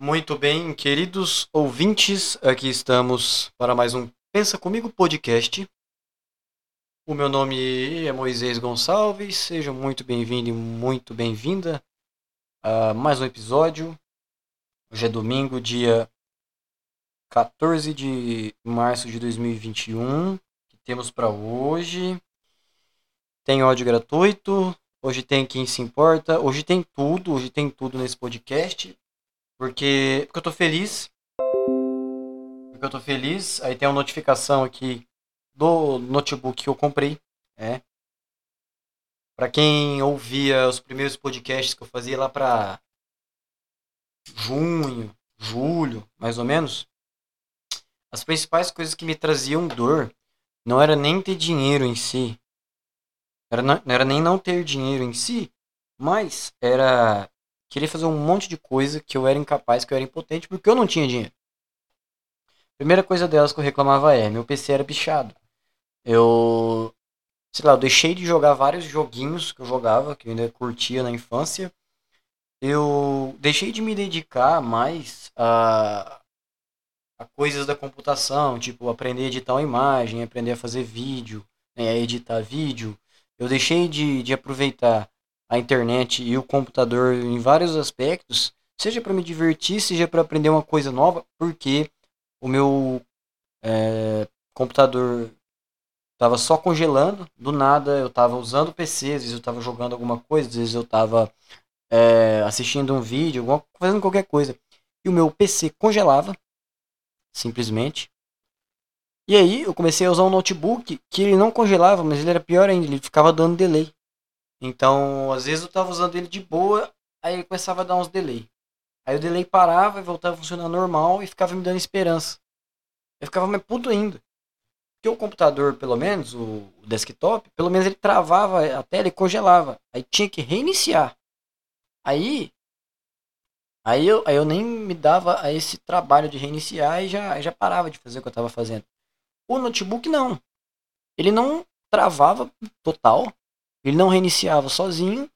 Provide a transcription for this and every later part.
Muito bem, queridos ouvintes, aqui estamos para mais um Pensa Comigo podcast. O meu nome é Moisés Gonçalves, seja muito bem-vindo e muito bem-vinda a mais um episódio. Hoje é domingo, dia 14 de março de 2021. que temos para hoje? Tem ódio gratuito, hoje tem quem se importa, hoje tem tudo, hoje tem tudo nesse podcast. Porque, porque eu tô feliz. Porque eu tô feliz. Aí tem uma notificação aqui do notebook que eu comprei. É. Pra quem ouvia os primeiros podcasts que eu fazia lá pra junho, julho, mais ou menos. As principais coisas que me traziam dor não era nem ter dinheiro em si. Era, não, não era nem não ter dinheiro em si, mas era queria fazer um monte de coisa que eu era incapaz, que eu era impotente, porque eu não tinha dinheiro. Primeira coisa delas que eu reclamava é, meu PC era bichado. Eu, sei lá, eu deixei de jogar vários joguinhos que eu jogava, que eu ainda curtia na infância. Eu deixei de me dedicar mais a, a coisas da computação, tipo aprender a editar uma imagem, aprender a fazer vídeo, né, a editar vídeo. Eu deixei de, de aproveitar a internet e o computador em vários aspectos, seja para me divertir, seja para aprender uma coisa nova, porque o meu é, computador estava só congelando, do nada eu estava usando o PC, às vezes eu estava jogando alguma coisa, às vezes eu estava é, assistindo um vídeo, fazendo qualquer coisa, e o meu PC congelava, simplesmente. E aí eu comecei a usar um notebook que ele não congelava, mas ele era pior ainda, ele ficava dando delay. Então, às vezes eu tava usando ele de boa, aí ele começava a dar uns delay. Aí o delay parava e voltava a funcionar normal e ficava me dando esperança. Eu ficava mais puto ainda. Porque o computador, pelo menos, o, desktop, pelo menos ele travava a tela e congelava. Aí tinha que reiniciar. Aí. Aí eu, aí eu nem me dava a esse trabalho de reiniciar e já, já parava de fazer o que eu estava fazendo. O notebook não. Ele não travava total, ele não reiniciava sozinho,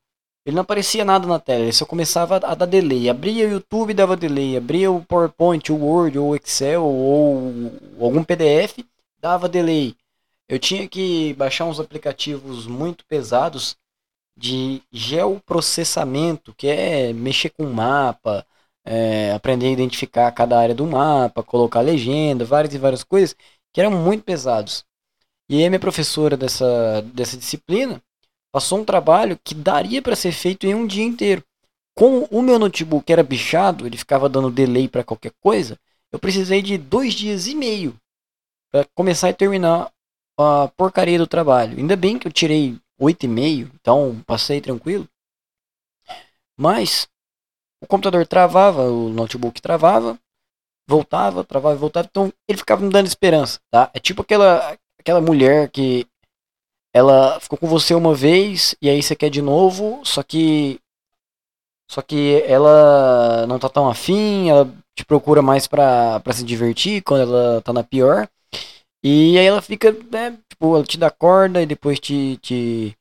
ele não aparecia nada na tela, ele só começava a dar delay. Abria o YouTube dava delay, abria o PowerPoint, o Word, ou o Excel, ou algum PDF, dava delay. Eu tinha que baixar uns aplicativos muito pesados de geoprocessamento, que é mexer com mapa, é, aprender a identificar cada área do mapa, colocar legenda, várias e várias coisas que eram muito pesados. E aí minha professora dessa, dessa disciplina, Passou um trabalho que daria para ser feito em um dia inteiro. Como o meu notebook era bichado, ele ficava dando delay para qualquer coisa, eu precisei de dois dias e meio para começar e terminar a porcaria do trabalho. Ainda bem que eu tirei oito e meio, então passei tranquilo. Mas o computador travava, o notebook travava, voltava, travava e voltava, então ele ficava me dando esperança, tá? É tipo aquela aquela mulher que ela ficou com você uma vez e aí você quer de novo, só que só que ela não tá tão afim, ela te procura mais pra, pra se divertir quando ela tá na pior. E aí ela fica, né, tipo, ela te dá corda e depois te, te,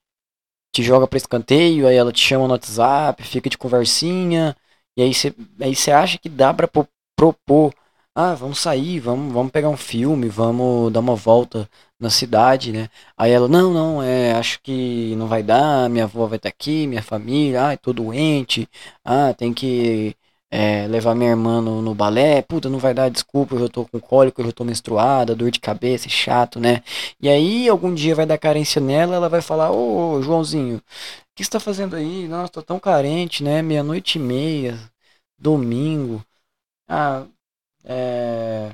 te joga pra escanteio, aí ela te chama no WhatsApp, fica de conversinha, e aí você aí acha que dá pra propor ah, vamos sair, vamos, vamos pegar um filme, vamos dar uma volta na cidade, né? Aí ela, não, não, é, acho que não vai dar, minha avó vai estar aqui, minha família, ai, tô doente, ah, tem que é, levar minha irmã no, no, balé, puta, não vai dar, desculpa, eu já tô com cólico, eu já tô menstruada, dor de cabeça, chato, né? E aí, algum dia vai dar carência nela, ela vai falar, ô, Joãozinho, o que você tá fazendo aí? Nossa, tô tão carente, né? Meia-noite e meia, domingo, ah é,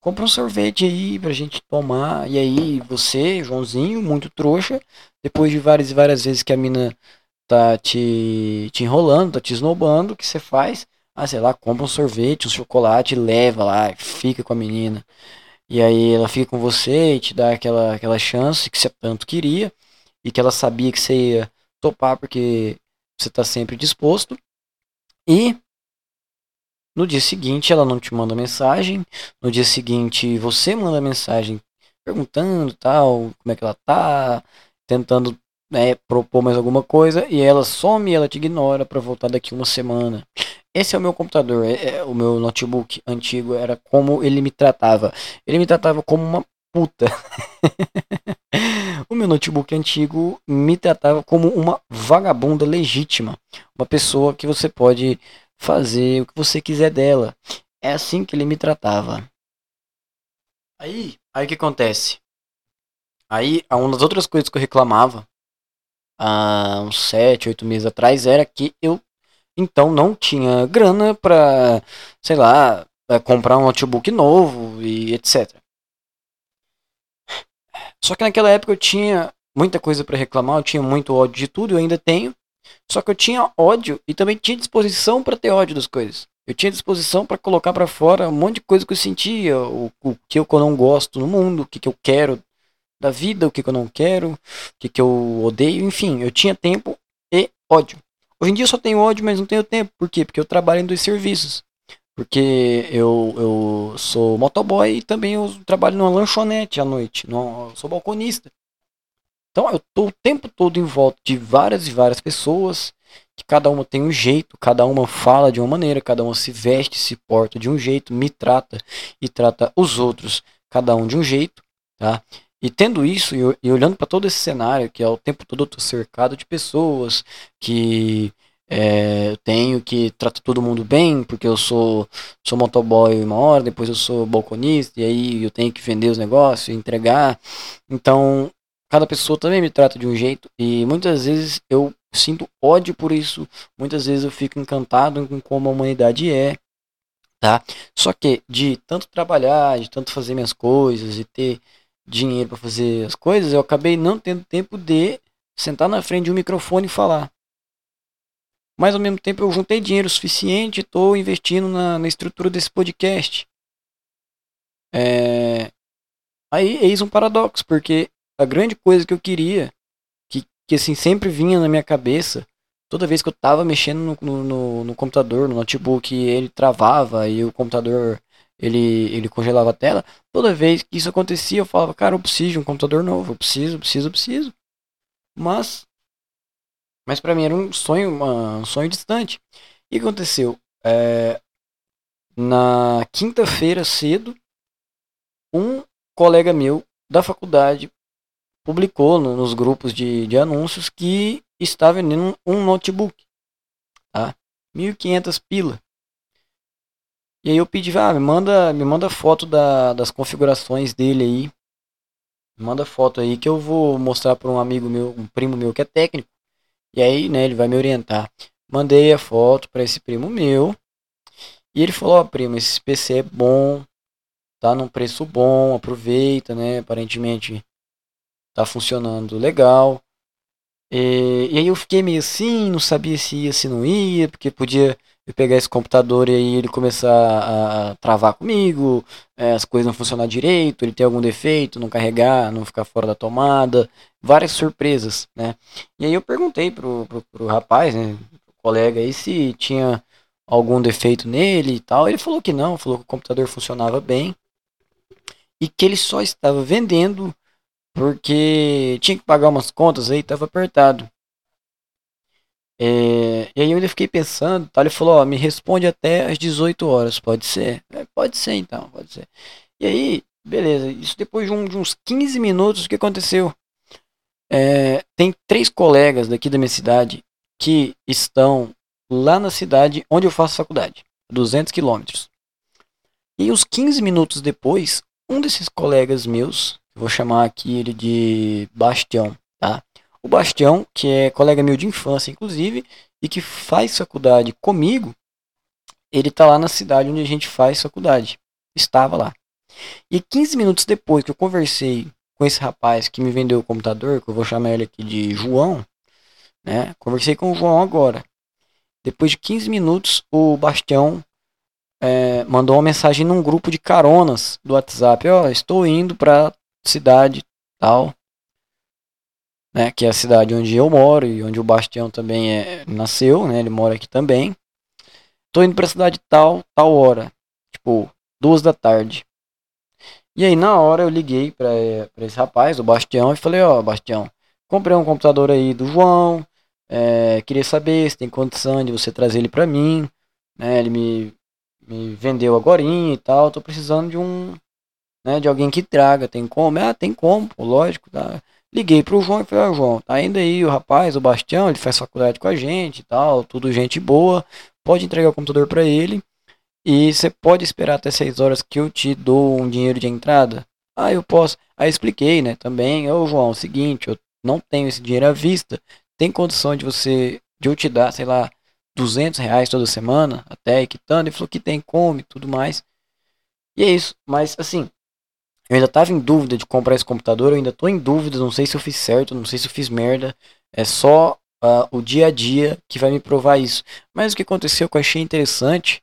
compra um sorvete aí pra gente tomar. E aí você, Joãozinho, muito trouxa, depois de várias e várias vezes que a mina tá te, te enrolando, tá te esnobando, o que você faz? Ah, sei lá, compra um sorvete, um chocolate, leva lá, fica com a menina. E aí ela fica com você e te dá aquela, aquela chance que você tanto queria e que ela sabia que você ia topar porque você tá sempre disposto. E no dia seguinte ela não te manda mensagem. No dia seguinte você manda mensagem perguntando tal, como é que ela tá, tentando né, propor mais alguma coisa e ela some, ela te ignora para voltar daqui uma semana. esse é o meu computador, é, é, o meu notebook antigo era como ele me tratava. Ele me tratava como uma puta. o meu notebook antigo me tratava como uma vagabunda legítima, uma pessoa que você pode fazer o que você quiser dela. É assim que ele me tratava. Aí, aí o que acontece? Aí, uma das outras coisas que eu reclamava há uns 7, 8 meses atrás era que eu então não tinha grana para, sei lá, comprar um notebook novo e etc. Só que naquela época eu tinha muita coisa para reclamar, eu tinha muito ódio de tudo, eu ainda tenho. Só que eu tinha ódio e também tinha disposição para ter ódio das coisas. Eu tinha disposição para colocar para fora um monte de coisa que eu sentia, o, o que eu não gosto no mundo, o que, que eu quero da vida, o que, que eu não quero, o que, que eu odeio, enfim, eu tinha tempo e ódio. Hoje em dia eu só tenho ódio, mas não tenho tempo. Por quê? Porque eu trabalho em dois serviços. Porque eu, eu sou motoboy e também eu trabalho numa lanchonete à noite. eu sou balconista. Então eu tô o tempo todo em volta de várias e várias pessoas, que cada uma tem um jeito, cada uma fala de uma maneira, cada uma se veste, se porta de um jeito, me trata e trata os outros, cada um de um jeito, tá? E tendo isso e, e olhando para todo esse cenário, que é o tempo todo eu tô cercado de pessoas que é, eu tenho que tratar todo mundo bem, porque eu sou, sou motoboy uma hora, depois eu sou balconista, e aí eu tenho que vender os negócios, entregar. Então, cada pessoa também me trata de um jeito, e muitas vezes eu sinto ódio por isso, muitas vezes eu fico encantado com como a humanidade é, tá? Só que de tanto trabalhar, de tanto fazer minhas coisas, e ter dinheiro para fazer as coisas, eu acabei não tendo tempo de sentar na frente de um microfone e falar. Mas ao mesmo tempo eu juntei dinheiro suficiente estou investindo na, na, estrutura desse podcast. É... Aí eis um paradoxo, porque a grande coisa que eu queria, que, que assim sempre vinha na minha cabeça, toda vez que eu estava mexendo no, no, no, computador, no notebook, ele travava e o computador ele, ele congelava a tela. Toda vez que isso acontecia, eu falava, cara, eu preciso de um computador novo, eu preciso, preciso, preciso. Mas, mas para mim era um sonho, uma, um sonho distante. E aconteceu? É, na quinta-feira cedo, um colega meu da faculdade publicou no, nos grupos de, de anúncios que estava vendendo um notebook, tá? 1.500 pila. E aí eu pedi, ah, me manda, me manda foto da, das configurações dele aí. Me manda foto aí que eu vou mostrar para um amigo meu, um primo meu que é técnico. E aí, né, ele vai me orientar. Mandei a foto para esse primo meu. E ele falou, oh, primo, esse PC é bom, tá num preço bom, aproveita, né? Aparentemente tá funcionando legal. E, e aí eu fiquei meio assim, não sabia se ia, se não ia, porque podia eu pegar esse computador e aí ele começar a, travar comigo, é, as coisas não funcionar direito, ele ter algum defeito, não carregar, não ficar fora da tomada, várias surpresas, né? E aí eu perguntei pro, pro, pro rapaz, né, pro colega aí, se tinha algum defeito nele e tal. Ele falou que não, falou que o computador funcionava bem e que ele só estava vendendo porque tinha que pagar umas contas aí, estava apertado. É, e aí eu fiquei pensando, tá? ele falou, ó, me responde até às 18 horas, pode ser? É, pode ser então, pode ser. E aí, beleza, isso depois de, um, de uns 15 minutos, o que aconteceu? É, tem três colegas daqui da minha cidade que estão lá na cidade onde eu faço faculdade, 200 quilômetros. E uns 15 minutos depois, um desses colegas meus, vou chamar aqui ele de Bastião, tá? O Bastião, que é colega meu de infância, inclusive, e que faz faculdade comigo, ele tá lá na cidade onde a gente faz faculdade. Estava lá. E 15 minutos depois que eu conversei com esse rapaz que me vendeu o computador, que eu vou chamar ele aqui de João, né? Conversei com o João agora. Depois de 15 minutos, o Bastião é, mandou uma mensagem num grupo de caronas do WhatsApp. Ó, oh, estou indo pra cidade tal né, que é a cidade onde eu moro e onde o Bastião também é, nasceu, né, ele mora aqui também. Tô indo pra cidade tal, tal hora, tipo, duas da tarde. E aí na hora eu liguei pra esse rapaz, o Bastião, e falei, ó, oh, Bastião, comprei um computador aí do João, é, queria saber se tem condição de você trazer ele pra mim, né? Ele me, me vendeu agora e tal, tô precisando de um, né, de alguém que traga, tem como? Ah, tem como, lógico, tá. Liguei pro João e falei, ah, João, tá indo aí o rapaz, o Bastião, ele faz faculdade com a gente e tal, tudo gente boa, pode entregar o computador para ele e você pode esperar até 6 horas que eu te dou um dinheiro de entrada? Ah, eu posso. Aí expliquei, né, também, ô João, é seguinte, eu não tenho esse dinheiro à vista, tem condição de você, de eu te dar, sei lá, 200 reais toda semana, até quitando, ele falou que tem como e tudo mais. E é isso, mas assim, eu ainda tava em dúvida de comprar esse computador, eu ainda tô em dúvida, não sei se eu fiz certo, não sei se eu fiz merda. É só uh, o dia a dia que vai me provar isso. Mas o que aconteceu que eu achei interessante,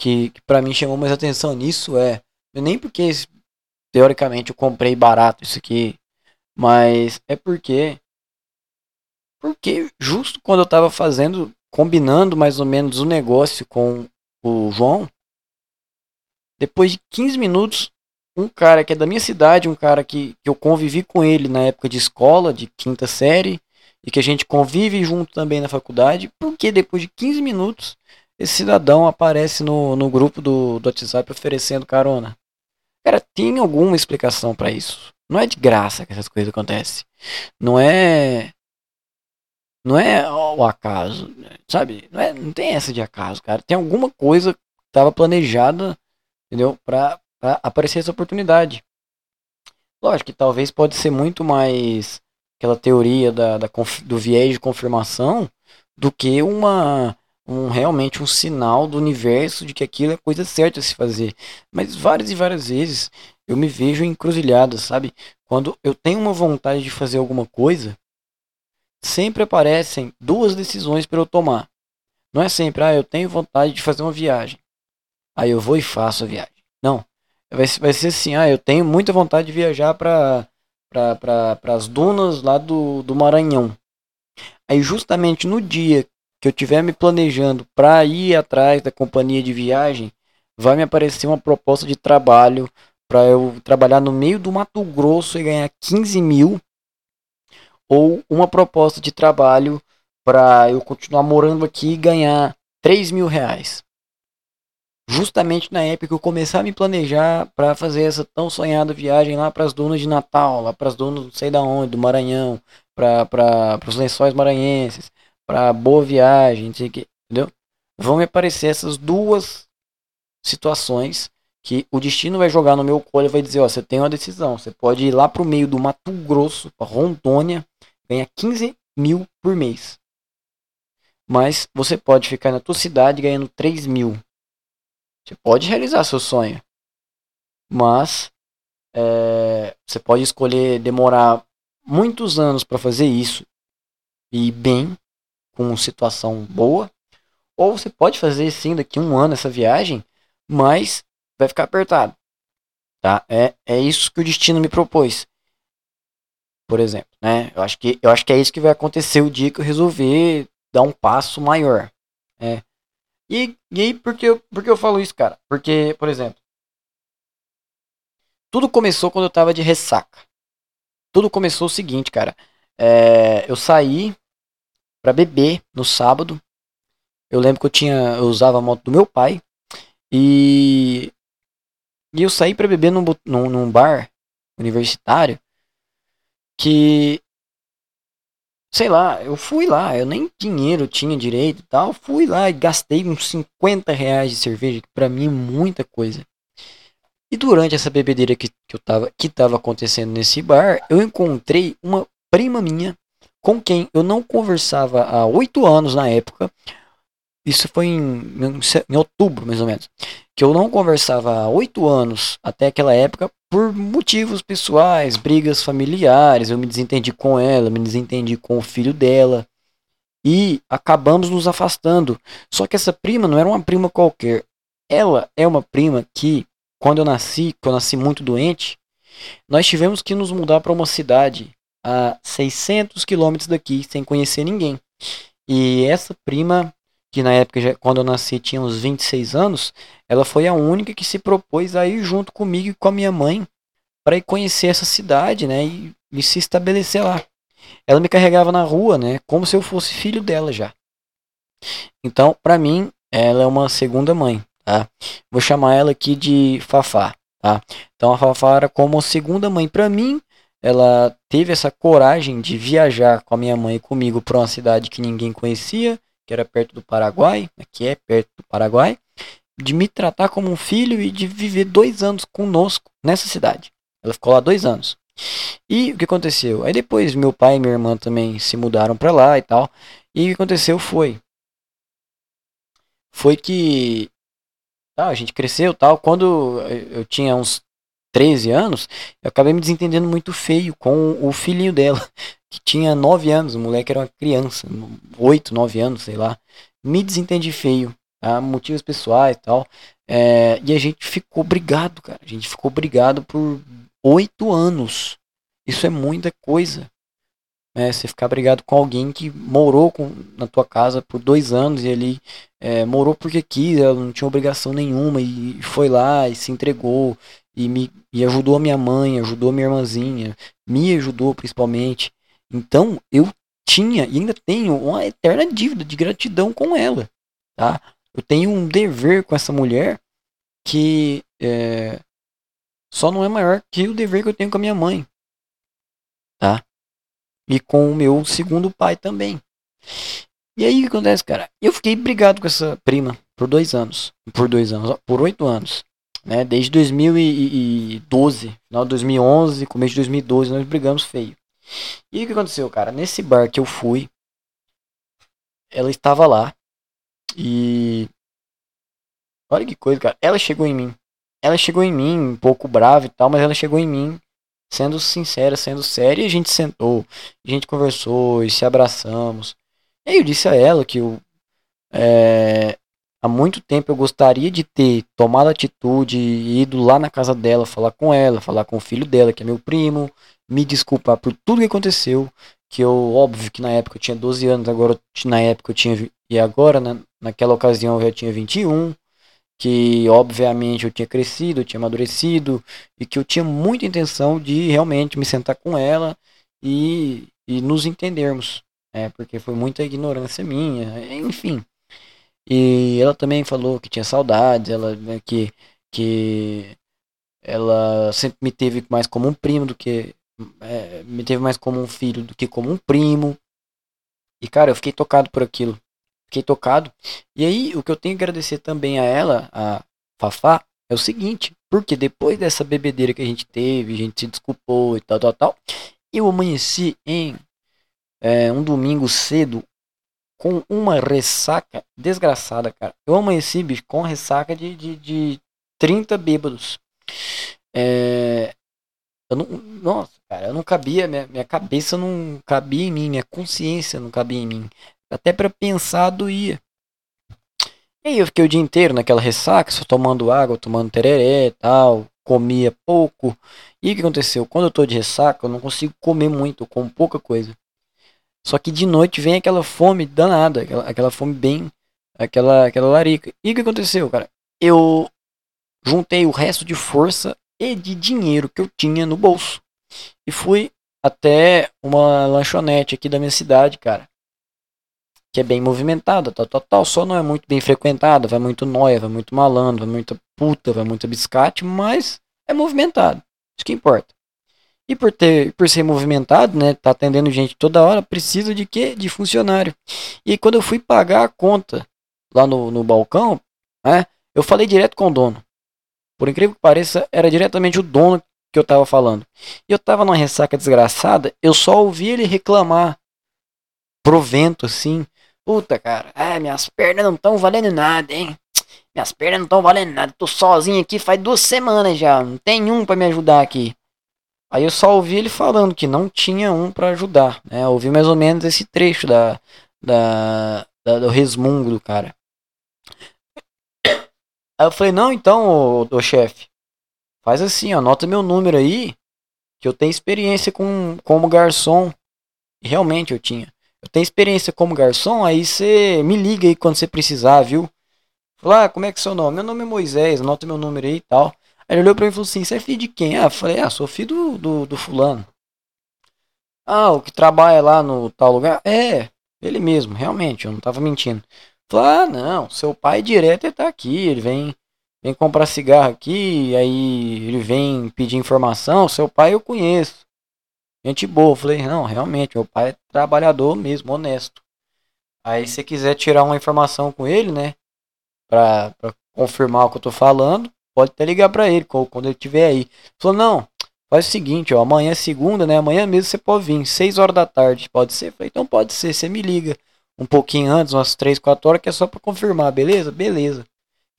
que, que para mim chamou mais atenção nisso é, nem porque teoricamente eu comprei barato isso aqui, mas é porque porque justo quando eu tava fazendo, combinando mais ou menos o negócio com o João, depois de 15 minutos um cara que é da minha cidade, um cara que, que eu convivi com ele na época de escola, de quinta série, e que a gente convive junto também na faculdade, porque depois de 15 minutos esse cidadão aparece no, no grupo do, do WhatsApp oferecendo carona. Cara, tem alguma explicação para isso. Não é de graça que essas coisas acontecem. Não é. Não é o acaso, sabe? Não, é, não tem essa de acaso, cara. Tem alguma coisa que estava planejada, entendeu? Pra, aparecer essa oportunidade. Lógico que talvez pode ser muito mais aquela teoria da, da do viés de confirmação do que uma um realmente um sinal do universo de que aquilo é coisa certa a se fazer. Mas várias e várias vezes eu me vejo encruzilhada, sabe? Quando eu tenho uma vontade de fazer alguma coisa, sempre aparecem duas decisões para eu tomar. Não é sempre, ah, eu tenho vontade de fazer uma viagem. Aí eu vou e faço a viagem. Não vai, vai ser assim, ah, eu tenho muita vontade de viajar para para as dunas lá do, do Maranhão. Aí justamente no dia que eu estiver me planejando para ir atrás da companhia de viagem, vai me aparecer uma proposta de trabalho para eu trabalhar no meio do Mato Grosso e ganhar 15 mil, ou uma proposta de trabalho para eu continuar morando aqui e ganhar 3 mil reais justamente na época que eu comecei a me planejar para fazer essa tão sonhada viagem lá para as dunas de Natal, lá para as dunas não sei da onde, do Maranhão, para os lençóis maranhenses, para boa viagem, não sei o que, entendeu? Vão me aparecer essas duas situações que o destino vai jogar no meu colo e vai dizer, ó, você tem uma decisão, você pode ir lá pro meio do Mato Grosso, para Rondônia, ganhar 15 mil por mês. Mas você pode ficar na tua cidade ganhando 3 mil. Você pode realizar seu sonho, mas é, você pode escolher demorar muitos anos para fazer isso e bem, com situação boa, ou você pode fazer sim daqui um ano essa viagem, mas vai ficar apertado. Tá? É, é isso que o destino me propôs. Por exemplo, né? Eu acho que eu acho que é isso que vai acontecer o dia que eu resolver dar um passo maior. É, e, e por que, eu, por que eu falo isso, cara? Porque, por exemplo, tudo começou quando eu tava de ressaca. Tudo começou o seguinte, cara. É, eu saí para beber no sábado. Eu lembro que eu tinha, eu usava a moto do meu pai e e eu saí para beber num, num, num bar universitário que sei lá, eu fui lá, eu nem dinheiro tinha direito e tal, fui lá e gastei uns 50 reais de cerveja, que pra mim é muita coisa. E durante essa bebedeira que, que, eu tava, que tava acontecendo nesse bar, eu encontrei uma prima minha com quem eu não conversava há oito anos na época. Isso foi em, em, em outubro, mais ou menos. Que eu não conversava há oito anos até aquela época por motivos pessoais, brigas familiares, eu me desentendi com ela, me desentendi com o filho dela e acabamos nos afastando. Só que essa prima não era uma prima qualquer. Ela é uma prima que, quando eu nasci, que eu nasci muito doente, nós tivemos que nos mudar para uma cidade a 600 quilômetros daqui, sem conhecer ninguém. E essa prima, que na época, já, quando eu nasci, tinha uns 26 anos, ela foi a única que se propôs a ir junto comigo e com a minha mãe para ir conhecer essa cidade, né, e, e se estabelecer lá. Ela me carregava na rua, né, como se eu fosse filho dela já. Então, para mim, ela é uma segunda mãe, tá? Vou chamar ela aqui de Fafá, tá? Então a Fafá era como segunda mãe para mim. Ela teve essa coragem de viajar com a minha mãe e comigo para uma cidade que ninguém conhecia, que era perto do Paraguai, que é perto do Paraguai, de me tratar como um filho e de viver dois anos conosco nessa cidade. Ela ficou lá dois anos. E o que aconteceu? Aí depois meu pai e minha irmã também se mudaram para lá e tal. E o que aconteceu foi foi que tá, a gente cresceu tal. Quando eu tinha uns 13 anos, eu acabei me desentendendo muito feio com o filhinho dela, que tinha 9 anos, o moleque era uma criança, 8, 9 anos, sei lá. Me desentendi feio, tá? motivos pessoais e tal. É, e a gente ficou brigado, cara. A gente ficou brigado por oito anos. Isso é muita coisa. Né? Você ficar brigado com alguém que morou com, na tua casa por dois anos e ele é, morou porque quis, ela não tinha obrigação nenhuma e foi lá e se entregou e me e ajudou a minha mãe, ajudou a minha irmãzinha, me ajudou principalmente. Então eu tinha e ainda tenho uma eterna dívida de gratidão com ela, tá? Eu tenho um dever com essa mulher que é, só não é maior que o dever que eu tenho com a minha mãe, tá? E com o meu segundo pai também. E aí o que acontece, cara? Eu fiquei brigado com essa prima por dois anos, por dois anos, por oito anos, né? Desde 2012, final de 2011, começo de 2012, nós brigamos feio. E o que aconteceu, cara? Nesse bar que eu fui, ela estava lá e olha que coisa, cara. Ela chegou em mim ela chegou em mim um pouco brava e tal, mas ela chegou em mim sendo sincera, sendo séria, e a gente sentou, a gente conversou e se abraçamos. E aí eu disse a ela que eu, é, há muito tempo eu gostaria de ter tomado atitude e ido lá na casa dela, falar com ela, falar com o filho dela, que é meu primo, me desculpar por tudo que aconteceu, que eu, óbvio que na época eu tinha 12 anos, agora na época eu tinha, e agora, na, naquela ocasião eu já tinha 21, que obviamente eu tinha crescido, eu tinha amadurecido e que eu tinha muita intenção de realmente me sentar com ela e, e nos entendermos, né? porque foi muita ignorância minha, enfim. E ela também falou que tinha saudades, ela né, que que ela sempre me teve mais como um primo do que é, me teve mais como um filho do que como um primo. E cara, eu fiquei tocado por aquilo fiquei tocado. E aí, o que eu tenho que agradecer também a ela, a Fafá, é o seguinte, porque depois dessa bebedeira que a gente teve, a gente se desculpou e tal, tal, tal, eu amanheci em é, um domingo cedo com uma ressaca desgraçada, cara. Eu amanheci, bicho, com ressaca de, de, de 30 bêbados. É, eu não, nossa, cara, eu não cabia, minha, minha cabeça não cabia em mim, minha consciência não cabia em mim. Até para pensar doía. E aí eu fiquei o dia inteiro naquela ressaca, só tomando água, tomando tereré e tal, comia pouco. E o que aconteceu? Quando eu tô de ressaca, eu não consigo comer muito, eu como pouca coisa. Só que de noite vem aquela fome danada, aquela, aquela fome bem, aquela, aquela larica. E o que aconteceu, cara? Eu juntei o resto de força e de dinheiro que eu tinha no bolso. E fui até uma lanchonete aqui da minha cidade, cara que é bem movimentada, tal, tal, tal, só não é muito bem frequentada, vai muito noia, vai muito malandro, vai muita puta, vai muito biscate, mas é movimentado, isso que importa. E por ter, por ser movimentado, né, tá atendendo gente toda hora, precisa de quê? De funcionário. E quando eu fui pagar a conta lá no, no balcão, né, eu falei direto com o dono. Por incrível que pareça, era diretamente o dono que eu tava falando. E eu tava numa ressaca desgraçada, eu só ouvi ele reclamar provento assim, Puta, cara. Minhas pernas não estão valendo nada, hein? Minhas pernas não estão valendo nada. Tô sozinho aqui faz duas semanas já. Não tem um para me ajudar aqui. Aí eu só ouvi ele falando que não tinha um para ajudar. Né? Eu ouvi mais ou menos esse trecho da, da, da do resmungo do cara. Aí eu falei, não, então, ô, ô chefe, faz assim, anota meu número aí, que eu tenho experiência com como garçom. E realmente eu tinha eu tenho experiência como garçom, aí você me liga aí quando você precisar, viu? Falei, ah, como é que é seu nome? Meu nome é Moisés, anota meu número aí e tal. Aí ele olhou pra mim e falou assim, você é filho de quem? Ah, eu falei, ah, sou filho do, do, do fulano. Ah, o que trabalha lá no tal lugar? É, ele mesmo, realmente, eu não tava mentindo. Ah, não, seu pai direto ele tá aqui, ele vem, vem comprar cigarro aqui, aí ele vem pedir informação, seu pai eu conheço. Gente boa, falei, não, realmente, meu pai é trabalhador mesmo, honesto. Aí se quiser tirar uma informação com ele, né, pra, pra confirmar o que eu tô falando, pode até ligar para ele quando ele estiver aí. Falou, não, faz o seguinte, ó, amanhã é segunda, né? Amanhã mesmo você pode vir, 6 horas da tarde, pode ser? Falei, então pode ser, você me liga um pouquinho antes, umas 3, 4 horas, que é só para confirmar, beleza? Beleza.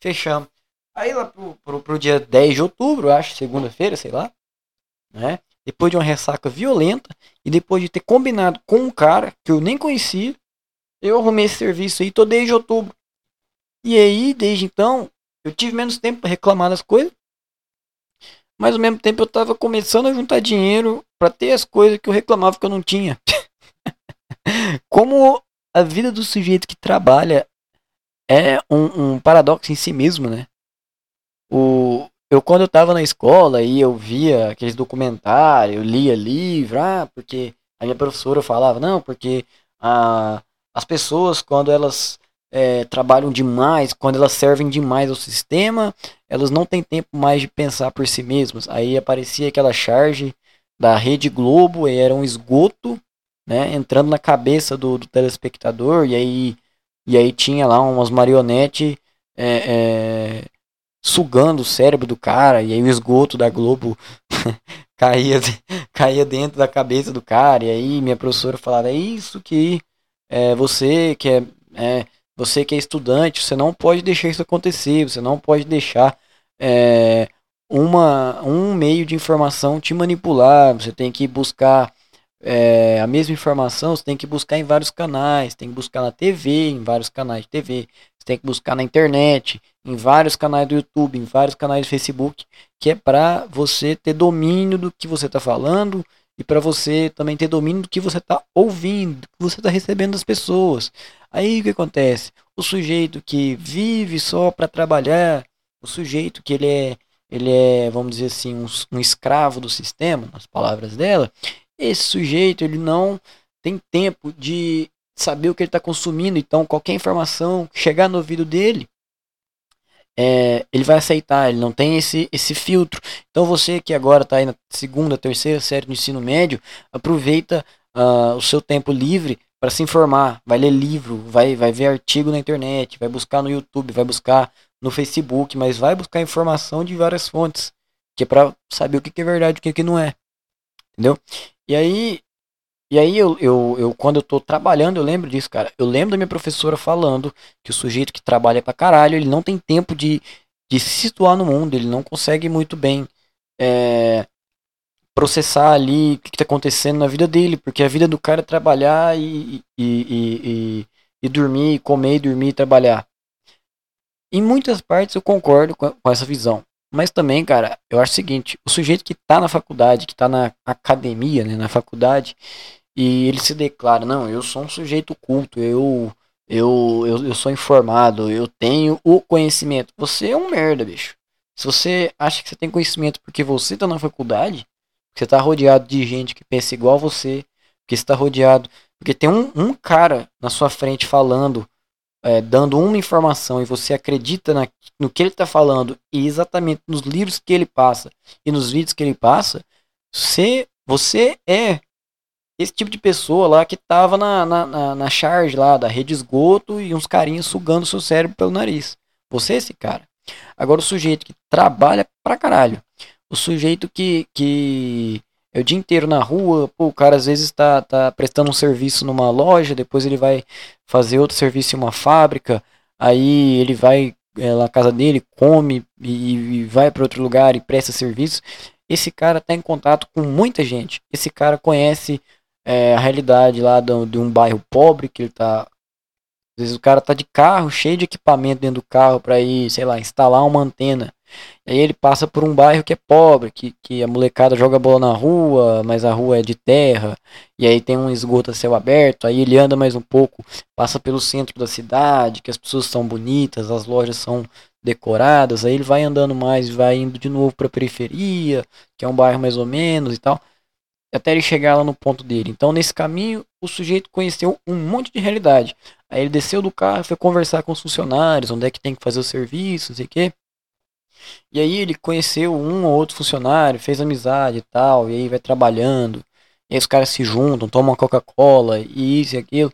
Fechamos. Aí lá pro, pro, pro dia 10 de outubro, acho, segunda-feira, sei lá, né? Depois de uma ressaca violenta e depois de ter combinado com um cara que eu nem conhecia, eu arrumei esse serviço aí, tô desde outubro. E aí, desde então, eu tive menos tempo para reclamar das coisas. Mas ao mesmo tempo eu tava começando a juntar dinheiro para ter as coisas que eu reclamava que eu não tinha. Como a vida do sujeito que trabalha é um, um, paradoxo em si mesmo, né? O, eu quando eu tava na escola e eu via aqueles documentários, eu lia livro, ah, porque a minha professora falava, não, porque ah, as pessoas quando elas é, trabalham demais, quando elas servem demais ao sistema, elas não têm tempo mais de pensar por si mesmas. Aí aparecia aquela charge da Rede Globo, era um esgoto, né, entrando na cabeça do, do telespectador, e aí, e aí tinha lá umas marionetes é, é, sugando o cérebro do cara, e aí o esgoto da Globo caía, caía dentro da cabeça do cara, e aí minha professora falava, é isso que é, você que é, é você que é estudante, você não pode deixar isso acontecer, você não pode deixar é, uma, um meio de informação te manipular, você tem que buscar é, a mesma informação, você tem que buscar em vários canais, tem que buscar na TV, em vários canais de TV, você tem que buscar na internet, em vários canais do YouTube, em vários canais do Facebook, que é para você ter domínio do que você está falando e para você também ter domínio do que você está ouvindo, do que você está recebendo das pessoas. Aí o que acontece? O sujeito que vive só para trabalhar, o sujeito que ele é, ele é, vamos dizer assim, um, um escravo do sistema, nas palavras dela, esse sujeito ele não tem tempo de saber o que ele está consumindo. Então, qualquer informação que chegar no ouvido dele, é, ele vai aceitar, ele não tem esse, esse filtro. Então, você que agora está aí na segunda, terceira série do ensino médio, aproveita uh, o seu tempo livre para se informar, vai ler livro, vai, vai ver artigo na internet, vai buscar no YouTube, vai buscar no Facebook, mas vai buscar informação de várias fontes, que é para saber o que, é verdade e o que não é. Entendeu? E aí, e aí eu, eu, eu, quando eu tô trabalhando, eu lembro disso, cara. Eu lembro da minha professora falando que o sujeito que trabalha pra caralho, ele não tem tempo de, de se situar no mundo, ele não consegue muito bem é, processar ali o que, está acontecendo na vida dele, porque a vida do cara é trabalhar e, e, e, e, e dormir, comer, dormir e trabalhar. Em muitas partes eu concordo com essa visão. Mas também, cara, eu acho o seguinte, o sujeito que está na faculdade, que está na academia, né, na faculdade, e ele se declara, não, eu sou um sujeito culto, eu, eu, eu, eu sou informado, eu tenho o conhecimento. Você é um merda, bicho. Se você acha que você tem conhecimento porque você está na faculdade, você está rodeado de gente que pensa igual a você. Porque você está rodeado. Porque tem um, um cara na sua frente falando, é, dando uma informação e você acredita na, no que ele está falando e exatamente nos livros que ele passa e nos vídeos que ele passa, você, você é esse tipo de pessoa lá que tava na, na, na, na charge lá da rede esgoto e uns carinhos sugando seu cérebro pelo nariz. Você é esse cara. Agora o sujeito que trabalha pra caralho, o sujeito que, que é o dia inteiro na rua, pô, o cara às vezes está tá prestando um serviço numa loja, depois ele vai fazer outro serviço em uma fábrica, aí ele vai é, na casa dele, come e, e vai para outro lugar e presta serviço. Esse cara está em contato com muita gente. Esse cara conhece é, a realidade lá do, de um bairro pobre que ele está às vezes o cara tá de carro, cheio de equipamento dentro do carro para ir, sei lá, instalar uma antena. Aí ele passa por um bairro que é pobre, que, que a molecada joga bola na rua, mas a rua é de terra, e aí tem um esgoto a céu aberto, aí ele anda mais um pouco, passa pelo centro da cidade, que as pessoas são bonitas, as lojas são decoradas, aí ele vai andando mais, vai indo de novo para a periferia, que é um bairro mais ou menos e tal. até ele chegar lá no ponto dele. Então, nesse caminho, o sujeito conheceu um monte de realidade. Aí ele desceu do carro, foi conversar com os funcionários, onde é que tem que fazer o serviço, não sei o quê. E aí ele conheceu um ou outro funcionário, fez amizade e tal, e aí vai trabalhando. E aí os caras se juntam, tomam Coca-Cola, e isso e aquilo.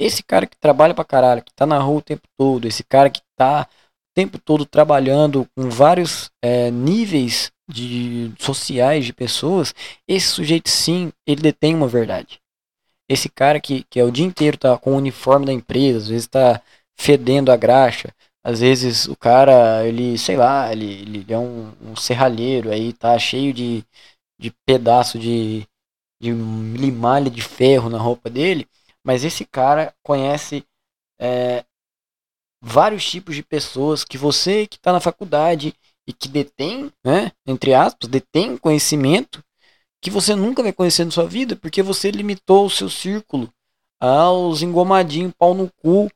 Esse cara que trabalha pra caralho, que tá na rua o tempo todo, esse cara que tá o tempo todo trabalhando com vários é, níveis de sociais de pessoas, esse sujeito sim, ele detém uma verdade. Esse cara que, que é o dia inteiro tá com o uniforme da empresa, às vezes tá fedendo a graxa, às vezes o cara, ele, sei lá, ele, ele é um, um serralheiro aí, tá cheio de, de pedaço de, de limalha de ferro na roupa dele, mas esse cara conhece é, vários tipos de pessoas que você que está na faculdade e que detém, né, entre aspas, detém conhecimento que você nunca vai conhecer na sua vida, porque você limitou o seu círculo aos engomadinhos pau no cu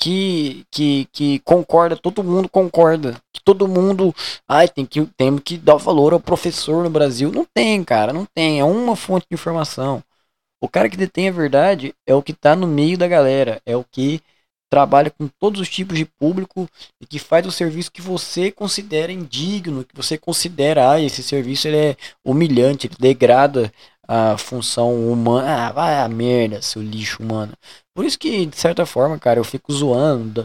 que, que, que concorda, todo mundo concorda, que todo mundo, ai, tem que, tem que dar valor ao professor no Brasil. Não tem, cara, não tem, é uma fonte de informação. O cara que detém a verdade é o que está no meio da galera, é o que trabalha com todos os tipos de público e que faz o serviço que você considera indigno, que você considera, ah, esse serviço ele é humilhante, ele degrada a função humana. Ah, vai a merda, seu lixo humano. Por isso que, de certa forma, cara, eu fico zoando,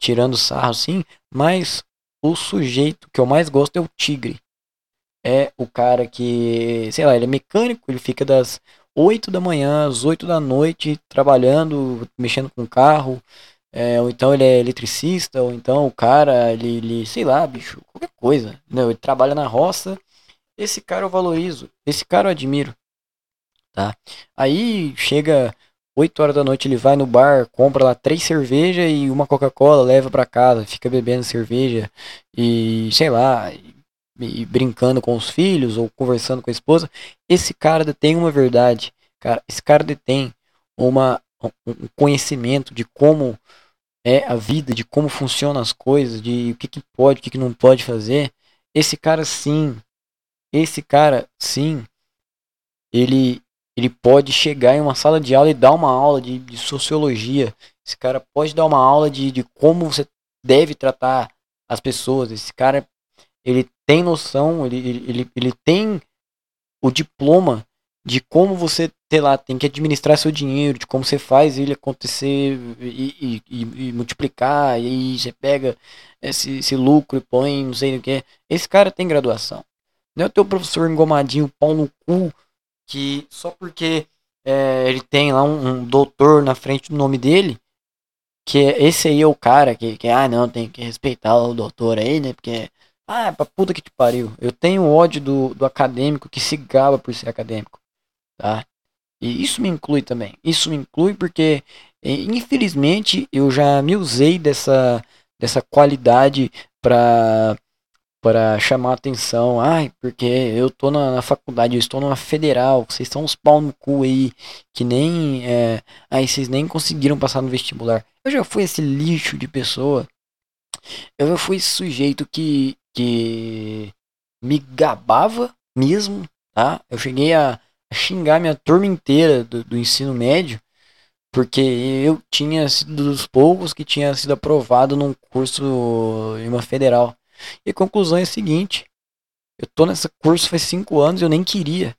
tirando sarro assim, mas o sujeito que eu mais gosto é o tigre. É o cara que, sei lá, ele é mecânico, ele fica das 8 da manhã às 8 da noite trabalhando, mexendo com carro, é, ou então ele é eletricista, ou então o cara, ele, ele, sei lá, bicho, qualquer coisa. Não, ele trabalha na roça. Esse cara eu valorizo, esse cara eu admiro. Tá? Aí chega 8 horas da noite, ele vai no bar, compra lá três cervejas e uma Coca-Cola, leva para casa, fica bebendo cerveja e sei lá, e, e brincando com os filhos ou conversando com a esposa. Esse cara detém uma verdade, cara. Esse cara detém uma, um conhecimento de como é a vida, de como funcionam as coisas, de o que, que pode, o que, que não pode fazer, esse cara sim, esse cara sim, ele, ele pode chegar em uma sala de aula e dar uma aula de, de sociologia. Esse cara pode dar uma aula de, de como você deve tratar as pessoas. Esse cara, ele tem noção, ele, ele, ele, tem o diploma de como você, sei lá, tem que administrar seu dinheiro, de como você faz ele acontecer e, e, e multiplicar, e aí você pega esse, esse, lucro e põe não sei o que. Esse cara tem graduação. Não é o teu professor engomadinho, pau no cu, que só porque é, ele tem lá um, um, doutor na frente do nome dele, que esse aí é o cara que, que, ah, não, tem que respeitar o doutor aí, né, porque, ah, pra puta que te pariu. Eu tenho ódio do, do acadêmico que se gaba por ser acadêmico tá? E isso me inclui também. Isso me inclui porque, infelizmente, eu já me usei dessa, dessa qualidade para para chamar atenção. Ai, porque eu tô na, na, faculdade, eu estou numa federal, vocês são uns pau no cu aí, que nem. É, aí vocês nem conseguiram passar no vestibular. Eu já fui esse lixo de pessoa. Eu já fui esse sujeito que, que me gabava mesmo, tá? Eu cheguei a, xingar minha turma inteira do, do ensino médio, porque eu tinha sido dos poucos que tinha sido aprovado num curso em uma federal. E a conclusão é a seguinte: eu tô nesse curso faz cinco anos eu nem queria.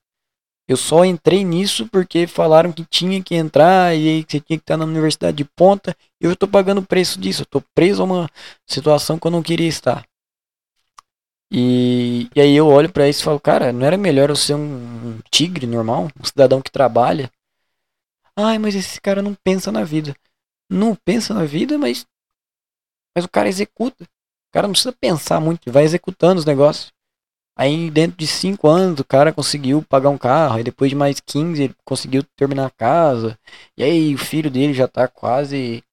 Eu só entrei nisso porque falaram que tinha que entrar e aí você tinha que estar na universidade de ponta. E eu estou pagando o preço disso. Eu estou preso a uma situação que eu não queria estar. E, e aí eu olho para isso e falo, cara, não era melhor eu ser um, um tigre normal, um cidadão que trabalha? Ai, mas esse cara não pensa na vida. Não pensa na vida, mas mas o cara executa. Cara não precisa pensar muito, vai executando os negócios. Aí dentro de 5 anos o cara conseguiu pagar um carro, aí depois de mais 15 ele conseguiu terminar a casa. E aí o filho dele já tá quase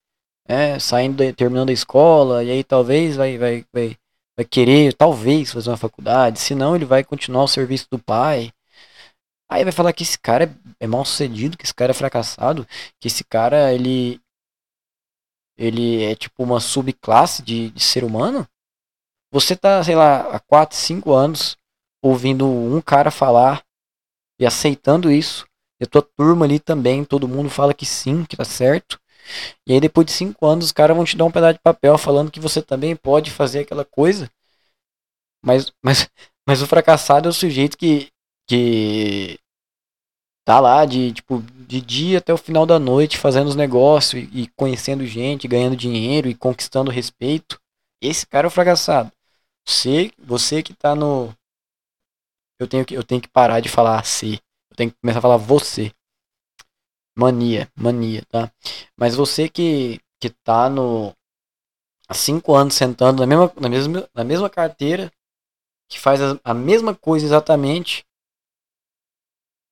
é, saindo, terminando a escola, e aí talvez vai, vai, vai vai querer, talvez, fazer uma faculdade, senão ele vai continuar o serviço do pai. Aí vai falar que esse cara é, é mal sucedido, que esse cara é fracassado, que esse cara, ele. Ele é tipo uma subclasse de, de ser humano. Você tá, sei lá, há 4, 5 anos ouvindo um cara falar e aceitando isso. E a tua turma ali também, todo mundo fala que sim, que tá certo. E aí depois de cinco anos os caras vão te dar um pedaço de papel falando que você também pode fazer aquela coisa. Mas, mas, mas o fracassado é o sujeito que, que tá lá de tipo de dia até o final da noite fazendo os negócios e, e conhecendo gente, ganhando dinheiro e conquistando respeito. Esse cara é o fracassado. Você, você que tá no eu tenho que eu tenho que parar de falar se. Eu tenho que começar a falar você. Mania, mania, tá? Mas você que que tá no há cinco anos sentando na mesma na mesma na mesma carteira que faz a, a mesma coisa exatamente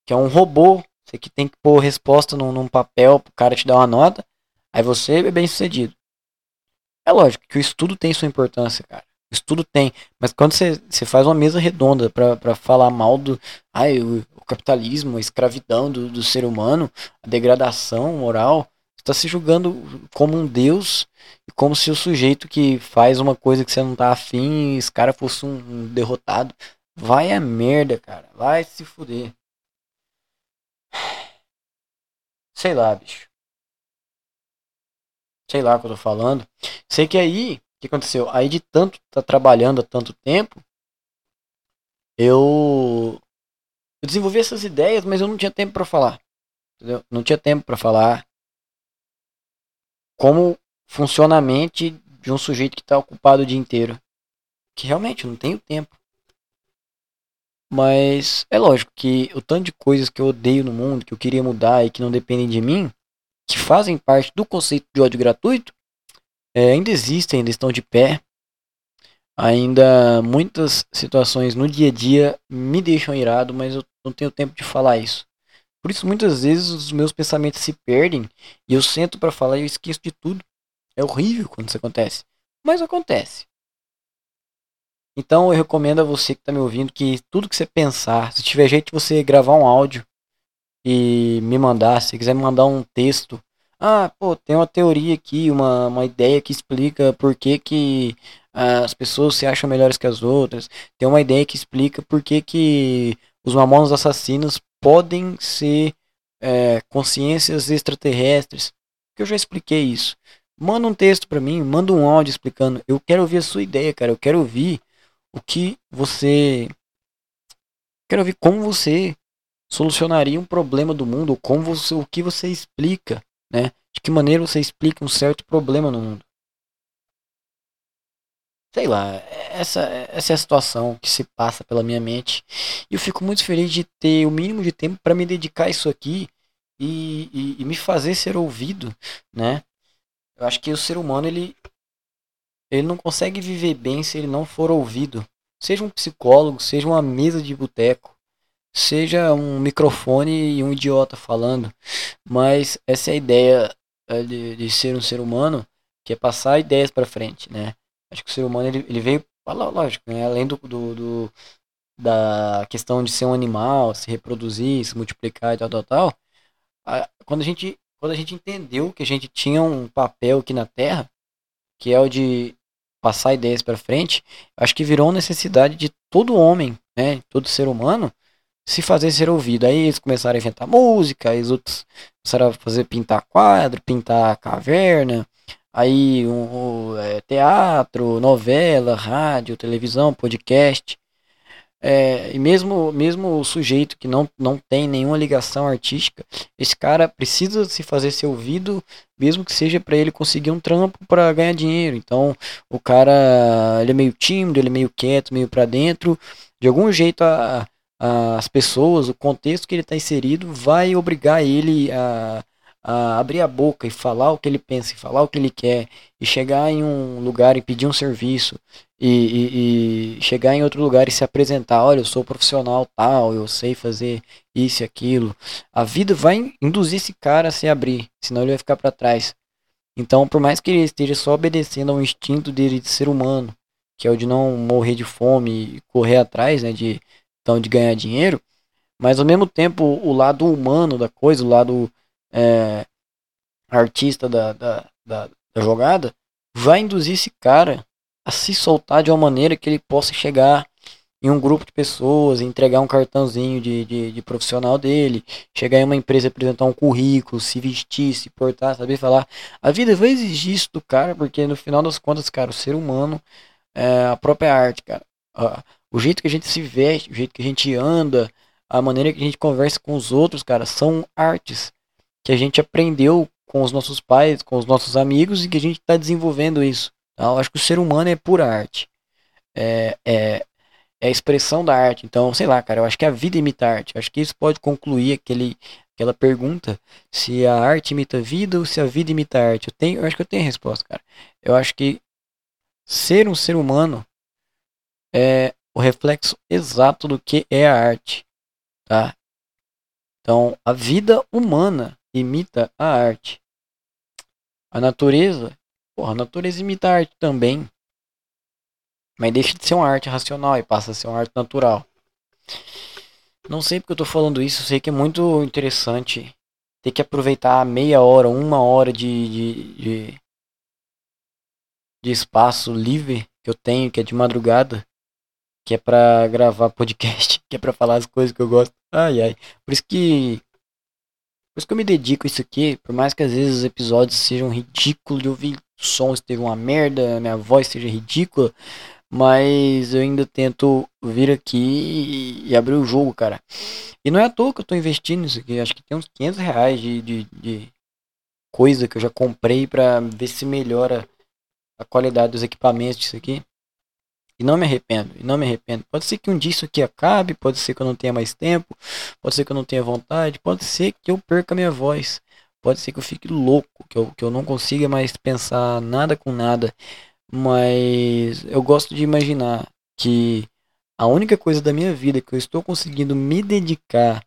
que é um robô, você que tem que pôr resposta num, num papel pro cara te dar uma nota, aí você é bem sucedido. É lógico que o estudo tem sua importância, cara. O estudo tem, mas quando você, você faz uma mesa redonda para falar mal do ai, o, o, capitalismo, a escravidão do, do ser humano, a degradação moral, está se julgando como um deus e como se o sujeito que faz uma coisa que você não tá afim, esse cara fosse um, um derrotado. Vai a merda, cara. Vai se fuder. Sei lá, bicho. Sei lá o que eu tô falando. Sei que aí, que aconteceu? Aí de tanto tá trabalhando há tanto tempo, eu, eu desenvolvi essas ideias, mas eu não tinha tempo para falar. Entendeu? Não tinha tempo para falar como funciona a mente de um sujeito que está ocupado o dia inteiro. Que realmente eu não tenho tempo. Mas é lógico que o tanto de coisas que eu odeio no mundo, que eu queria mudar e que não dependem de mim, que fazem parte do conceito de ódio gratuito, é, ainda existem, ainda estão de pé. Ainda muitas situações no dia a dia me deixam irado, mas eu não tenho tempo de falar isso. Por isso, muitas vezes os meus pensamentos se perdem e eu sento para falar e eu esqueço de tudo. É horrível quando isso acontece, mas acontece. Então eu recomendo a você que está me ouvindo que tudo que você pensar, se tiver jeito de você gravar um áudio e me mandar, se quiser me mandar um texto, ah, pô, tem uma teoria aqui, uma, uma ideia que explica por que, que ah, as pessoas se acham melhores que as outras, tem uma ideia que explica por que, que os mamonos assassinos podem ser é, consciências extraterrestres, que eu já expliquei isso. Manda um texto para mim, manda um áudio explicando. Eu quero ouvir a sua ideia, cara. Eu quero ouvir o que você. Quero ver como você solucionaria um problema do mundo, como você, o que você explica, né? De que maneira você explica um certo problema no mundo. Sei lá, essa, essa é a situação que se passa pela minha mente. E eu fico muito feliz de ter o mínimo de tempo para me dedicar a isso aqui e, e, e, me fazer ser ouvido, né? Eu acho que o ser humano ele, ele não consegue viver bem se ele não for ouvido. Seja um psicólogo, seja uma mesa de boteco, seja um microfone e um idiota falando. Mas essa é a ideia é, de, de ser um ser humano, que é passar ideias para frente, né? Acho que o ser humano ele, ele veio, lógico, né? além do, do, do, da questão de ser um animal, se reproduzir, se multiplicar e tal, tal, tal. A, quando a gente quando a gente entendeu que a gente tinha um papel aqui na Terra, que é o de passar ideias para frente, acho que virou necessidade de todo homem, né, todo ser humano, se fazer ser ouvido. Aí eles começaram a inventar música, aí os outros começaram a fazer pintar quadro, pintar caverna, aí um, um é, teatro, novela, rádio, televisão, podcast. É, e mesmo, mesmo o sujeito que não, não tem nenhuma ligação artística, esse cara precisa se fazer ser ouvido, mesmo que seja para ele conseguir um trampo para ganhar dinheiro. Então, o cara ele é meio tímido, ele é meio quieto, meio para dentro. De algum jeito, a, as pessoas, o contexto que ele está inserido, vai obrigar ele a, a abrir a boca e falar o que ele pensa, e falar o que ele quer, e chegar em um lugar e pedir um serviço, e, e, e, chegar em outro lugar e se apresentar, olha, eu sou profissional tal, eu sei fazer isso e aquilo. A vida vai induzir esse cara a se abrir, senão ele vai ficar para trás. Então, por mais que ele esteja só obedecendo ao instinto dele de ser humano, que é o de não morrer de fome e correr atrás, né, de de ganhar dinheiro, mas ao mesmo tempo o lado humano da coisa, o lado é, artista da, da, da, da jogada, vai induzir esse cara a se soltar de uma maneira que ele possa chegar em um grupo de pessoas, entregar um cartãozinho de, de, de, profissional dele, chegar em uma empresa apresentar um currículo, se vestir, se portar, saber falar. A vida vai exigir isso do cara, porque no final das contas, cara, o ser humano é a própria arte, cara. O jeito que a gente se veste, o jeito que a gente anda, a maneira que a gente conversa com os outros, cara, são artes que a gente aprendeu com os nossos pais, com os nossos amigos e que a gente está desenvolvendo isso. Tá? Eu acho que o ser humano é pura arte. É, é, é a expressão da arte. Então, sei lá, cara, eu acho que a vida imita a arte. Eu acho que isso pode concluir aquele, aquela pergunta se a arte imita a vida ou se a vida imita a arte. Eu, tenho, eu acho que eu tenho a resposta, cara. Eu acho que ser um ser humano é o reflexo exato do que é a arte, tá? Então, a vida humana imita a arte. A natureza, porra, a natureza imita a arte também. Mas deixa de ser uma arte racional e passa a ser uma arte natural. Não sei porque eu tô falando isso, sei que é muito interessante ter que aproveitar meia hora, uma hora de, de, de, de espaço livre que eu tenho, que é de madrugada, que é para gravar podcast, que é para falar as coisas que eu gosto. Ai ai. Por isso que por isso que eu me dedico a isso aqui, por mais que às vezes os episódios sejam ridículos, de ouvir o som esteja uma merda, minha voz seja ridícula, mas eu ainda tento vir aqui e, abrir o jogo, cara. E não é à toa que eu tô investindo nisso aqui. Acho que tem uns 500 reais de, de, de coisa que eu já comprei pra ver se melhora a qualidade dos equipamentos disso aqui. E não me arrependo, e não me arrependo. Pode ser que um dia isso aqui acabe, pode ser que eu não tenha mais tempo, pode ser que eu não tenha vontade, pode ser que eu perca minha voz, pode ser que eu fique louco, que eu, que eu não consiga mais pensar nada com nada. Mas eu gosto de imaginar que a única coisa da minha vida que eu estou conseguindo me dedicar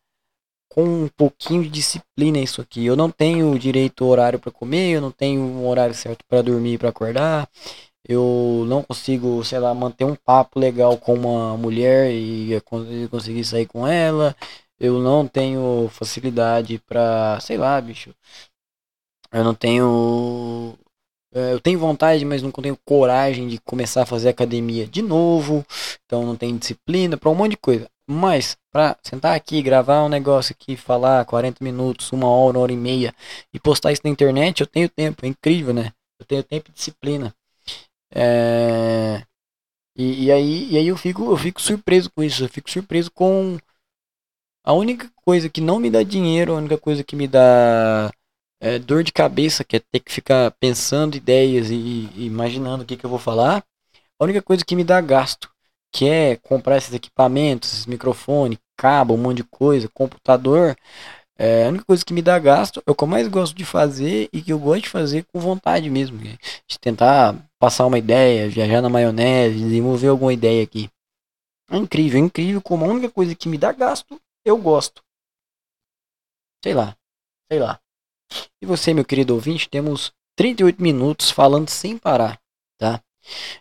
com um pouquinho de disciplina é isso aqui. Eu não tenho direito ao horário para comer, eu não tenho um horário certo para dormir, para acordar. Eu não consigo, sei lá, manter um papo legal com uma mulher e conseguir sair com ela. Eu não tenho facilidade para, sei lá, bicho. Eu não tenho é, eu tenho vontade, mas não tenho coragem de começar a fazer academia de novo. Então não tenho disciplina para um monte de coisa. Mas para sentar aqui, gravar um negócio aqui, falar 40 minutos, uma hora, uma hora e meia e postar isso na internet, eu tenho tempo. É incrível, né? Eu tenho tempo e disciplina. É... E, e, aí, e aí eu fico, eu fico surpreso com isso. Eu fico surpreso com a única coisa que não me dá dinheiro, a única coisa que me dá é, dor de cabeça, que é ter que ficar pensando ideias e, e imaginando o que, que eu vou falar. A única coisa que me dá gasto, que é comprar esses equipamentos, esses microfone, cabo, um monte de coisa, computador. É, a única coisa que me dá gasto é o que eu mais gosto de fazer e que eu gosto de fazer com vontade mesmo. De tentar passar uma ideia, viajar na maionese, desenvolver alguma ideia aqui. É incrível, é incrível como a única coisa que me dá gasto, eu gosto. Sei lá, sei lá. E você, meu querido ouvinte, temos 38 minutos falando sem parar, tá?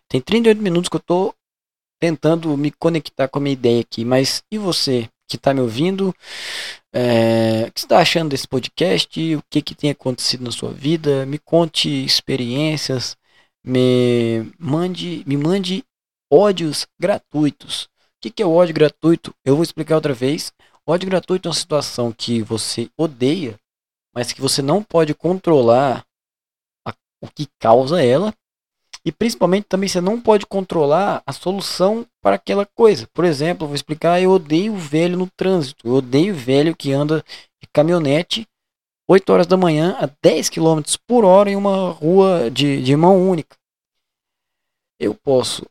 Tem 38 minutos que eu tô tentando me conectar com a minha ideia aqui, mas e você que está me ouvindo? É, o que você está achando desse podcast? O que, que tem acontecido na sua vida? Me conte experiências, me mande, me mande ódios gratuitos. O que, que é ódio gratuito? Eu vou explicar outra vez. ódio gratuito é uma situação que você odeia mas que você não pode controlar a, o que causa ela. E principalmente também você não pode controlar a solução para aquela coisa. Por exemplo, vou explicar, eu odeio velho no trânsito. Eu odeio velho que anda de caminhonete 8 horas da manhã a 10 km por hora em uma rua de, de mão única. Eu posso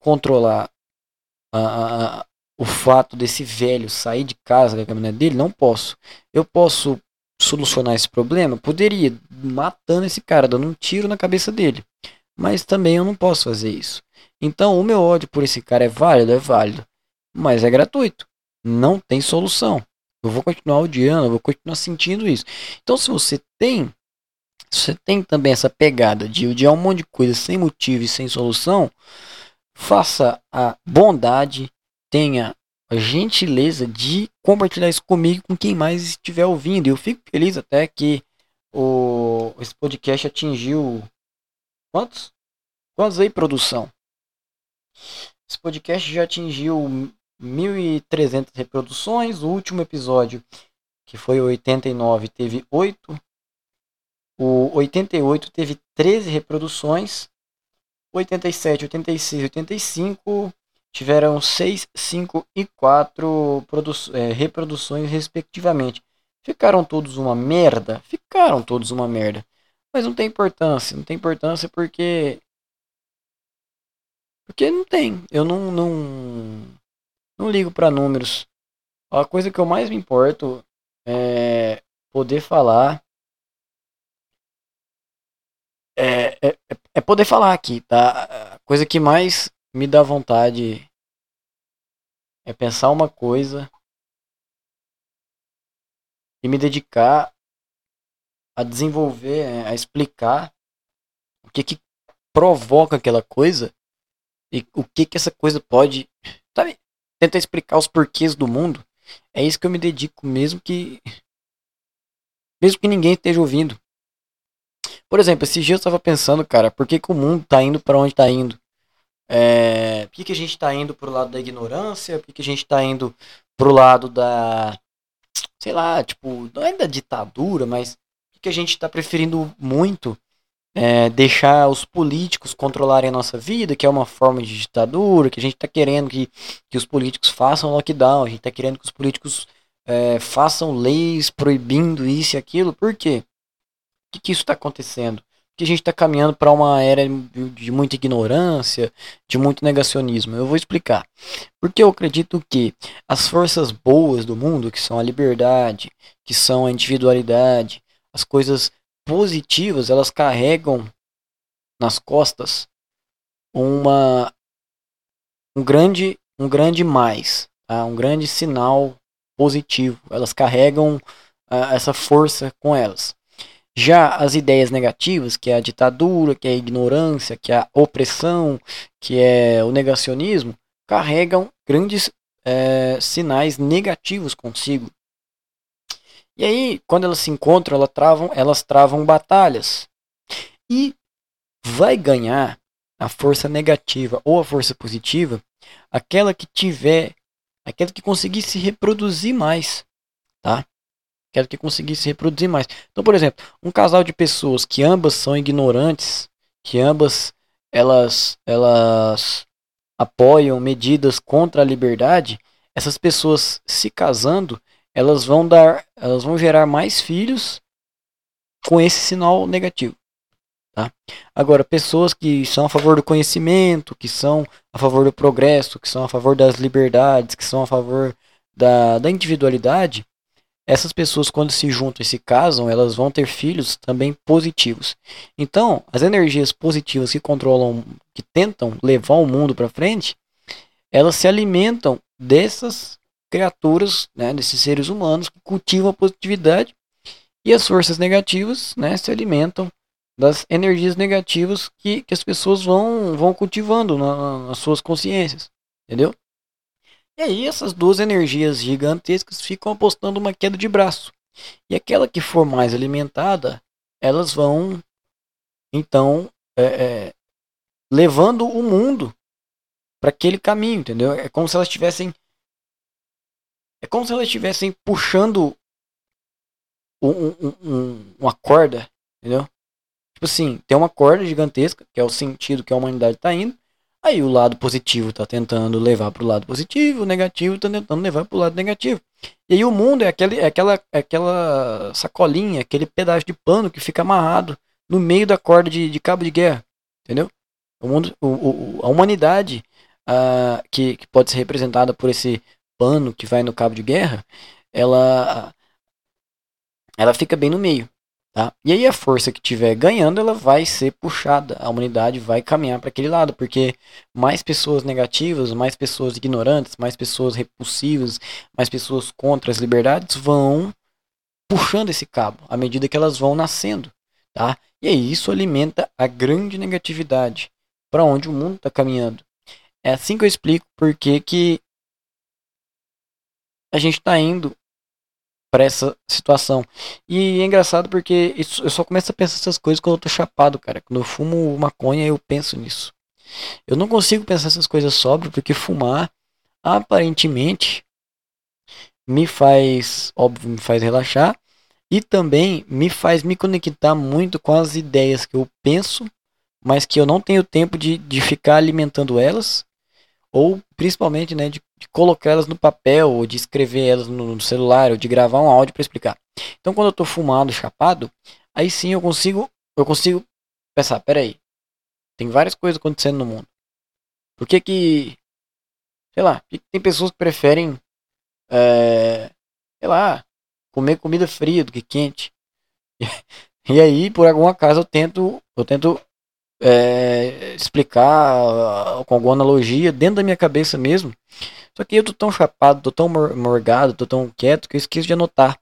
controlar a, a, o fato desse velho sair de casa com a caminhonete dele? Não posso. Eu posso solucionar esse problema? Poderia, matando esse cara, dando um tiro na cabeça dele. Mas também eu não posso fazer isso. Então, o meu ódio por esse cara é válido? É válido. Mas é gratuito. Não tem solução. Eu vou continuar odiando, eu vou continuar sentindo isso. Então, se você tem, se você tem também essa pegada de odiar um monte de coisa sem motivo e sem solução, faça a bondade, tenha a gentileza de compartilhar isso comigo com quem mais estiver ouvindo. Eu fico feliz até que o, esse podcast atingiu quantos? Quantos aí, produção? Esse podcast já atingiu 1.300 reproduções. O último episódio, que foi o 89, teve 8. O 88 teve 13 reproduções. 87, 86, 85 tiveram 6, 5 e 4 é, reproduções, respectivamente. Ficaram todos uma merda? Ficaram todos uma merda. Mas não tem importância. Não tem importância porque. Porque não tem. Eu não. Não, não ligo para números. A coisa que eu mais me importo é poder falar. É, é, é poder falar aqui, tá? A coisa que mais me dá vontade é pensar uma coisa e me dedicar a desenvolver, é, a explicar o que que provoca aquela coisa e o que que essa coisa pode, sabe? Tentar explicar os porquês do mundo. É isso que eu me dedico, mesmo que mesmo que ninguém esteja ouvindo. Por exemplo, esse dia eu estava pensando, cara, por que, que o mundo está indo para onde está indo? É, por que, que a gente está indo pro lado da ignorância? Por que, que a gente está indo pro lado da. Sei lá, tipo, não é da ditadura, mas que, a gente está preferindo muito é, deixar os políticos controlarem a nossa vida, que é uma forma de ditadura, que a gente está querendo que, que os políticos façam lockdown, a gente está querendo que os políticos é, façam leis proibindo isso e aquilo. Por quê? Por que, que isso está acontecendo? que a gente está caminhando para uma era de muita ignorância, de muito negacionismo. Eu vou explicar. Porque eu acredito que as forças boas do mundo, que são a liberdade, que são a individualidade, as coisas positivas, elas carregam nas costas uma um grande um grande mais, tá? um grande sinal positivo. Elas carregam uh, essa força com elas. Já as ideias negativas, que é a ditadura, que é a ignorância, que é a opressão, que é o negacionismo, carregam grandes é, sinais negativos consigo. E aí, quando elas se encontram, elas travam, elas travam batalhas. E vai ganhar a força negativa ou a força positiva aquela que tiver, aquela que conseguir se reproduzir mais, tá? Quero que conseguisse reproduzir mais. Então, por exemplo, um casal de pessoas que ambas são ignorantes, que ambas elas elas apoiam medidas contra a liberdade, essas pessoas se casando, elas vão dar, elas vão gerar mais filhos com esse sinal negativo. Tá? Agora, pessoas que são a favor do conhecimento, que são a favor do progresso, que são a favor das liberdades, que são a favor da, da individualidade, essas pessoas, quando se juntam e se casam, elas vão ter filhos também positivos. Então, as energias positivas que controlam, que tentam levar o mundo para frente, elas se alimentam dessas criaturas, né, desses seres humanos que cultivam a positividade, e as forças negativas né, se alimentam das energias negativas que, que as pessoas vão, vão cultivando na, nas suas consciências. Entendeu? E aí essas duas energias gigantescas ficam apostando uma queda de braço. E aquela que for mais alimentada, elas vão então é, é, levando o mundo para aquele caminho, entendeu? É como se elas estivessem é como se elas estivessem puxando um, um, um, uma corda, entendeu? Tipo assim, tem uma corda gigantesca, que é o sentido que a humanidade está indo, Aí o lado positivo está tentando levar para o lado positivo, o negativo está tentando levar para o lado negativo. E aí o mundo é, aquele, é, aquela, é aquela sacolinha, aquele pedaço de pano que fica amarrado no meio da corda de, de cabo de guerra. Entendeu? O mundo, o, o, a humanidade uh, que, que pode ser representada por esse pano que vai no cabo de guerra, ela, ela fica bem no meio. Tá? E aí a força que tiver ganhando, ela vai ser puxada, a humanidade vai caminhar para aquele lado, porque mais pessoas negativas, mais pessoas ignorantes, mais pessoas repulsivas, mais pessoas contra as liberdades vão puxando esse cabo à medida que elas vão nascendo, tá? E aí isso alimenta a grande negatividade para onde o mundo está caminhando. É assim que eu explico porque que a gente está indo para essa situação. E é engraçado porque isso, eu só começo a pensar essas coisas quando eu tô chapado, cara. Quando eu fumo maconha, eu penso nisso. Eu não consigo pensar essas coisas sóbrio porque fumar aparentemente me faz, óbvio, me faz relaxar e também me faz me conectar muito com as ideias que eu penso, mas que eu não tenho tempo de, de ficar alimentando elas, ou principalmente né, de, de colocar elas no papel, ou de escrever elas no, celular, ou de gravar um áudio para explicar. Então quando eu estou fumado, chapado, aí sim eu consigo, eu consigo pensar, peraí, tem várias coisas acontecendo no mundo. Por que que, sei lá, tem pessoas que preferem, é, sei lá, comer comida fria do que quente. E aí, por algum acaso, eu tento, eu tento é, explicar com alguma analogia dentro da minha cabeça mesmo. Só que eu tô tão chapado, tô tão morgado, tô tão quieto que eu esqueço de anotar.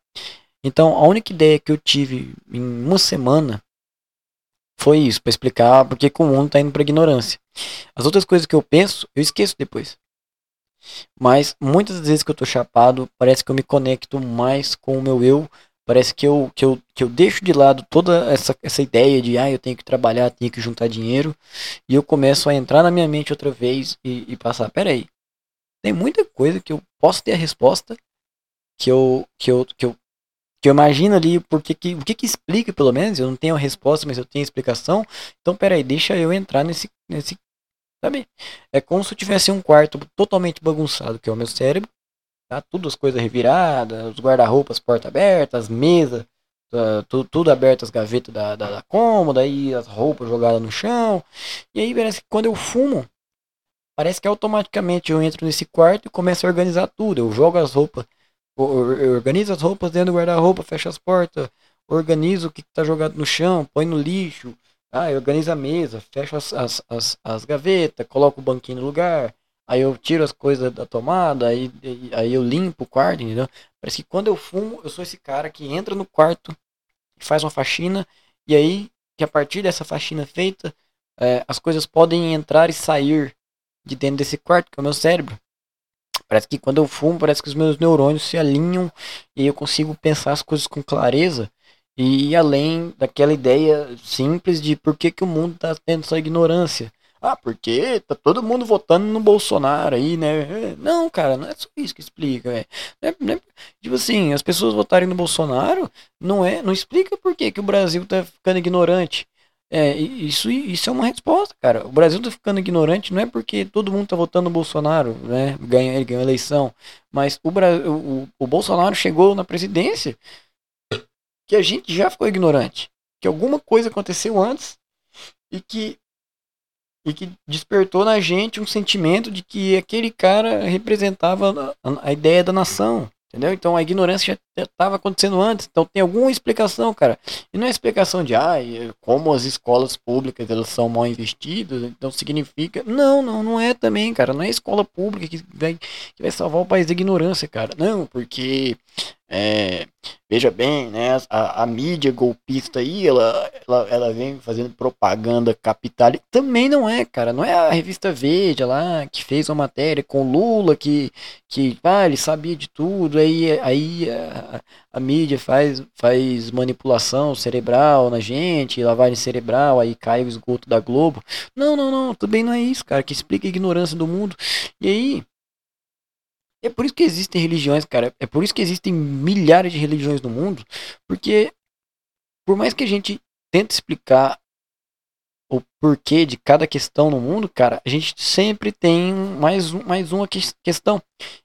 Então, a única ideia que eu tive em uma semana foi isso, para explicar porque que o mundo tá indo pra ignorância. As outras coisas que eu penso, eu esqueço depois. Mas muitas vezes que eu tô chapado, parece que eu me conecto mais com o meu eu. Parece que eu, que eu, que eu deixo de lado toda essa, essa ideia de ah, eu tenho que trabalhar, tenho que juntar dinheiro. E eu começo a entrar na minha mente outra vez e, e passar, peraí. Tem muita coisa que eu posso ter a resposta, que eu, que eu, que eu, que eu imagino ali porque que, o que que explica pelo menos, eu não tenho a resposta, mas eu tenho a explicação. Então, peraí, deixa eu entrar nesse, nesse Sabe? É como se eu tivesse um quarto totalmente bagunçado, que é o meu cérebro. Tá? Tudo as coisas reviradas, os guarda-roupas, porta aberta, as mesas, tá, tudo, tudo aberto, as gavetas da, da, da cômoda, aí as roupas jogadas no chão. E aí parece que quando eu fumo, parece que automaticamente eu entro nesse quarto e começo a organizar tudo. Eu jogo as roupas, eu organizo as roupas dentro do guarda-roupa, fecho as portas, organizo o que está jogado no chão, põe no lixo, ah, eu organizo a mesa, fecho as, as, as, as gavetas, coloco o banquinho no lugar, aí eu tiro as coisas da tomada, aí, aí eu limpo o quarto, entendeu? Parece que quando eu fumo, eu sou esse cara que entra no quarto, faz uma faxina, e aí, que a partir dessa faxina feita, é, as coisas podem entrar e sair de dentro desse quarto, que é o meu cérebro. Parece que quando eu fumo, parece que os meus neurônios se alinham e eu consigo pensar as coisas com clareza e além daquela ideia simples de por que, que o mundo está tendo essa ignorância. Ah, porque tá todo mundo votando no Bolsonaro aí, né? Não, cara, não é só isso que explica, velho. É, é, tipo assim, as pessoas votarem no Bolsonaro não é, não explica por que, que o Brasil tá ficando ignorante. É, isso, isso é uma resposta, cara. O Brasil tá ficando ignorante não é porque todo mundo tá votando no Bolsonaro, né? Ganha, ele ganhou a eleição. Mas o, o, o Bolsonaro chegou na presidência que a gente já ficou ignorante. Que alguma coisa aconteceu antes e que, e que despertou na gente um sentimento de que aquele cara representava a, a ideia da nação. Entendeu? Então a ignorância estava acontecendo antes. Então tem alguma explicação, cara. E não é explicação de ah, como as escolas públicas elas são mal investidas, então significa. Não, não, não é também, cara. Não é escola pública que vai, que vai salvar o país da ignorância, cara. Não, porque é, veja bem, né, a, a, mídia golpista aí, ela, ela, ela vem fazendo propaganda capital. Também não é, cara. Não é a revista Veja lá que fez uma matéria com Lula que, que ah, ele sabia de tudo. Aí, aí a mídia faz, faz manipulação cerebral na gente, lavagem cerebral, aí cai o esgoto da Globo. Não, não, não. Também não é isso, cara. Que explica a ignorância do mundo. E aí é por isso que existem religiões, cara. É por isso que existem milhares de religiões no mundo. Porque, por mais que a gente tente explicar o porquê de cada questão no mundo, cara, a gente sempre tem mais, um, mais uma questão.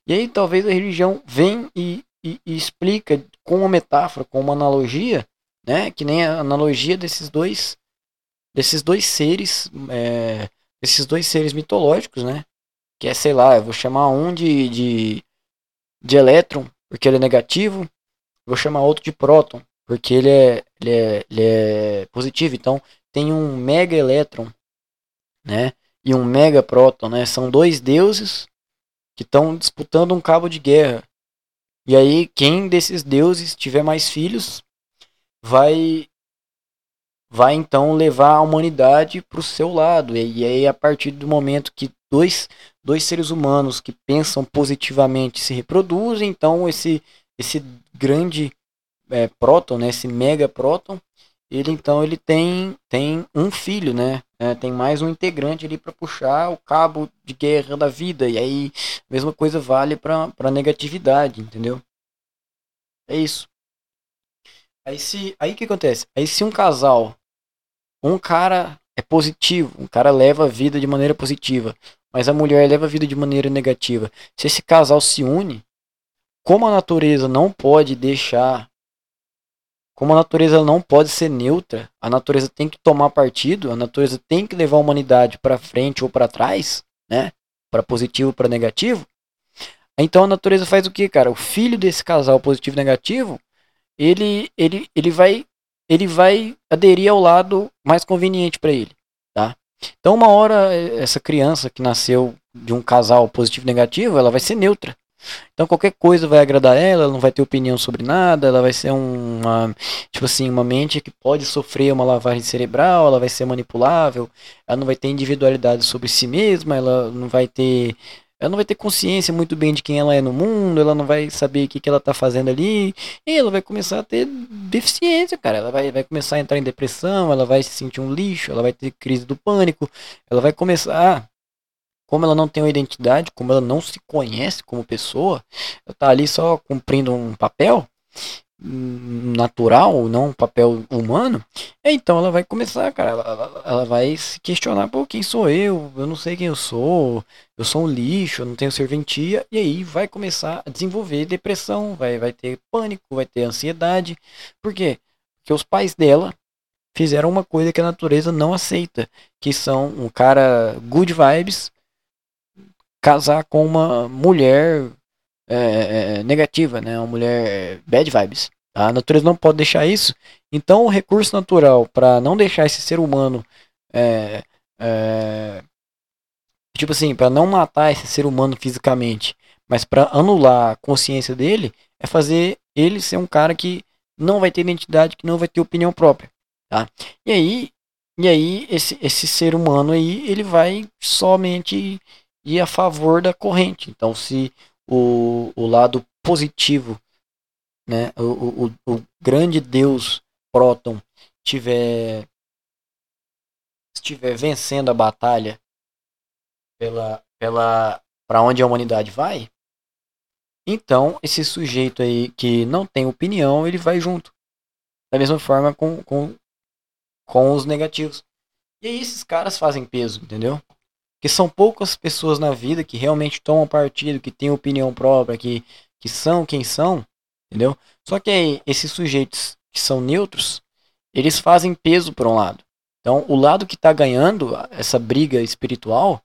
E aí talvez a religião vem e, e, e explica com uma metáfora, com uma analogia, né? Que nem a analogia desses dois desses dois seres, é, desses dois seres mitológicos, né? que é, sei lá, eu vou chamar um de, de, de elétron, porque ele é negativo, vou chamar outro de próton, porque ele é, ele é, ele é positivo. Então, tem um mega elétron, né, e um mega próton, né, são dois deuses que estão disputando um cabo de guerra. E aí, quem desses deuses tiver mais filhos, vai vai então levar a humanidade para o seu lado. E aí, a partir do momento que dois, dois seres humanos que pensam positivamente se reproduzem, então esse, esse grande é, próton, né, esse mega próton, ele então ele tem tem um filho, né? É, tem mais um integrante ali para puxar o cabo de guerra da vida e aí mesma coisa vale para para negatividade, entendeu? É isso. Aí se aí que acontece? Aí se um casal, um cara é positivo, um cara leva a vida de maneira positiva, mas a mulher leva a vida de maneira negativa. Se esse casal se une, como a natureza não pode deixar como a natureza não pode ser neutra, a natureza tem que tomar partido, a natureza tem que levar a humanidade para frente ou para trás, né? Para positivo para negativo. Então a natureza faz o que, cara? O filho desse casal positivo e negativo, ele ele ele vai ele vai aderir ao lado mais conveniente para ele, tá? Então uma hora essa criança que nasceu de um casal positivo e negativo, ela vai ser neutra. Então qualquer coisa vai agradar ela, ela não vai ter opinião sobre nada, ela vai ser uma, tipo assim, uma mente que pode sofrer uma lavagem cerebral, ela vai ser manipulável, ela não vai ter individualidade sobre si mesma, ela não vai ter ela não vai ter consciência muito bem de quem ela é no mundo, ela não vai saber o que, que ela tá fazendo ali, e ela vai começar a ter deficiência, cara. Ela vai, vai começar a entrar em depressão, ela vai se sentir um lixo, ela vai ter crise do pânico, ela vai começar como ela não tem uma identidade, como ela não se conhece como pessoa, ela tá ali só cumprindo um papel hum, natural, não um papel humano, então ela vai começar, cara, ela, ela vai se questionar, pô, quem sou eu? Eu não sei quem eu sou, eu sou um lixo, eu não tenho serventia, e aí vai começar a desenvolver depressão, vai, vai ter pânico, vai ter ansiedade, por quê? Porque os pais dela fizeram uma coisa que a natureza não aceita, que são um cara good vibes, casar com uma mulher é, é, negativa, né? Uma mulher bad vibes. Tá? A natureza não pode deixar isso. Então, o recurso natural para não deixar esse ser humano, é, é, tipo assim, para não matar esse ser humano fisicamente, mas para anular a consciência dele, é fazer ele ser um cara que não vai ter identidade, que não vai ter opinião própria, tá? E aí, e aí esse, esse ser humano aí, ele vai somente e a favor da corrente. Então, se o, o lado positivo, né, o, o, o grande Deus Próton tiver estiver vencendo a batalha pela pela para onde a humanidade vai, então esse sujeito aí que não tem opinião, ele vai junto. Da mesma forma com, com, com os negativos. E aí esses caras fazem peso, entendeu? Que são poucas pessoas na vida que realmente tomam partido, que têm opinião própria, que, que são quem são, entendeu? Só que aí, esses sujeitos que são neutros, eles fazem peso por um lado. Então, o lado que está ganhando essa briga espiritual,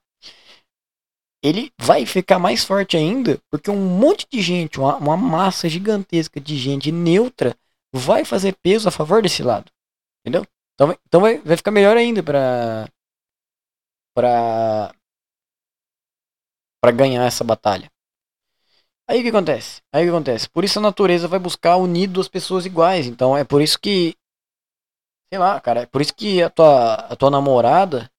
ele vai ficar mais forte ainda, porque um monte de gente, uma, uma massa gigantesca de gente neutra, vai fazer peso a favor desse lado, entendeu? Então, então vai, vai ficar melhor ainda para para para ganhar essa batalha. Aí o que acontece? Aí o que acontece? Por isso a natureza vai buscar unir duas pessoas iguais. Então é por isso que sei lá, cara, é por isso que a tua a tua namorada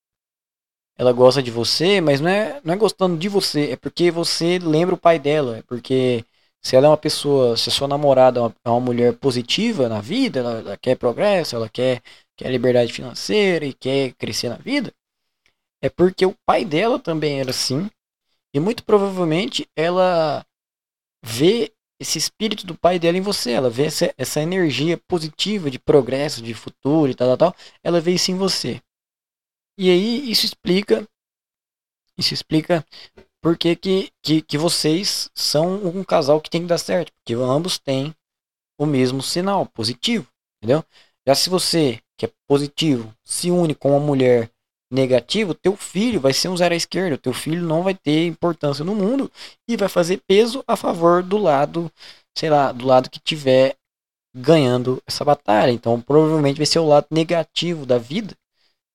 ela gosta de você, mas não é não é gostando de você, é porque você lembra o pai dela, é porque se ela é uma pessoa, se a sua namorada é uma, é uma mulher positiva na vida, ela, ela quer progresso, ela quer quer liberdade financeira e quer crescer na vida, é porque o pai dela também era assim. E muito provavelmente ela vê esse espírito do pai dela em você. Ela vê essa, essa energia positiva de progresso, de futuro e tal, tal, tal. Ela vê isso em você. E aí isso explica. Isso explica por que, que, que, vocês são um casal que tem que dar certo. Porque ambos têm o mesmo sinal positivo. Entendeu? Já se você, que é positivo, se une com uma mulher negativo, teu filho vai ser um zero à esquerda, teu filho não vai ter importância no mundo e vai fazer peso a favor do lado, sei lá, do lado que tiver ganhando essa batalha. Então, provavelmente vai ser o lado negativo da vida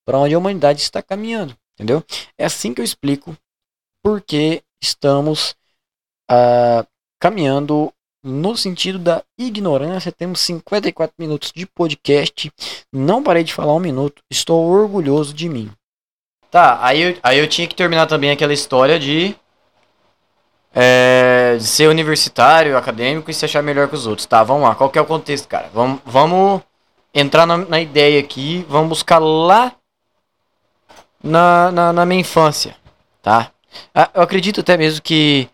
para onde a humanidade está caminhando, entendeu? É assim que eu explico porque estamos uh, caminhando no sentido da ignorância. Temos 54 minutos de podcast. Não parei de falar um minuto. Estou orgulhoso de mim. Tá, aí eu, aí eu tinha que terminar também aquela história de, é, de ser universitário, acadêmico e se achar melhor que os outros. Tá, vamos lá. Qual que é o contexto, cara? Vamos, vamos, entrar na, na ideia aqui, vamos buscar lá na, na, na minha infância, tá? Ah, eu acredito até mesmo que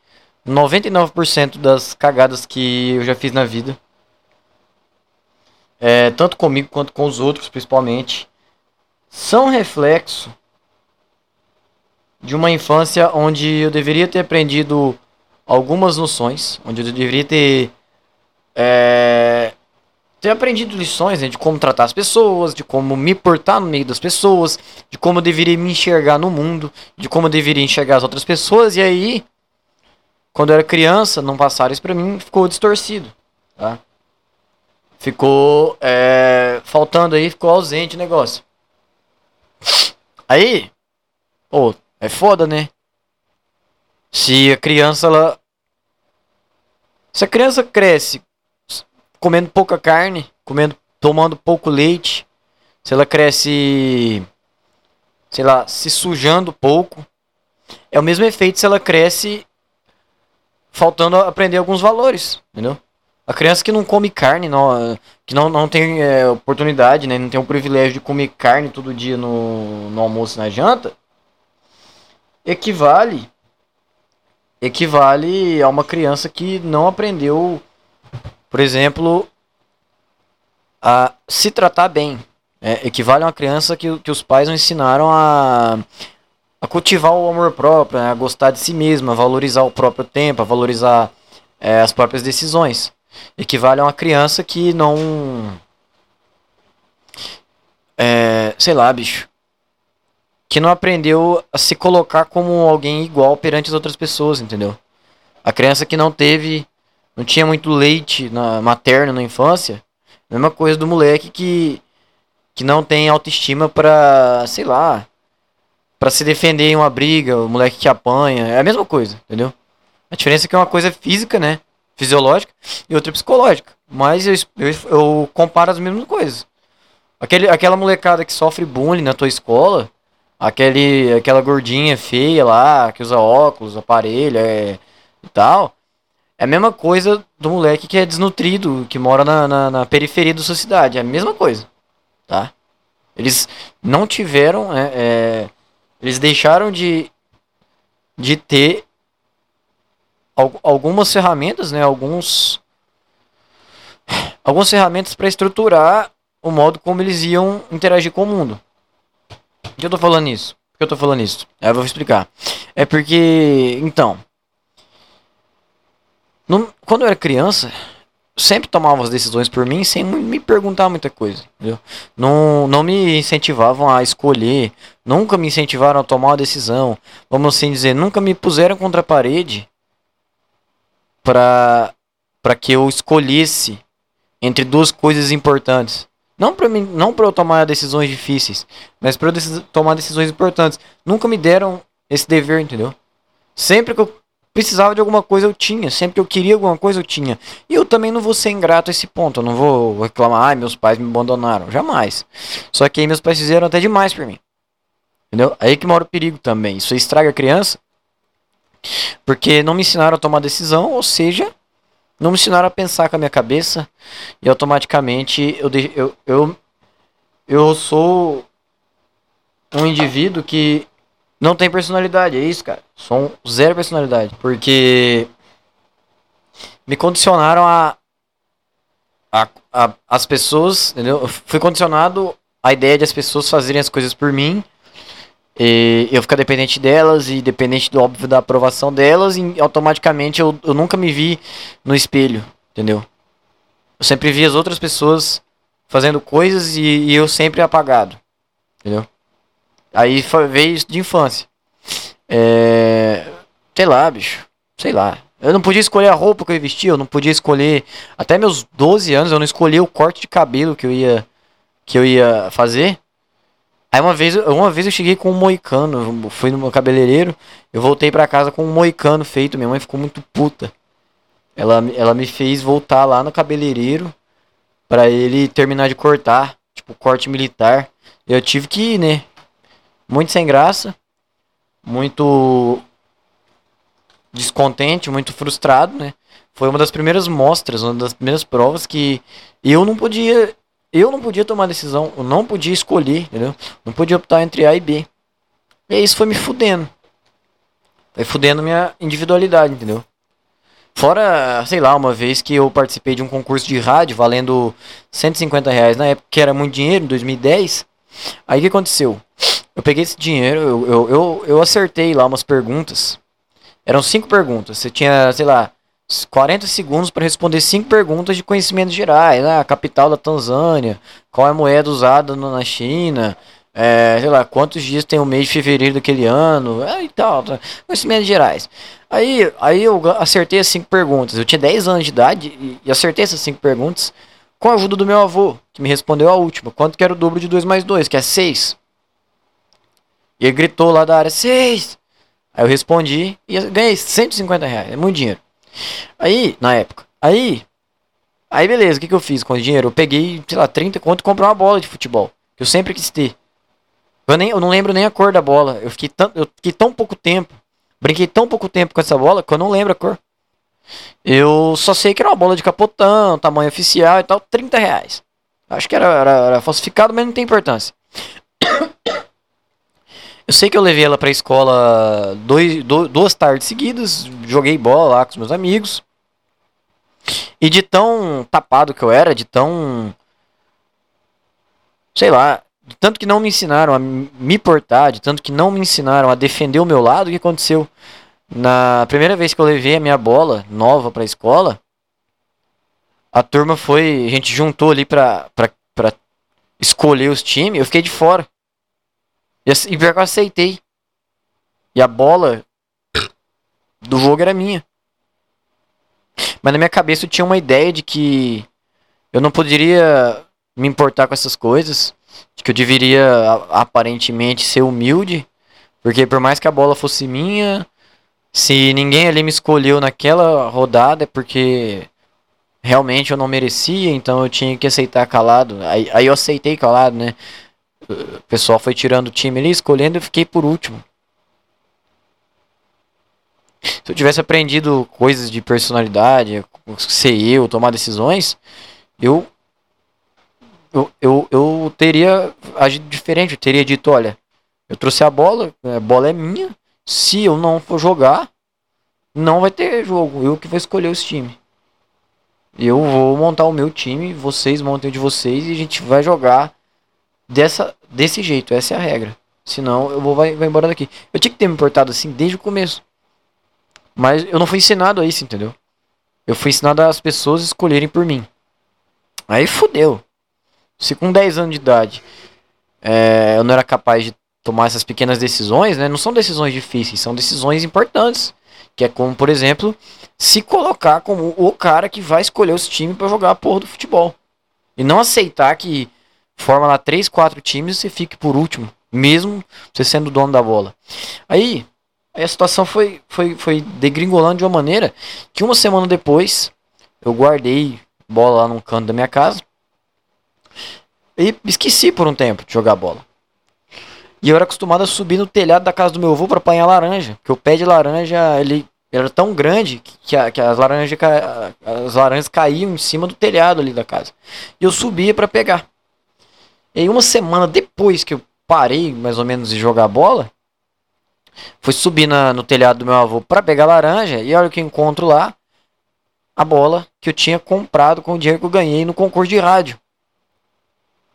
99% das cagadas que eu já fiz na vida, é, tanto comigo quanto com os outros, principalmente, são reflexo de uma infância onde eu deveria ter aprendido algumas noções, onde eu deveria ter é, ter aprendido lições né, de como tratar as pessoas, de como me portar no meio das pessoas, de como eu deveria me enxergar no mundo, de como eu deveria enxergar as outras pessoas. E aí, quando eu era criança, não passaram isso pra mim, ficou distorcido. Tá? Ficou é, faltando aí, ficou ausente o negócio. Aí, pô, é foda, né? Se a criança, ela. Se a criança cresce comendo pouca carne, comendo, tomando pouco leite, se ela cresce, sei lá, se sujando pouco, é o mesmo efeito se ela cresce faltando aprender alguns valores, entendeu? A criança que não come carne, não, que não, não tem é, oportunidade, né, não tem o privilégio de comer carne todo dia no, no almoço e na janta, equivale equivale a uma criança que não aprendeu por exemplo, a se tratar bem. É, equivale a uma criança que, que os pais não ensinaram a, a cultivar o amor próprio, né, a gostar de si mesma, a valorizar o próprio tempo, a valorizar é, as próprias decisões. Equivale a uma criança que não. É, sei lá, bicho. Que não aprendeu a se colocar como alguém igual perante as outras pessoas, entendeu? A criança que não teve não tinha muito leite na, materno na infância. Mesma coisa do moleque que, que não tem autoestima pra, sei lá, para se defender em uma briga, o moleque que apanha. É a mesma coisa, entendeu? A diferença é que é uma coisa física, né? Fisiológica, e outra psicológica. Mas eu, eu, eu comparo as mesmas coisas. Aquele, aquela molecada que sofre bullying na tua escola, aquele, aquela gordinha feia lá, que usa óculos, aparelho é, e tal. É a mesma coisa do moleque que é desnutrido, que mora na, na, na periferia da sociedade. É a mesma coisa. Tá? Eles não tiveram. É, é, eles deixaram de, de ter algumas ferramentas, né? Alguns. Algumas ferramentas para estruturar o modo como eles iam interagir com o mundo. Por que eu tô falando isso? Por que eu tô falando isso? Eu vou explicar. É porque. Então. Não, quando eu era criança, sempre tomava as decisões por mim sem me perguntar muita coisa. Entendeu? Não, não me incentivavam a escolher, nunca me incentivaram a tomar uma decisão. Vamos assim dizer, nunca me puseram contra a parede para para que eu escolhesse entre duas coisas importantes. Não para mim, não para eu tomar decisões difíceis, mas para eu tomar decisões importantes. Nunca me deram esse dever, entendeu? Sempre que eu precisava de alguma coisa eu tinha, sempre que eu queria alguma coisa eu tinha. E eu também não vou ser ingrato a esse ponto, eu não vou reclamar, ai, meus pais me abandonaram, jamais. Só que aí meus pais fizeram até demais por mim. Entendeu? Aí que mora o perigo também. Isso estraga a criança. Porque não me ensinaram a tomar decisão, ou seja, não me ensinaram a pensar com a minha cabeça e automaticamente eu eu, eu, eu sou um indivíduo que não tem personalidade, é isso, cara. Sou um zero personalidade. Porque me condicionaram a, a, a, as pessoas, entendeu? Eu fui condicionado à ideia de as pessoas fazerem as coisas por mim. E eu ficar dependente delas e dependente do óbvio da aprovação delas, e automaticamente eu, eu nunca me vi no espelho, entendeu? Eu sempre vi as outras pessoas fazendo coisas e, e eu sempre apagado, entendeu? Aí veio isso de infância. É. Sei lá, bicho. Sei lá. Eu não podia escolher a roupa que eu ia vestir, eu não podia escolher. Até meus 12 anos eu não escolhi o corte de cabelo que eu ia. que eu ia fazer. Aí uma vez, uma vez eu cheguei com um moicano, fui no meu cabeleireiro, eu voltei para casa com um moicano feito, minha mãe ficou muito puta. Ela, ela me fez voltar lá no cabeleireiro para ele terminar de cortar, tipo corte militar. Eu tive que ir, né? muito sem graça, muito descontente, muito frustrado, né? Foi uma das primeiras mostras, uma das primeiras provas que eu não podia eu não podia tomar decisão, eu não podia escolher, entendeu? Não podia optar entre A e B. E isso foi me fudendo. Foi fudendo minha individualidade, entendeu? Fora, sei lá, uma vez que eu participei de um concurso de rádio valendo 150 reais na época, que era muito dinheiro, em 2010. Aí o que aconteceu? Eu peguei esse dinheiro, eu, eu, eu, eu acertei lá umas perguntas. Eram cinco perguntas. Você tinha, sei lá, 40 segundos para responder cinco perguntas de conhecimentos gerais. Né? A capital da Tanzânia, qual é a moeda usada na China, é, sei lá, quantos dias tem o mês de fevereiro daquele ano, é, e tal, tá. conhecimentos gerais. Aí, aí eu acertei as cinco perguntas. Eu tinha 10 anos de idade e, e acertei essas cinco perguntas com a ajuda do meu avô, que me respondeu a última. Quanto que era o dobro de 2 mais 2, que é 6. E ele gritou lá da área, 6! Aí eu respondi e ganhei 150 reais, é muito dinheiro. Aí, na época, aí, aí beleza, o que, que eu fiz com o dinheiro? Eu peguei, sei lá, 30 conto e comprei uma bola de futebol, que eu sempre quis ter. Eu, nem, eu não lembro nem a cor da bola. Eu fiquei, tão, eu fiquei tão pouco tempo. Brinquei tão pouco tempo com essa bola que eu não lembro a cor. Eu só sei que era uma bola de capotão, tamanho oficial e tal, 30 reais. Acho que era, era, era falsificado, mas não tem importância. Eu sei que eu levei ela pra escola dois, duas tardes seguidas, joguei bola lá com os meus amigos. E de tão tapado que eu era, de tão. Sei lá, de tanto que não me ensinaram a me portar, de tanto que não me ensinaram a defender o meu lado, o que aconteceu? Na primeira vez que eu levei a minha bola nova pra escola, a turma foi. A gente juntou ali pra, pra, pra escolher os times, eu fiquei de fora. E, e pior que eu aceitei. E a bola do jogo era minha. Mas na minha cabeça eu tinha uma ideia de que eu não poderia me importar com essas coisas de que eu deveria aparentemente ser humilde, porque por mais que a bola fosse minha, se ninguém ali me escolheu naquela rodada é porque realmente eu não merecia, então eu tinha que aceitar calado. Aí, aí eu aceitei calado, né? O pessoal foi tirando o time ali, escolhendo, eu fiquei por último. Se eu tivesse aprendido coisas de personalidade, ser eu, tomar decisões, eu eu, eu, eu teria agido diferente. Eu teria dito: olha, eu trouxe a bola, a bola é minha. Se eu não for jogar, não vai ter jogo. Eu que vou escolher os times. Eu vou montar o meu time, vocês montem o de vocês e a gente vai jogar dessa, desse jeito. Essa é a regra. Senão eu vou vai, vai embora daqui. Eu tinha que ter me importado assim desde o começo. Mas eu não fui ensinado a isso, entendeu? Eu fui ensinado as pessoas escolherem por mim. Aí fudeu. Se com 10 anos de idade é, eu não era capaz de tomar essas pequenas decisões, né? Não são decisões difíceis, são decisões importantes. Que é como, por exemplo, se colocar como o cara que vai escolher os times para jogar a porra do futebol. E não aceitar que forma lá 3, 4 times e você fique por último, mesmo você sendo o dono da bola. Aí, aí a situação foi, foi, foi degringolando de uma maneira que uma semana depois eu guardei bola lá num canto da minha casa e esqueci por um tempo de jogar bola. E eu era acostumado a subir no telhado da casa do meu avô para apanhar laranja. Porque o pé de laranja, ele era tão grande que, a, que as, laranjas, as laranjas caíam em cima do telhado ali da casa. E eu subia para pegar. E aí uma semana depois que eu parei mais ou menos de jogar bola, fui subir na, no telhado do meu avô para pegar laranja e olha o que encontro lá. A bola que eu tinha comprado com o dinheiro que eu ganhei no concurso de rádio.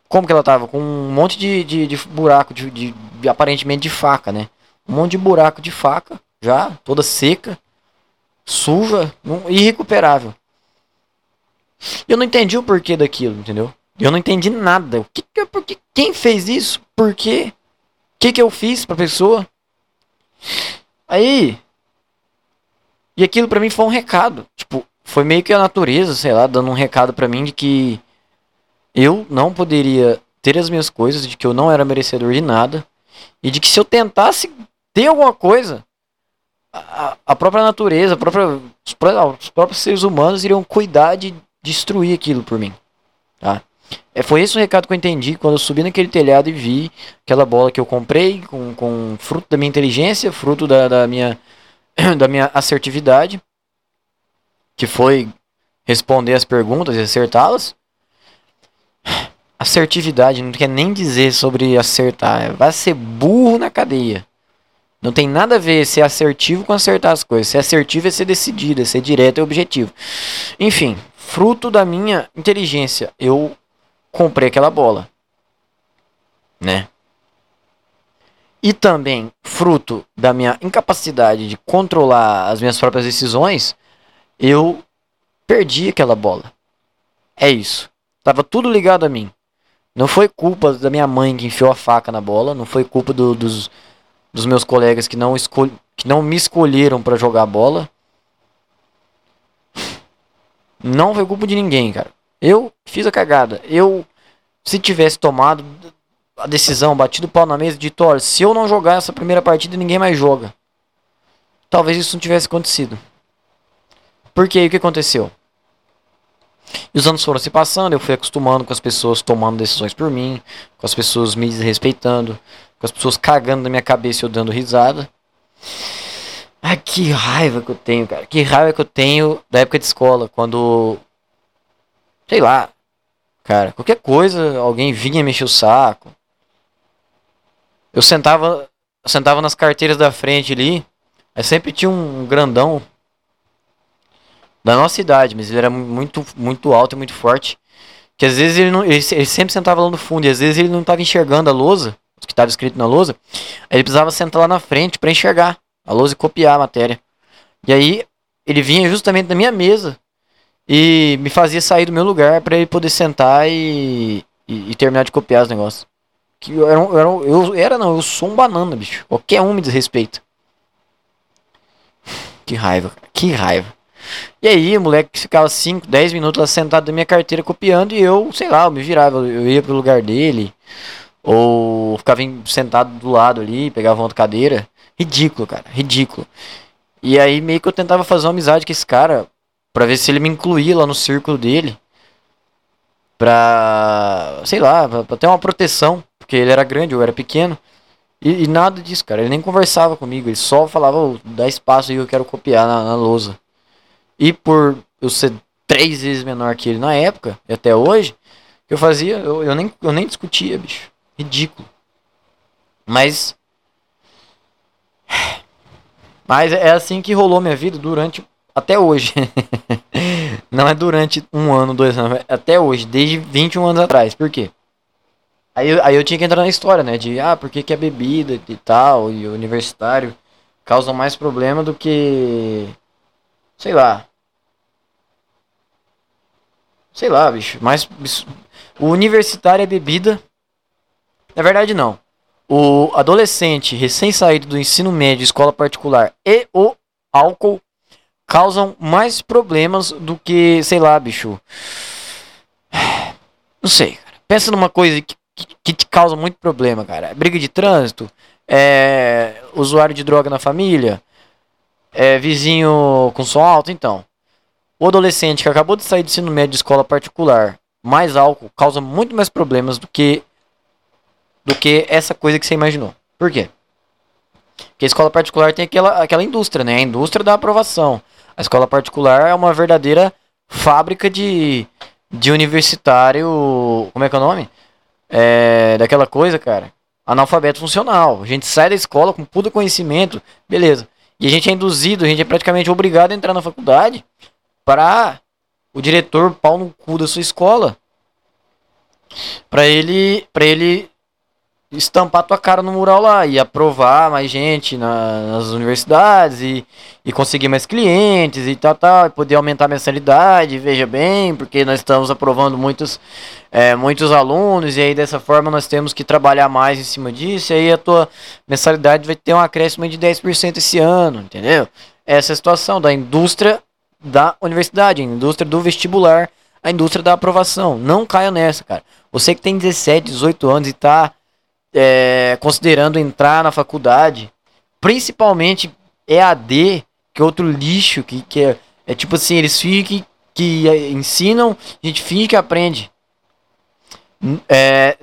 Como que ela tava? Com um monte de, de, de buraco, de, de, de, aparentemente de faca, né? Um monte de buraco de faca, já, toda seca, suja, irrecuperável. Eu não entendi o porquê daquilo, entendeu? Eu não entendi nada. O que, porque, quem fez isso? Por quê? O que, que eu fiz pra pessoa? Aí. E aquilo para mim foi um recado. Tipo, foi meio que a natureza, sei lá, dando um recado para mim de que eu não poderia ter as minhas coisas, de que eu não era merecedor de nada, e de que se eu tentasse ter alguma coisa, a, a própria natureza, a própria, os próprios seres humanos iriam cuidar de destruir aquilo por mim. Tá? É, foi esse o recado que eu entendi quando eu subi naquele telhado e vi aquela bola que eu comprei com, com fruto da minha inteligência, fruto da, da, minha, da minha assertividade, que foi responder as perguntas e acertá-las. assertividade, não quer nem dizer sobre acertar. Vai ser burro na cadeia. Não tem nada a ver ser assertivo com acertar as coisas. Ser assertivo é ser decidido, é ser direto, é objetivo. Enfim, fruto da minha inteligência, eu comprei aquela bola. Né? E também, fruto da minha incapacidade de controlar as minhas próprias decisões, eu perdi aquela bola. É isso. Tava tudo ligado a mim. Não foi culpa da minha mãe que enfiou a faca na bola, não foi culpa do, dos, dos meus colegas que não, escol que não me escolheram para jogar bola. Não foi culpa de ninguém, cara. Eu fiz a cagada. Eu, se tivesse tomado a decisão, batido o pau na mesa, de olha, se eu não jogar essa primeira partida, ninguém mais joga. Talvez isso não tivesse acontecido. Porque aí o que aconteceu? E os anos foram se passando, eu fui acostumando com as pessoas tomando decisões por mim, com as pessoas me desrespeitando, com as pessoas cagando na minha cabeça e eu dando risada. Ai, que raiva que eu tenho, cara. Que raiva que eu tenho da época de escola, quando. Sei lá. Cara, qualquer coisa, alguém vinha mexer o saco. Eu sentava, sentava nas carteiras da frente ali. Aí sempre tinha um grandão da nossa idade, mas ele era muito, muito alto e muito forte. Que às vezes ele, não, ele, ele sempre sentava lá no fundo e às vezes ele não estava enxergando a lousa, o que estava escrito na lousa. Aí ele precisava sentar lá na frente para enxergar a lousa e copiar a matéria. E aí ele vinha justamente na minha mesa e me fazia sair do meu lugar para ele poder sentar e, e, e, terminar de copiar os negócios. Que eu era, eu era, eu era não, eu sou um banana, bicho. Qualquer um me desrespeita. Que raiva, que raiva. E aí, o moleque ficava 5, 10 minutos lá sentado na minha carteira copiando e eu, sei lá, eu me virava, eu ia pro lugar dele, ou ficava sentado do lado ali, pegava uma outra cadeira. Ridículo, cara, ridículo. E aí meio que eu tentava fazer uma amizade com esse cara, pra ver se ele me incluía lá no círculo dele. Pra, sei lá, pra ter uma proteção, porque ele era grande, eu era pequeno. E, e nada disso, cara. Ele nem conversava comigo, ele só falava, oh, dá espaço aí, eu quero copiar na, na lousa. E por eu ser três vezes menor que ele na época, e até hoje, eu fazia, eu, eu, nem, eu nem discutia, bicho. Ridículo. Mas. Mas é assim que rolou minha vida durante. Até hoje. Não é durante um ano, dois anos, é até hoje, desde 21 anos atrás. Por quê? Aí, aí eu tinha que entrar na história, né? De, ah, por que, que a bebida e tal, e o universitário causam mais problema do que Sei lá. Sei lá, bicho. Mas o universitário é bebida. Na verdade, não. O adolescente recém-saído do ensino médio, escola particular e o álcool causam mais problemas do que, sei lá, bicho. Não sei, cara. Pensa numa coisa que, que, te causa muito problema, cara. Briga de trânsito, é, usuário de droga na família, é, vizinho com som alto, então. O adolescente que acabou de sair do ensino médio de escola particular, mais álcool, causa muito mais problemas do que do que essa coisa que você imaginou. Por quê? Porque a escola particular tem aquela, aquela indústria, né? A indústria da aprovação. A escola particular é uma verdadeira fábrica de, de universitário. Como é que é o nome? É, daquela coisa, cara. Analfabeto funcional. A gente sai da escola com puta conhecimento, beleza. E a gente é induzido, a gente é praticamente obrigado a entrar na faculdade para o diretor pau no cu da sua escola para ele para ele estampar tua cara no mural lá e aprovar mais gente na, nas universidades e, e conseguir mais clientes e tal, tal, e poder aumentar a mensalidade, veja bem, porque nós estamos aprovando muitos, é, muitos alunos e aí dessa forma nós temos que trabalhar mais em cima disso e aí a tua mensalidade vai ter um acréscimo de 10% esse ano, entendeu? Essa é a situação da indústria da universidade, a indústria do vestibular, a indústria da aprovação. Não caia nessa, cara. Você que tem 17, 18 anos e tá é, considerando entrar na faculdade, principalmente EAD, que é outro lixo, que, que é, é tipo assim, eles fingem que, que ensinam, a gente finge que aprende. É,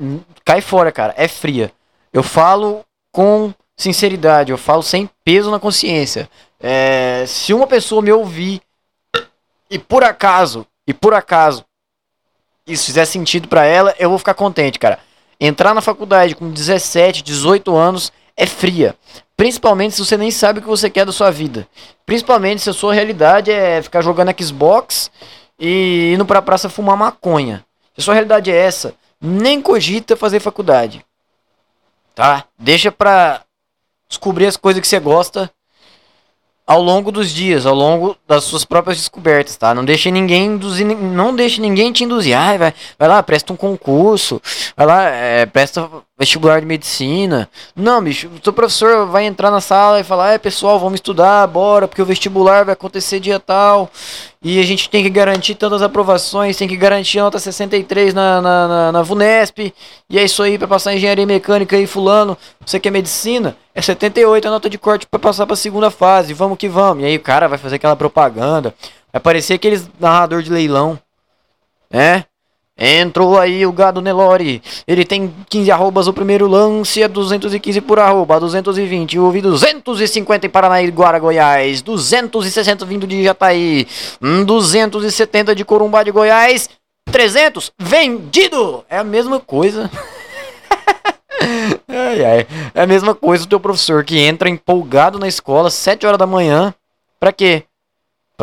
cai fora, cara, é fria. Eu falo com sinceridade, eu falo sem peso na consciência. É, se uma pessoa me ouvir e por acaso, e por acaso, isso fizer sentido para ela, eu vou ficar contente, cara. Entrar na faculdade com 17, 18 anos é fria. Principalmente se você nem sabe o que você quer da sua vida. Principalmente se a sua realidade é ficar jogando Xbox e indo pra praça fumar maconha. Se a sua realidade é essa, nem cogita fazer faculdade. Tá? Deixa pra descobrir as coisas que você gosta ao longo dos dias, ao longo das suas próprias descobertas, tá? Não deixe ninguém induzir, não deixe ninguém te induzir. Vai, vai lá, presta um concurso, vai lá, é, presta vestibular de medicina. Não, bicho, o teu professor vai entrar na sala e falar, é pessoal, vamos estudar, bora, porque o vestibular vai acontecer dia tal. E a gente tem que garantir tantas aprovações, tem que garantir a nota 63 na, na, na, na VUNESP. E é isso aí para passar engenharia mecânica aí, fulano. Você quer medicina? É 78 a nota de corte para passar para segunda fase. Vamos que vamos. E aí o cara vai fazer aquela propaganda. Vai parecer aqueles narrador de leilão. Né? Entrou aí o gado Nelore. Ele tem 15 arrobas. O primeiro lance é 215 por arroba. 220. Houve 250 em Paraná e Guara, Goiás. 260 vindo de Jataí. 270 de Corumbá de Goiás. 300 vendido. É a mesma coisa. ai, ai. É a mesma coisa do teu professor que entra empolgado na escola 7 horas da manhã. Pra quê?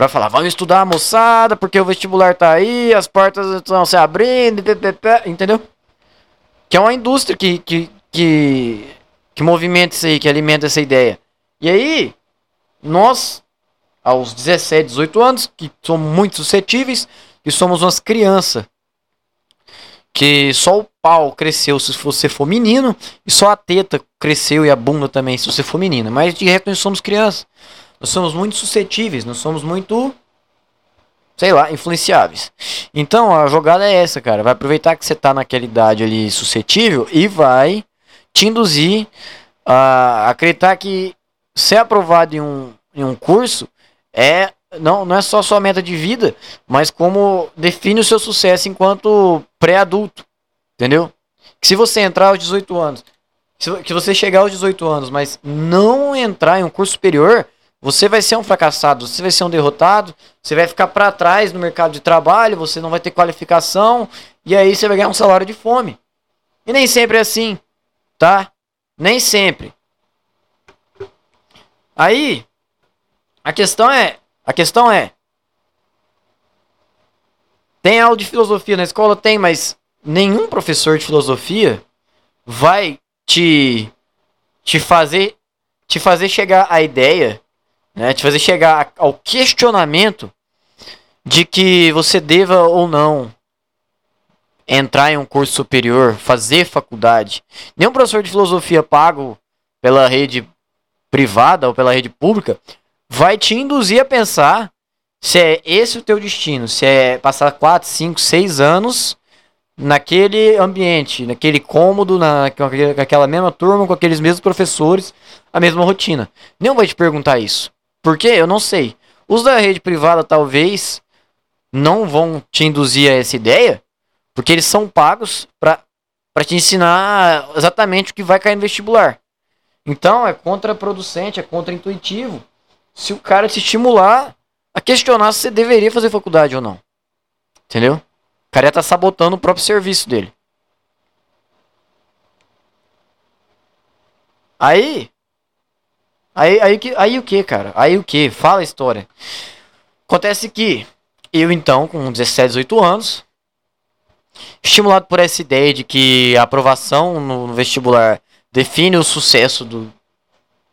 Pra falar, vamos estudar, moçada, porque o vestibular tá aí, as portas estão se abrindo, entendeu? Que é uma indústria que, que, que, que movimenta isso aí, que alimenta essa ideia. E aí, nós, aos 17, 18 anos, que somos muito suscetíveis, que somos umas crianças, que só o pau cresceu se você for menino, e só a teta cresceu e a bunda também se você for menina. Mas de resto nós somos crianças. Nós somos muito suscetíveis, nós somos muito, sei lá, influenciáveis. Então a jogada é essa, cara. Vai aproveitar que você tá naquela idade ali suscetível e vai te induzir a acreditar que ser aprovado em um, em um curso é não, não é só sua meta de vida, mas como define o seu sucesso enquanto pré-adulto. Entendeu? Que se você entrar aos 18 anos, que você chegar aos 18 anos, mas não entrar em um curso superior, você vai ser um fracassado, você vai ser um derrotado, você vai ficar para trás no mercado de trabalho, você não vai ter qualificação e aí você vai ganhar um salário de fome. E nem sempre é assim, tá? Nem sempre. Aí a questão é, a questão é tem aula de filosofia na escola? Tem, mas nenhum professor de filosofia vai te te fazer te fazer chegar à ideia né, te fazer chegar ao questionamento de que você deva ou não entrar em um curso superior, fazer faculdade. Nenhum professor de filosofia pago pela rede privada ou pela rede pública vai te induzir a pensar se é esse o teu destino, se é passar 4, 5, 6 anos naquele ambiente, naquele cômodo, na, com aquela mesma turma, com aqueles mesmos professores, a mesma rotina. Nenhum vai te perguntar isso. Por quê? Eu não sei. Os da rede privada talvez não vão te induzir a essa ideia, porque eles são pagos para te ensinar exatamente o que vai cair no vestibular. Então é contraproducente, é contraintuitivo se o cara te estimular a questionar se você deveria fazer faculdade ou não. Entendeu? O cara ia tá sabotando o próprio serviço dele. Aí, Aí, aí, aí o que, cara? Aí o que? Fala a história. Acontece que eu, então, com 17, 18 anos, estimulado por essa ideia de que a aprovação no vestibular define o sucesso do,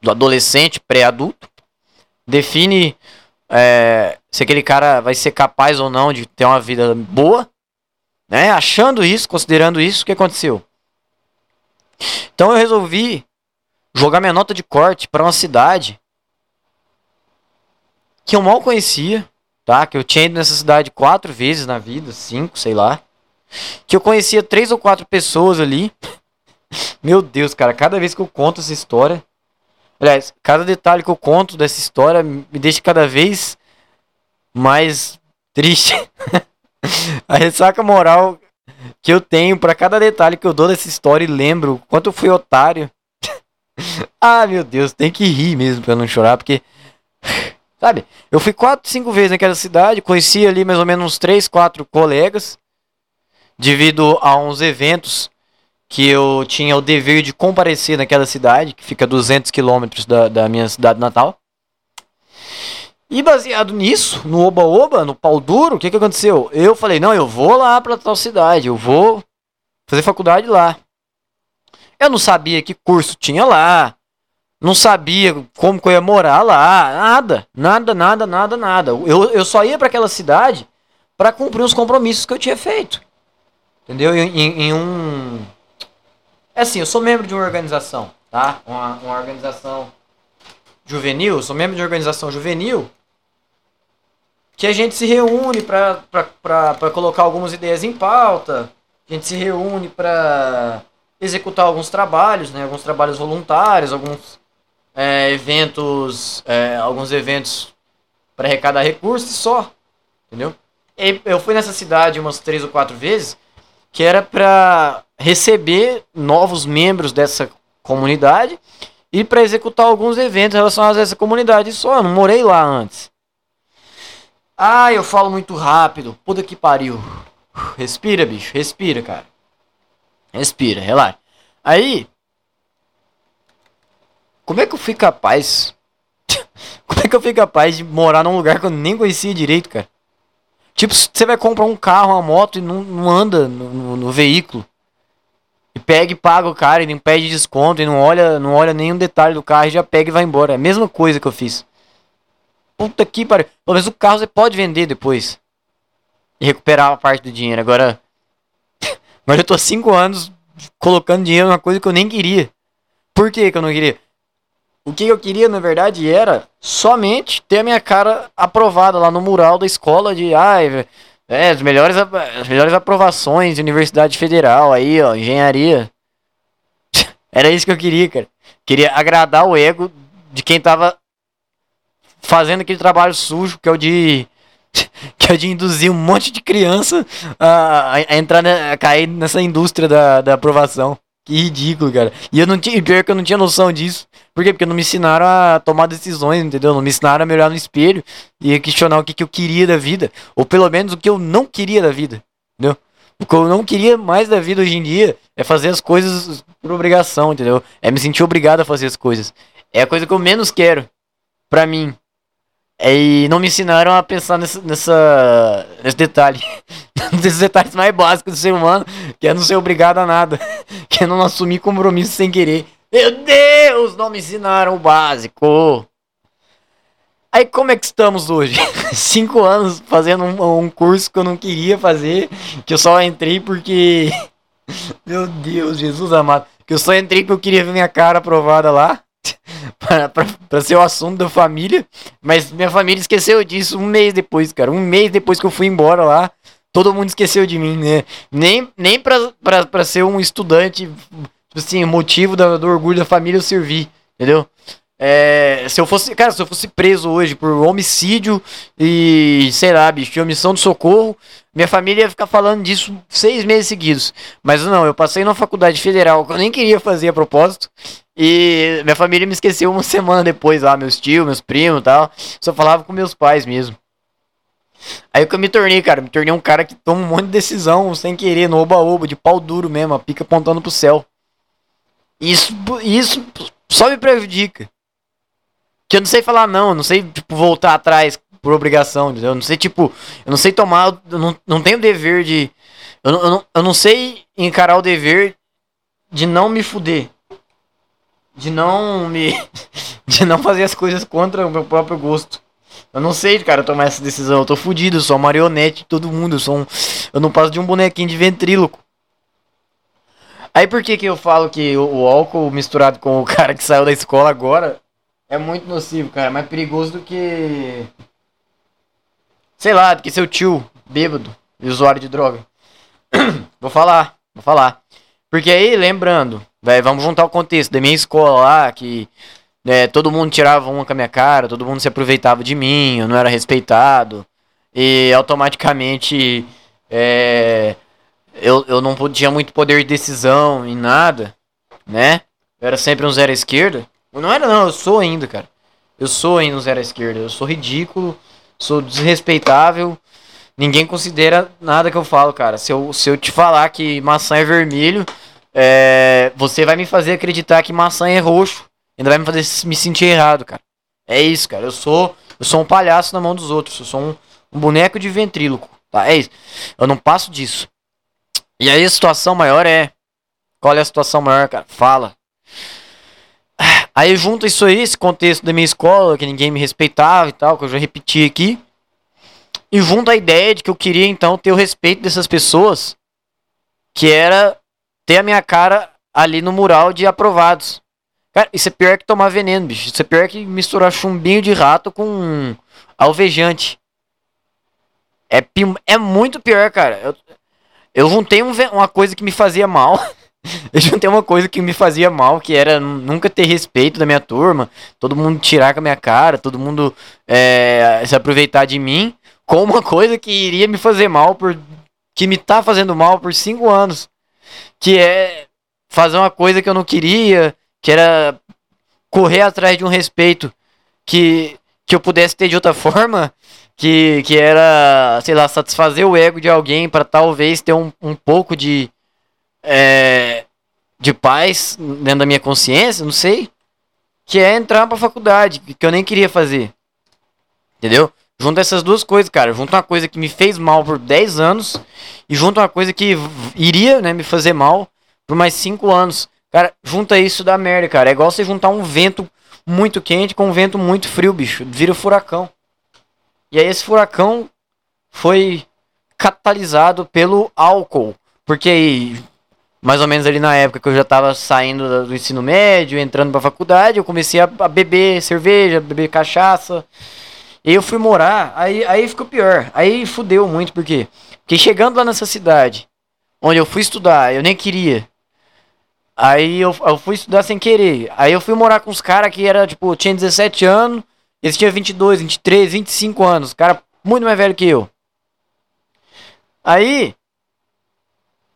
do adolescente pré-adulto, define é, se aquele cara vai ser capaz ou não de ter uma vida boa, né? Achando isso, considerando isso, o que aconteceu? Então eu resolvi jogar minha nota de corte para uma cidade que eu mal conhecia, tá? Que eu tinha ido nessa cidade quatro vezes na vida, cinco, sei lá. Que eu conhecia três ou quatro pessoas ali. Meu Deus, cara, cada vez que eu conto essa história. Aliás, cada detalhe que eu conto dessa história me deixa cada vez mais triste. A ressaca moral que eu tenho para cada detalhe que eu dou dessa história e lembro quanto eu fui otário ah, meu Deus, tem que rir mesmo pra não chorar, porque. Sabe, eu fui quatro, cinco vezes naquela cidade, conheci ali mais ou menos uns três, quatro colegas. devido a uns eventos que eu tinha o dever de comparecer naquela cidade, que fica a 200 quilômetros da, da minha cidade natal. E baseado nisso, no oba-oba, no pau duro, o que, que aconteceu? Eu falei, não, eu vou lá pra tal cidade, eu vou fazer faculdade lá. Eu não sabia que curso tinha lá, não sabia como que eu ia morar lá, nada, nada, nada, nada, nada. Eu, eu só ia para aquela cidade para cumprir os compromissos que eu tinha feito. Entendeu? Em, em, em, um. É assim, eu sou membro de uma organização, tá? Uma, uma organização juvenil, sou membro de uma organização juvenil que a gente se reúne para colocar algumas ideias em pauta, a gente se reúne para executar alguns trabalhos, né, alguns trabalhos voluntários, alguns é, eventos, é, alguns eventos para arrecadar recursos só, entendeu? E eu fui nessa cidade umas três ou quatro vezes, que era para receber novos membros dessa comunidade e para executar alguns eventos relacionados a essa comunidade só. Eu não morei lá antes. Ah, eu falo muito rápido. Puta que pariu. Respira, bicho. Respira, cara. Respira, relaxa. Aí. Como é que eu fui capaz? como é que eu fui capaz de morar num lugar que eu nem conhecia direito, cara? Tipo, você vai comprar um carro, uma moto e não, não anda no, no, no, veículo. E pega e paga o cara e nem pede desconto e não olha, não olha nenhum detalhe do carro e já pega e vai embora. É a mesma coisa que eu fiz. Puta que pariu. Pelo menos o carro você pode vender depois. E recuperar a parte do dinheiro. Agora. Agora eu tô 5 anos colocando dinheiro numa coisa que eu nem queria. Por que, que eu não queria? O que eu queria, na verdade, era somente ter a minha cara aprovada lá no mural da escola de. Ai, é, as melhores, as melhores aprovações de Universidade Federal aí, ó, engenharia. Era isso que eu queria, cara. Queria agradar o ego de quem tava fazendo aquele trabalho sujo que é o de que de induzir um monte de criança a, a, entrar a cair nessa indústria da, da aprovação. Que ridículo, cara. E eu não tinha, pior que eu não tinha noção disso. Por quê? Porque não me ensinaram a tomar decisões, entendeu? Não me ensinaram a me olhar no espelho e questionar o que, que eu queria da vida. Ou pelo menos o que eu não queria da vida. Entendeu? O que eu não queria mais da vida hoje em dia é fazer as coisas por obrigação, entendeu? É me sentir obrigado a fazer as coisas. É a coisa que eu menos quero. Pra mim, e não me ensinaram a pensar nessa, nessa, nesse detalhe. Nesses detalhes mais básicos do ser humano, que é não ser obrigado a nada. Que é não assumir compromisso sem querer. Meu Deus, não me ensinaram o básico. Aí como é que estamos hoje? Cinco anos fazendo um, um curso que eu não queria fazer, que eu só entrei porque. Meu Deus, Jesus amado. Que eu só entrei porque eu queria ver minha cara aprovada lá para ser o assunto da família. Mas minha família esqueceu disso um mês depois, cara. Um mês depois que eu fui embora lá, todo mundo esqueceu de mim, né? Nem, nem pra, pra, pra ser um estudante, tipo assim, motivo do, do orgulho da família eu servi, entendeu? É, se eu fosse, cara, se eu fosse preso hoje por homicídio e, sei lá, bicho, omissão de socorro, minha família ia ficar falando disso seis meses seguidos. Mas não, eu passei numa faculdade federal que eu nem queria fazer a propósito. E minha família me esqueceu uma semana depois lá, meus tios, meus primos tal. Só falava com meus pais mesmo. Aí que eu me tornei, cara, me tornei um cara que toma um monte de decisão sem querer, no oba-oba, de pau duro mesmo, a pica apontando pro céu. Isso, isso só me prejudica. Que eu não sei falar não, eu não sei, tipo, voltar atrás por obrigação, entendeu? Eu não sei, tipo, eu não sei tomar, eu não, não tenho dever de. Eu não, eu, não, eu não sei encarar o dever de não me fuder de não me. de não fazer as coisas contra o meu próprio gosto. Eu não sei, cara, tomar essa decisão. Eu tô fudido, eu sou marionete de todo mundo. Eu, sou um, eu não passo de um bonequinho de ventríloco. Aí por que que eu falo que o, o álcool misturado com o cara que saiu da escola agora é muito nocivo, cara? É mais perigoso do que. Sei lá, do que seu tio bêbado e usuário de droga. vou falar, vou falar. Porque aí, lembrando, véio, vamos juntar o contexto da minha escola lá, que né, todo mundo tirava uma com a minha cara, todo mundo se aproveitava de mim, eu não era respeitado. E automaticamente é, eu, eu não tinha muito poder de decisão em nada, né? Eu era sempre um zero à esquerda. Eu não era não, eu sou ainda, cara. Eu sou ainda um zero à esquerda. Eu sou ridículo, sou desrespeitável ninguém considera nada que eu falo, cara. Se eu, se eu te falar que maçã é vermelho, é, você vai me fazer acreditar que maçã é roxo. Ainda vai me fazer me sentir errado, cara. É isso, cara. Eu sou, eu sou um palhaço na mão dos outros. Eu sou um, um boneco de ventríloco. Tá? É isso. Eu não passo disso. E aí a situação maior é. Qual é a situação maior, cara? Fala. Aí junta isso aí, esse contexto da minha escola, que ninguém me respeitava e tal, que eu já repeti aqui. E junta a ideia de que eu queria então ter o respeito dessas pessoas, que era ter a minha cara ali no mural de aprovados. Cara, isso é pior que tomar veneno, bicho. Isso é pior que misturar chumbinho de rato com alvejante. É, é muito pior, cara. Eu, eu juntei um, uma coisa que me fazia mal. eu juntei uma coisa que me fazia mal, que era nunca ter respeito da minha turma, todo mundo tirar com a minha cara, todo mundo é, se aproveitar de mim, com uma coisa que iria me fazer mal, por que me tá fazendo mal por cinco anos. Que é fazer uma coisa que eu não queria, que era correr atrás de um respeito que, que eu pudesse ter de outra forma, que, que era, sei lá, satisfazer o ego de alguém para talvez ter um, um pouco de, é, de paz dentro da minha consciência, não sei, que é entrar pra faculdade, que eu nem queria fazer. Entendeu? Junta essas duas coisas, cara. Junta uma coisa que me fez mal por 10 anos e junta uma coisa que iria né, me fazer mal por mais 5 anos. Cara, junta isso da merda, cara. É igual você juntar um vento muito quente com um vento muito frio, bicho. Vira furacão. E aí esse furacão foi catalisado pelo álcool. Porque aí, mais ou menos ali na época que eu já tava saindo do ensino médio, entrando pra faculdade, eu comecei a beber cerveja, beber cachaça. E eu fui morar, aí, aí ficou pior. Aí fudeu muito, por quê? Porque chegando lá nessa cidade, onde eu fui estudar, eu nem queria. Aí eu, eu fui estudar sem querer. Aí eu fui morar com os caras que era, tipo, tinha 17 anos, eles tinham 22, 23, 25 anos. Cara muito mais velho que eu. Aí,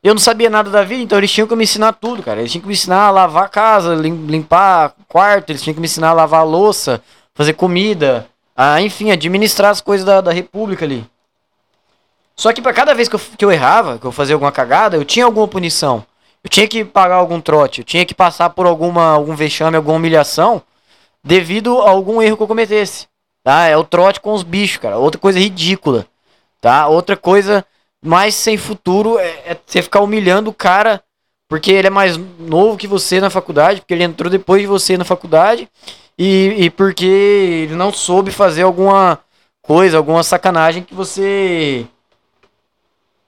eu não sabia nada da vida, então eles tinham que me ensinar tudo, cara. Eles tinham que me ensinar a lavar a casa, limpar quarto, eles tinham que me ensinar a lavar a louça, fazer comida, a, enfim, administrar as coisas da, da república ali. Só que para cada vez que eu, que eu errava, que eu fazia alguma cagada, eu tinha alguma punição. Eu tinha que pagar algum trote, eu tinha que passar por alguma, algum vexame, alguma humilhação, devido a algum erro que eu cometesse. Tá? É o trote com os bichos, cara. Outra coisa ridícula. Tá? Outra coisa mais sem futuro é, é você ficar humilhando o cara porque ele é mais novo que você na faculdade, porque ele entrou depois de você na faculdade e, e porque ele não soube fazer alguma coisa, alguma sacanagem que você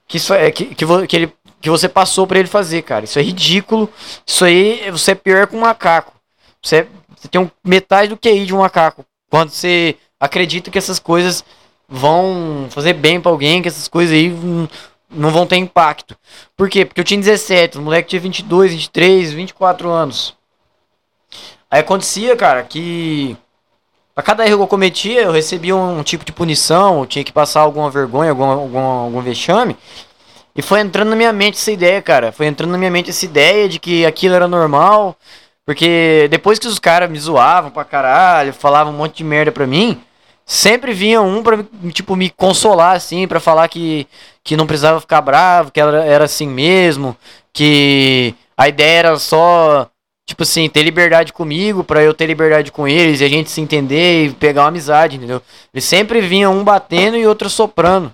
que isso é que, que, que ele que você passou para ele fazer, cara. Isso é ridículo. Isso aí, você é pior que um macaco. Você, é, você tem um, metade do QI de um macaco. Quando você acredita que essas coisas vão fazer bem para alguém, que essas coisas aí não vão ter impacto. Por quê? Porque eu tinha 17, o moleque tinha 22, 23, 24 anos. Aí acontecia, cara, que a cada erro que eu cometia, eu recebia um tipo de punição, eu tinha que passar alguma vergonha, algum, algum, algum vexame. E foi entrando na minha mente essa ideia, cara. Foi entrando na minha mente essa ideia de que aquilo era normal. Porque depois que os caras me zoavam pra caralho, falavam um monte de merda pra mim, sempre vinha um pra, tipo, me consolar, assim, pra falar que, que não precisava ficar bravo, que era, era assim mesmo, que a ideia era só, tipo assim, ter liberdade comigo, pra eu ter liberdade com eles, e a gente se entender e pegar uma amizade, entendeu? Eles sempre vinham um batendo e outro soprando.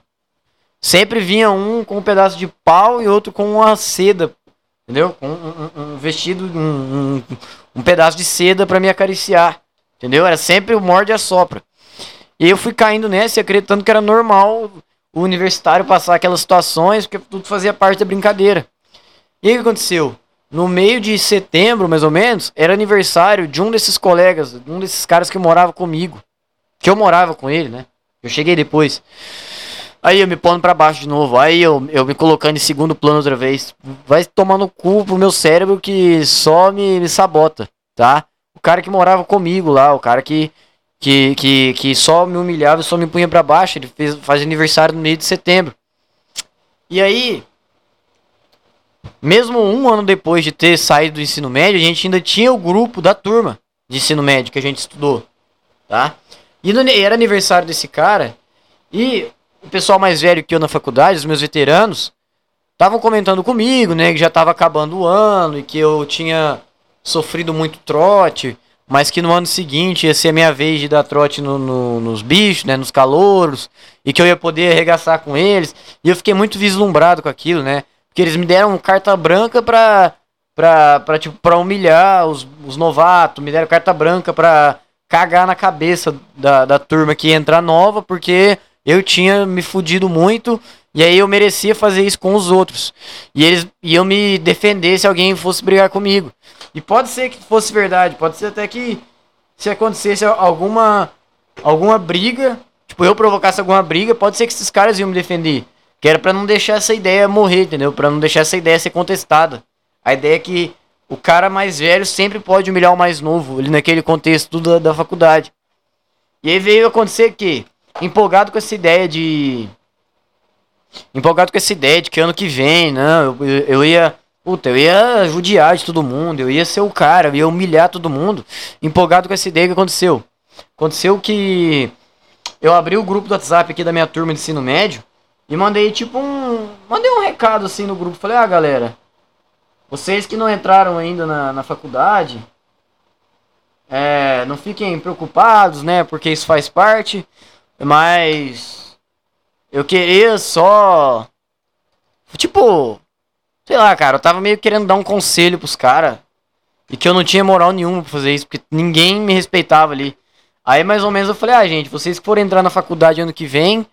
Sempre vinha um com um pedaço de pau e outro com uma seda, entendeu? Um, um, um vestido, um, um, pedaço de seda para me acariciar, entendeu? Era sempre o morde e assopra. E eu fui caindo nessa, acreditando que era normal o universitário passar aquelas situações, porque tudo fazia parte da brincadeira. E o que aconteceu? No meio de setembro, mais ou menos, era aniversário de um desses colegas, de um desses caras que morava comigo. Que eu morava com ele, né? Eu cheguei depois. Aí eu me pondo pra baixo de novo. Aí eu, eu me colocando em segundo plano outra vez. Vai tomar no cu pro meu cérebro que só me, me sabota, tá? O cara que morava comigo lá, o cara que, que, que, que só me humilhava só me punha pra baixo. Ele fez, faz aniversário no meio de setembro. E aí, mesmo um ano depois de ter saído do ensino médio, a gente ainda tinha o grupo da turma de ensino médio que a gente estudou, tá? E no, era aniversário desse cara. E o pessoal mais velho que eu na faculdade, os meus veteranos, estavam comentando comigo, né, que já estava acabando o ano e que eu tinha sofrido muito trote, mas que no ano seguinte ia ser a minha vez de dar trote no, no, nos bichos, né, nos calouros, e que eu ia poder arregaçar com eles. E eu fiquei muito vislumbrado com aquilo, né? Porque eles me deram carta branca pra, pra, pra, tipo, pra humilhar os, os novatos, me deram carta branca pra cagar na cabeça da, da turma que ia entrar nova, porque eu tinha me fudido muito e aí eu merecia fazer isso com os outros. E eles iam me defender se alguém fosse brigar comigo. E pode ser que fosse verdade, pode ser até que se acontecesse alguma alguma briga, tipo eu provocasse alguma briga, pode ser que esses caras iam me defender. Que era para não deixar essa ideia morrer, entendeu? Para não deixar essa ideia ser contestada. A ideia é que o cara mais velho sempre pode humilhar o mais novo, ali naquele contexto da, da faculdade. E aí veio acontecer que, empolgado com essa ideia de. Empolgado com essa ideia de que ano que vem, não, eu, eu ia Puta, eu ia judiar de todo mundo, eu ia ser o cara, eu ia humilhar todo mundo. Empolgado com essa ideia que aconteceu. Aconteceu que eu abri o grupo do WhatsApp aqui da minha turma de ensino médio e mandei tipo um. Mandei um recado assim no grupo. Falei, ah galera, vocês que não entraram ainda na, na faculdade, é, não fiquem preocupados, né? Porque isso faz parte. Mas eu queria só. Tipo, Sei lá, cara, eu tava meio querendo dar um conselho pros caras. E que eu não tinha moral nenhuma pra fazer isso, porque ninguém me respeitava ali. Aí mais ou menos eu falei, ah, gente, vocês que forem entrar na faculdade ano que vem,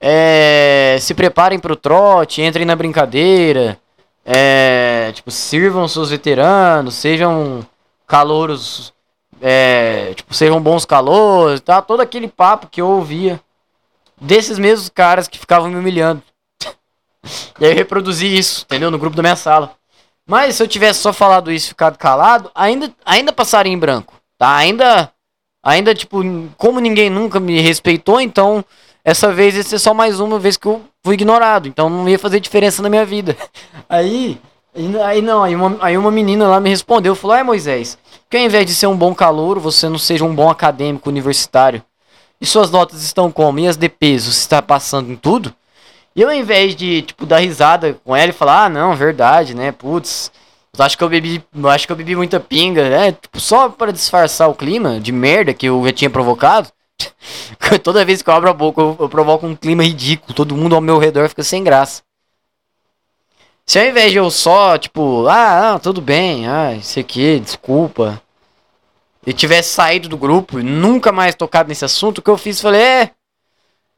é, se preparem pro trote, entrem na brincadeira. É, tipo, sirvam seus veteranos, sejam calouros, é, tipo, sejam bons calouros, tá? Todo aquele papo que eu ouvia desses mesmos caras que ficavam me humilhando. E aí eu reproduzi isso, entendeu? No grupo da minha sala. Mas se eu tivesse só falado isso e ficado calado, ainda, ainda passaria em branco, tá? Ainda, ainda, tipo, como ninguém nunca me respeitou, então essa vez ia ser só mais uma vez que eu fui ignorado. Então não ia fazer diferença na minha vida. Aí, aí não, aí uma, aí uma menina lá me respondeu, falou, ai Moisés, que ao invés de ser um bom calouro, você não seja um bom acadêmico universitário. E suas notas estão como? E as DPs? Você está passando em tudo? E eu, ao invés de, tipo, dar risada com ela e falar, ah, não, verdade, né, putz, acho que eu bebi, acho que eu bebi muita pinga, né, tipo, só para disfarçar o clima de merda que eu já tinha provocado. Toda vez que eu abro a boca, eu, eu, provoco um clima ridículo, todo mundo ao meu redor fica sem graça. Se ao invés de eu só, tipo, ah, tudo bem, ah, isso aqui, desculpa, e tivesse saído do grupo e nunca mais tocado nesse assunto, o que eu fiz, falei, é,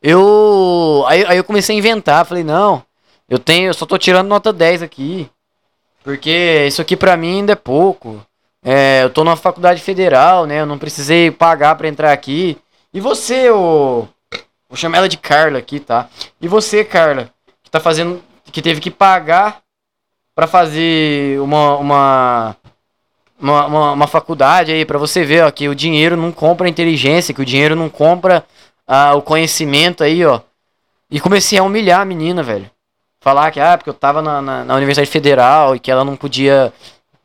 eu. Aí, aí eu comecei a inventar. Falei, não, eu tenho. Eu só tô tirando nota 10 aqui. Porque isso aqui pra mim ainda é pouco. É, eu tô numa faculdade federal, né? Eu não precisei pagar pra entrar aqui. E você, o. Vou chamar ela de Carla aqui, tá? E você, Carla, que tá fazendo. Que teve que pagar para fazer uma, uma, uma, uma, uma faculdade aí, para você ver, ó, que o dinheiro não compra inteligência, que o dinheiro não compra ah, o conhecimento aí, ó. E comecei a humilhar a menina, velho. Falar que, ah, porque eu tava na, na, na Universidade Federal e que ela não podia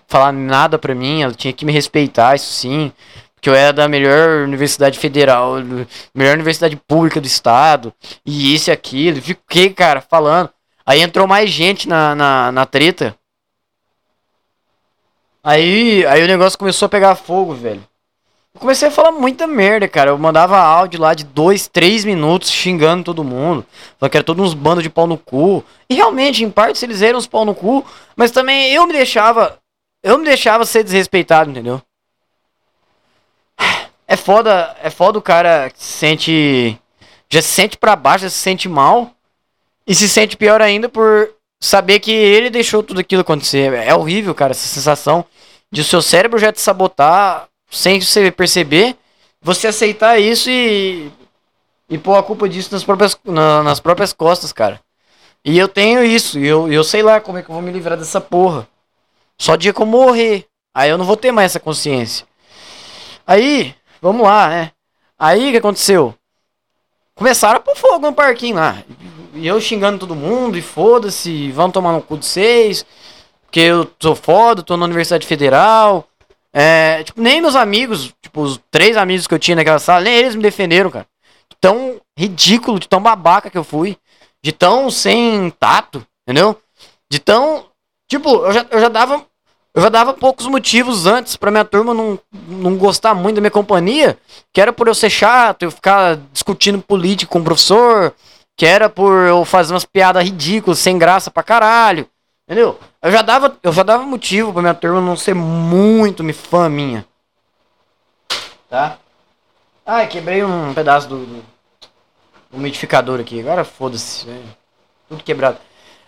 falar nada pra mim, ela tinha que me respeitar, isso sim. Que eu era da melhor universidade federal, melhor universidade pública do estado, e isso e aquilo. Fiquei, cara, falando. Aí entrou mais gente na, na, na treta. Aí, aí o negócio começou a pegar fogo, velho. Eu comecei a falar muita merda, cara. Eu mandava áudio lá de dois, três minutos xingando todo mundo. Falando que era todos uns bandos de pau no cu. E realmente, em parte, eles eram uns pau no cu. Mas também eu me deixava. Eu me deixava ser desrespeitado, entendeu? É foda, é foda o cara que se sente. Já se sente pra baixo, já se sente mal. E se sente pior ainda por saber que ele deixou tudo aquilo acontecer. É horrível, cara, essa sensação de o seu cérebro já te sabotar sem você perceber, você aceitar isso e, e pôr a culpa disso nas próprias, na, nas próprias costas, cara. E eu tenho isso, e eu, eu sei lá como é que eu vou me livrar dessa porra. Só dia que eu morrer. Aí eu não vou ter mais essa consciência. Aí, vamos lá, né? Aí o que aconteceu? Começaram a pôr fogo no parquinho lá. E eu xingando todo mundo, e foda-se, vão tomar no cu de seis. Porque eu sou foda, tô na Universidade Federal. É, tipo, nem meus amigos, tipo, os três amigos que eu tinha naquela sala, nem eles me defenderam, cara. tão ridículo, de tão babaca que eu fui, de tão sem tato, entendeu? De tão. Tipo, eu já, eu já dava. Eu já dava poucos motivos antes pra minha turma não, não gostar muito da minha companhia, que era por eu ser chato, eu ficar discutindo política com o professor, que era por eu fazer umas piadas ridículas, sem graça pra caralho. Entendeu? Eu já dava, eu já dava motivo pra minha turma não ser muito me fã minha. Tá? Ai, quebrei um pedaço do, do umidificador aqui. Agora foda-se. Tudo quebrado.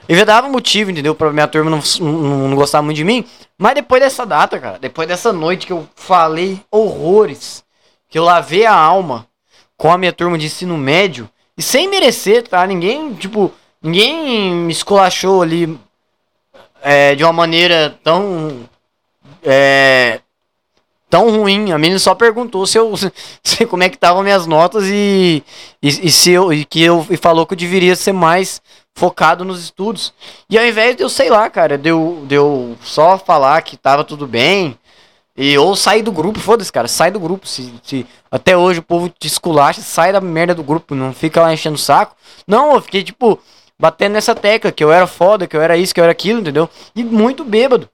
Eu já dava motivo, entendeu? Pra minha turma não, não, não gostar muito de mim. Mas depois dessa data, cara, depois dessa noite que eu falei horrores, que eu lavei a alma com a minha turma de ensino médio, e sem merecer, tá? Ninguém, tipo, ninguém me esculachou ali é, de uma maneira tão. É, tão ruim. A menina só perguntou se eu se, como é que estavam minhas notas e, e, e, se eu e que eu e falou que eu deveria ser mais focado nos estudos. E ao invés de eu, sei lá, cara, deu de só falar que tava tudo bem e ou sair do grupo, foda-se, cara, sai do grupo. Se, se até hoje o povo te esculacha, sai da merda do grupo, não fica lá enchendo o saco. Não, eu fiquei tipo batendo nessa tecla que eu era foda, que eu era isso, que eu era aquilo, entendeu? E muito bêbado.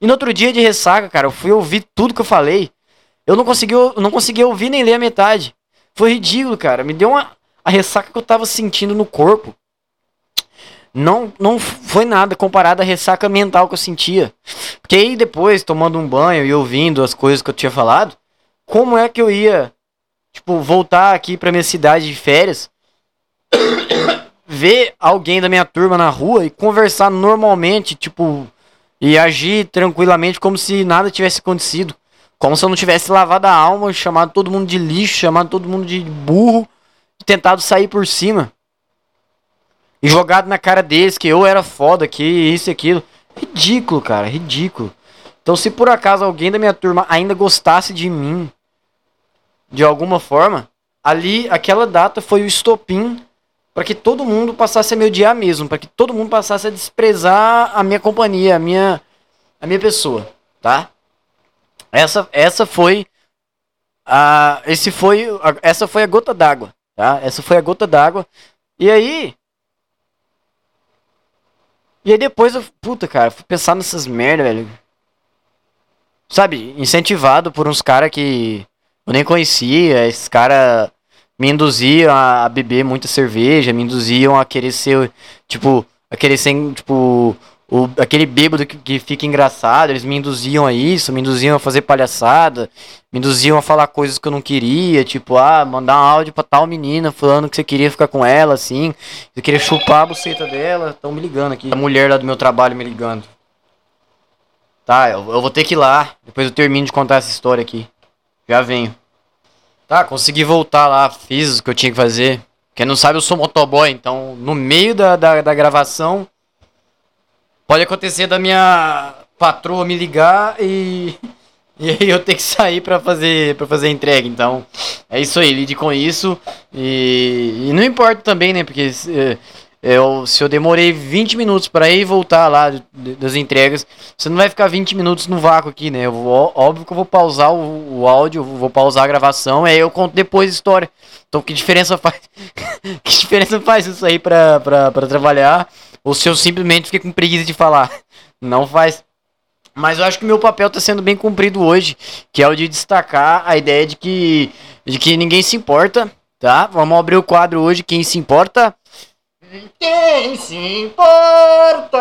E no outro dia de ressaca, cara, eu fui ouvir tudo que eu falei. Eu não consegui, eu não consegui ouvir nem ler a metade. Foi ridículo, cara. Me deu uma a ressaca que eu tava sentindo no corpo. Não, não foi nada comparado à ressaca mental que eu sentia. Porque aí depois, tomando um banho e ouvindo as coisas que eu tinha falado, como é que eu ia, tipo, voltar aqui pra minha cidade de férias, ver alguém da minha turma na rua e conversar normalmente, tipo, e agir tranquilamente como se nada tivesse acontecido. Como se eu não tivesse lavado a alma, chamado todo mundo de lixo, chamado todo mundo de burro, tentado sair por cima. E jogado na cara deles que eu era foda, que isso e aquilo. Ridículo, cara, ridículo. Então, se por acaso alguém da minha turma ainda gostasse de mim, de alguma forma, ali, aquela data foi o estopim para que todo mundo passasse a me odiar mesmo, para que todo mundo passasse a desprezar a minha companhia, a minha a minha pessoa, tá? Essa essa foi a esse foi a, essa foi a gota d'água, tá? Essa foi a gota d'água. E aí E aí depois eu, puta, cara, fui pensar nessas merda, velho. Sabe, incentivado por uns cara que eu nem conhecia, esses cara me induziam a beber muita cerveja, me induziam a querer ser, tipo, a querer ser, tipo, o, aquele bêbado que, que fica engraçado, eles me induziam a isso, me induziam a fazer palhaçada, me induziam a falar coisas que eu não queria, tipo, ah, mandar um áudio pra tal menina falando que você queria ficar com ela, assim, você queria chupar a buceta dela, estão me ligando aqui, a mulher lá do meu trabalho me ligando. Tá, eu, eu vou ter que ir lá, depois eu termino de contar essa história aqui. Já venho. Tá, consegui voltar lá, fiz o que eu tinha que fazer. Quem não sabe, eu sou motoboy, então no meio da, da, da gravação pode acontecer da minha patroa me ligar e, e aí eu ter que sair para fazer para fazer entrega. Então é isso aí, lide com isso e, e não importa também, né? Porque é, eu, se eu demorei 20 minutos para ir e voltar lá das entregas, você não vai ficar 20 minutos no vácuo aqui, né? Eu vou, óbvio que eu vou pausar o, o áudio, vou pausar a gravação, aí eu conto depois a história. Então que diferença faz? que diferença faz isso aí pra, pra, pra trabalhar? Ou se eu simplesmente fiquei com preguiça de falar? Não faz. Mas eu acho que meu papel está sendo bem cumprido hoje, que é o de destacar a ideia de que, de que ninguém se importa, tá? Vamos abrir o quadro hoje, quem se importa quem se importa?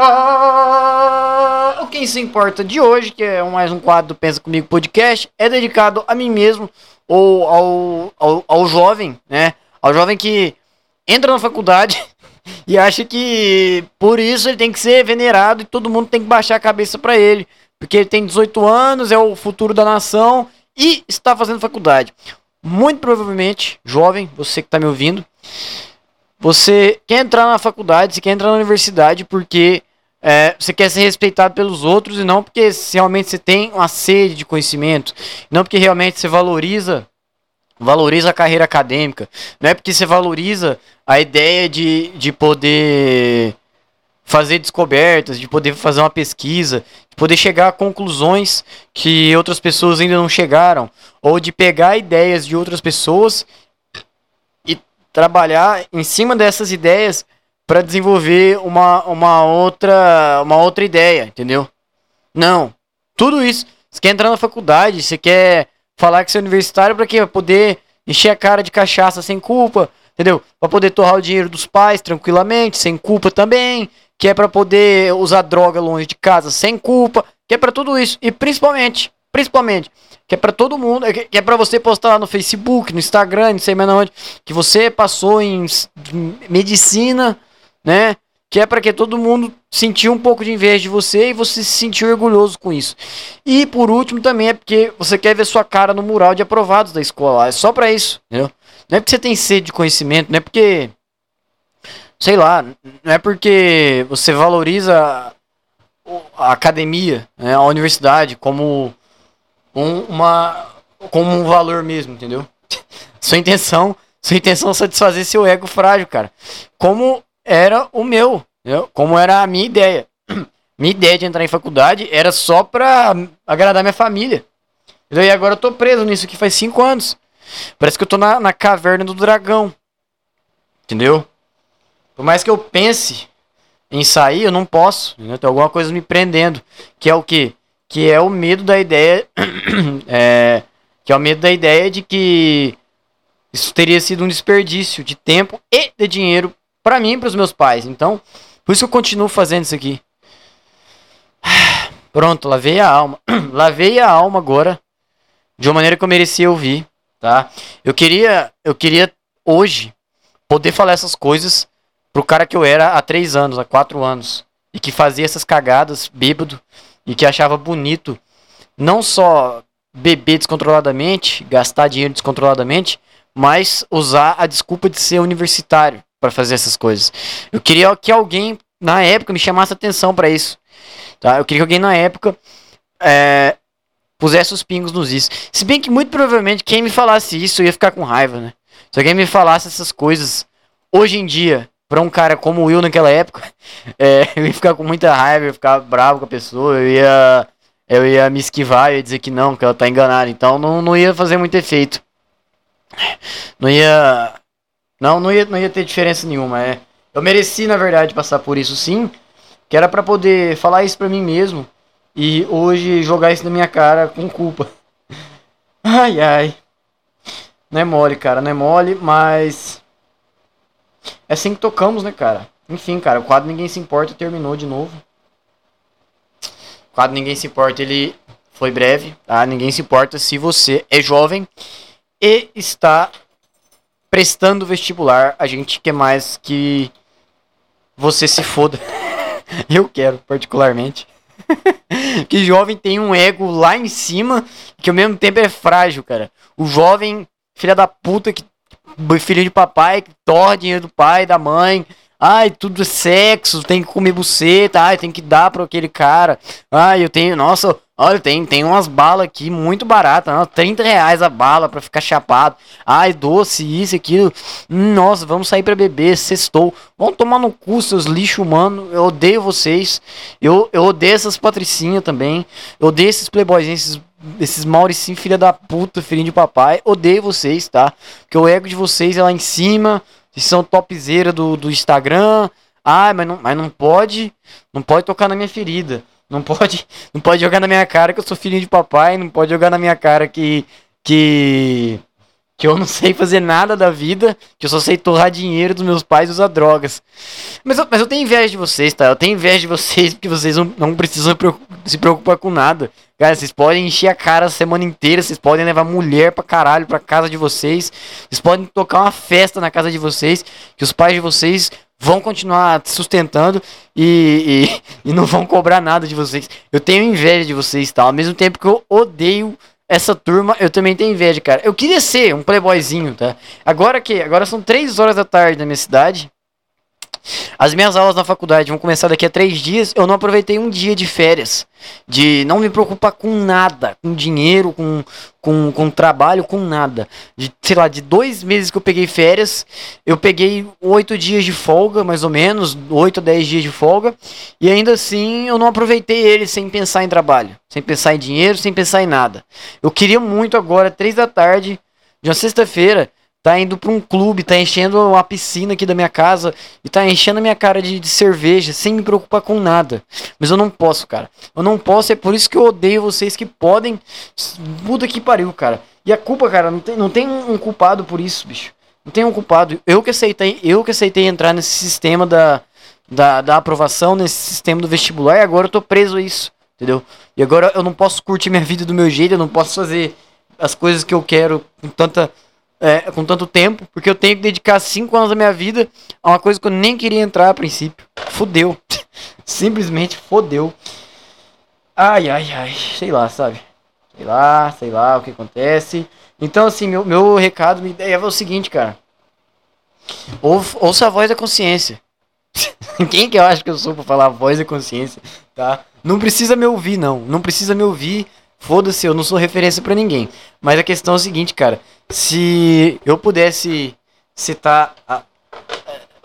O Quem se importa de hoje, que é mais um quadro do Pensa Comigo Podcast, é dedicado a mim mesmo ou ao, ao, ao jovem, né? Ao jovem que entra na faculdade e acha que por isso ele tem que ser venerado e todo mundo tem que baixar a cabeça para ele, porque ele tem 18 anos, é o futuro da nação e está fazendo faculdade. Muito provavelmente, jovem, você que está me ouvindo, você quer entrar na faculdade, você quer entrar na universidade porque é, você quer ser respeitado pelos outros e não porque realmente você tem uma sede de conhecimento, não porque realmente você valoriza valoriza a carreira acadêmica, não é porque você valoriza a ideia de, de poder fazer descobertas, de poder fazer uma pesquisa, de poder chegar a conclusões que outras pessoas ainda não chegaram, ou de pegar ideias de outras pessoas trabalhar em cima dessas ideias para desenvolver uma, uma outra uma outra ideia, entendeu? Não. Tudo isso. Você quer entrar na faculdade, você quer falar que você é universitário para quê? Pra poder encher a cara de cachaça sem culpa, entendeu? Para poder torrar o dinheiro dos pais tranquilamente, sem culpa também, que é para poder usar droga longe de casa sem culpa, que é para tudo isso e principalmente, principalmente, que é para todo mundo, que é para você postar lá no Facebook, no Instagram, não sei mais onde, que você passou em medicina, né? Que é para que todo mundo sentir um pouco de inveja de você e você se sentir orgulhoso com isso. E por último também é porque você quer ver sua cara no mural de aprovados da escola. É só para isso, entendeu? Não é porque você tem sede de conhecimento, não é porque sei lá, não é porque você valoriza a academia, né, a universidade como um, uma como um valor mesmo, entendeu? Sua intenção, sua intenção é satisfazer seu ego frágil, cara. Como era o meu, entendeu? como era a minha ideia. Minha ideia de entrar em faculdade era só pra agradar minha família. E agora eu tô preso nisso aqui faz cinco anos. Parece que eu tô na, na caverna do dragão. Entendeu? Por mais que eu pense em sair, eu não posso. Tem alguma coisa me prendendo. Que é o quê? Que é o medo da ideia. é, que é o medo da ideia de que isso teria sido um desperdício de tempo e de dinheiro para mim e para os meus pais. Então, por isso eu continuo fazendo isso aqui. Pronto, lavei a alma. lavei a alma agora de uma maneira que eu merecia ouvir, tá? Eu queria, eu queria hoje poder falar essas coisas pro cara que eu era há três anos, há quatro anos e que fazia essas cagadas bêbado e que achava bonito não só beber descontroladamente, gastar dinheiro descontroladamente, mas usar a desculpa de ser universitário para fazer essas coisas. Eu queria que alguém na época me chamasse atenção para isso. Tá? Eu queria que alguém na época é, pusesse os pingos nos is. Se bem que muito provavelmente quem me falasse isso eu ia ficar com raiva, né? Se alguém me falasse essas coisas hoje em dia para um cara como Will naquela época, é, eu ia ficar com muita raiva, eu ia ficar bravo com a pessoa, eu ia eu ia me esquivar, eu ia dizer que não, que ela tá enganada. Então não, não ia fazer muito efeito. Não ia não, não ia, não ia ter diferença nenhuma. É. Eu mereci, na verdade, passar por isso sim. Que era para poder falar isso pra mim mesmo. E hoje jogar isso na minha cara com culpa. Ai, ai. Não é mole, cara. Não é mole, mas. É assim que tocamos, né, cara? Enfim, cara, o quadro Ninguém Se Importa terminou de novo. O quadro Ninguém Se Importa, ele foi breve, tá? Ninguém se importa se você é jovem e está prestando vestibular, a gente quer mais que você se foda. Eu quero, particularmente. que jovem tem um ego lá em cima, que ao mesmo tempo é frágil, cara. O jovem, filha da puta, que filho de papai, que torra dinheiro do pai, da mãe. Ai, tudo é sexo, tem que comer buceta, ai, tem que dar para aquele cara. Ai, eu tenho, nossa, Olha, tem, tem umas balas aqui muito baratas, não, 30 reais a bala pra ficar chapado. Ai, doce, isso, aquilo. Nossa, vamos sair pra beber, sextou. Vamos tomar no cu, seus lixo humano. Eu odeio vocês. Eu, eu odeio essas patricinhas também. Eu odeio esses playboyzinhos, esses, esses Mauricinho, filha da puta, filhinho de papai. Odeio vocês, tá? Porque o ego de vocês é lá em cima. Vocês são topzera do, do Instagram. Ai, mas não, mas não pode. Não pode tocar na minha ferida. Não pode, não pode jogar na minha cara que eu sou filhinho de papai, não pode jogar na minha cara que que que eu não sei fazer nada da vida, que eu só sei torrar dinheiro dos meus pais e usar drogas. Mas eu, mas eu tenho inveja de vocês, tá? Eu tenho inveja de vocês porque vocês não, não precisam se preocupar com nada. Cara, vocês podem encher a cara a semana inteira, vocês podem levar mulher pra caralho pra casa de vocês, vocês podem tocar uma festa na casa de vocês, que os pais de vocês vão continuar sustentando e, e, e, não vão cobrar nada de vocês. Eu tenho inveja de vocês. Tá? Ao mesmo tempo que eu odeio essa turma, eu também tenho inveja, cara. Eu queria ser um playboyzinho, tá? Agora que? Agora são 3 horas da tarde na minha cidade. As minhas aulas na faculdade vão começar daqui a três dias. Eu não aproveitei um dia de férias. De não me preocupar com nada. Com dinheiro, com, com, com trabalho, com nada. De, sei lá, de dois meses que eu peguei férias, eu peguei oito dias de folga, mais ou menos. Oito a dez dias de folga. E ainda assim eu não aproveitei ele sem pensar em trabalho. Sem pensar em dinheiro, sem pensar em nada. Eu queria muito agora, três da tarde, de uma sexta-feira, tá indo pra um clube, tá enchendo uma piscina aqui da minha casa e tá enchendo a minha cara de, de cerveja sem me preocupar com nada. Mas eu não posso, cara. Eu não posso, é por isso que eu odeio vocês que podem. Puta que pariu, cara. E a culpa, cara, não tem, não tem um culpado por isso, bicho. Não tem um culpado. Eu que aceitei, eu que aceitei entrar nesse sistema da, da, da aprovação, nesse sistema do vestibular, e agora eu tô preso a isso. Entendeu? E agora eu não posso curtir minha vida do meu jeito, eu não posso fazer as coisas que eu quero com tanta é, com tanto tempo, porque eu tenho que dedicar cinco anos da minha vida a uma coisa que eu nem queria entrar a princípio. Fudeu. Simplesmente fodeu. Ai, ai, ai. Sei lá, sabe? Sei lá, sei lá o que acontece. Então, assim, meu, meu recado, minha ideia é o seguinte, cara. Ou, ouça a voz da consciência. Quem que eu acho que eu sou pra falar voz da consciência, tá? Não precisa me ouvir, não. Não precisa me ouvir. Foda-se, eu não sou referência para ninguém. Mas a questão é o seguinte, cara. Se eu pudesse citar a,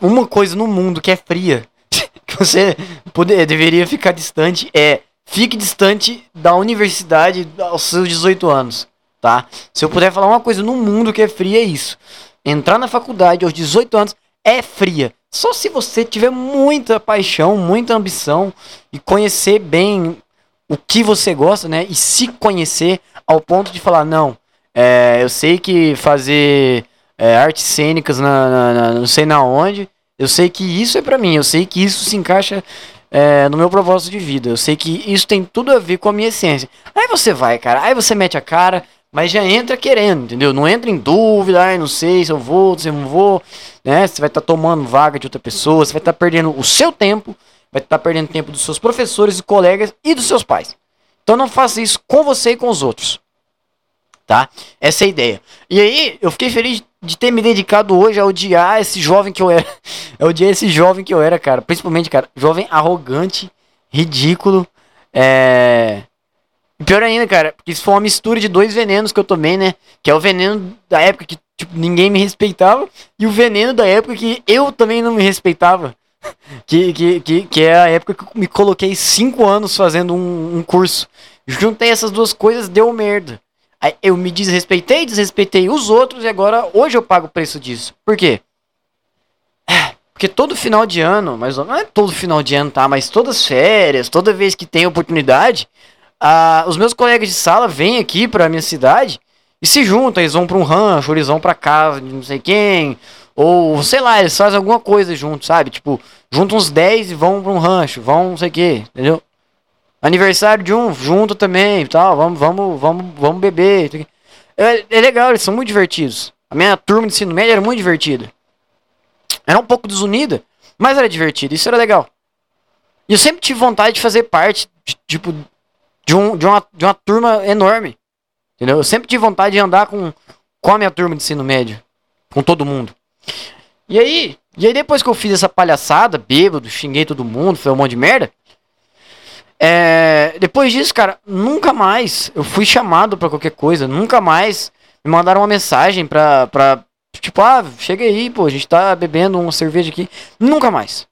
uma coisa no mundo que é fria, que você poder, deveria ficar distante, é fique distante da universidade aos seus 18 anos, tá? Se eu puder falar uma coisa no mundo que é fria, é isso. Entrar na faculdade aos 18 anos é fria. Só se você tiver muita paixão, muita ambição e conhecer bem o que você gosta, né? E se conhecer ao ponto de falar, não, é, eu sei que fazer é, artes cênicas na, na, na, não sei na onde, eu sei que isso é para mim, eu sei que isso se encaixa é, no meu propósito de vida, eu sei que isso tem tudo a ver com a minha essência. Aí você vai, cara, aí você mete a cara, mas já entra querendo, entendeu? Não entra em dúvida, ai, não sei se eu vou, se eu não vou, né? Você vai estar tá tomando vaga de outra pessoa, você vai estar tá perdendo o seu tempo vai estar perdendo tempo dos seus professores e colegas e dos seus pais. Então não faça isso com você e com os outros. Tá? Essa é a ideia. E aí, eu fiquei feliz de ter me dedicado hoje a odiar esse jovem que eu era. Eu odiei esse jovem que eu era, cara. Principalmente, cara, jovem arrogante, ridículo. É. E pior ainda, cara, porque isso foi uma mistura de dois venenos que eu tomei, né? Que é o veneno da época que tipo, ninguém me respeitava e o veneno da época que eu também não me respeitava que, que, que, que, é a época que me coloquei cinco anos fazendo um, um curso. Juntei essas duas coisas, deu merda. Aí eu me desrespeitei, desrespeitei os outros e agora hoje eu pago o preço disso. Por quê? É, porque todo final de ano, mas não é todo final de ano, tá? Mas todas as férias, toda vez que tem oportunidade, ah, os meus colegas de sala vêm aqui pra minha cidade e se juntam. Eles vão pra um rancho, eles vão pra casa de não sei quem, ou, sei lá, eles fazem alguma coisa junto, sabe? Tipo, juntam uns 10 e vão pra um rancho, vão não sei o que, entendeu? Aniversário de um, junto também tal, vamos, vamos, vamos, vamos beber. É, é legal, eles são muito divertidos. A minha turma de ensino médio era muito divertida. Era um pouco desunida, mas era divertido, isso era legal. E eu sempre tive vontade de fazer parte, de, tipo, de, um, de, uma, de uma turma enorme. Entendeu? Eu sempre tive vontade de andar com, com a minha turma de ensino médio. Com todo mundo. E aí, e aí depois que eu fiz essa palhaçada, bêbado, xinguei todo mundo, foi um monte de merda. É, depois disso, cara, nunca mais eu fui chamado para qualquer coisa, nunca mais me mandaram uma mensagem pra, pra tipo, ah, chega aí, pô, a gente tá bebendo uma cerveja aqui. Nunca mais.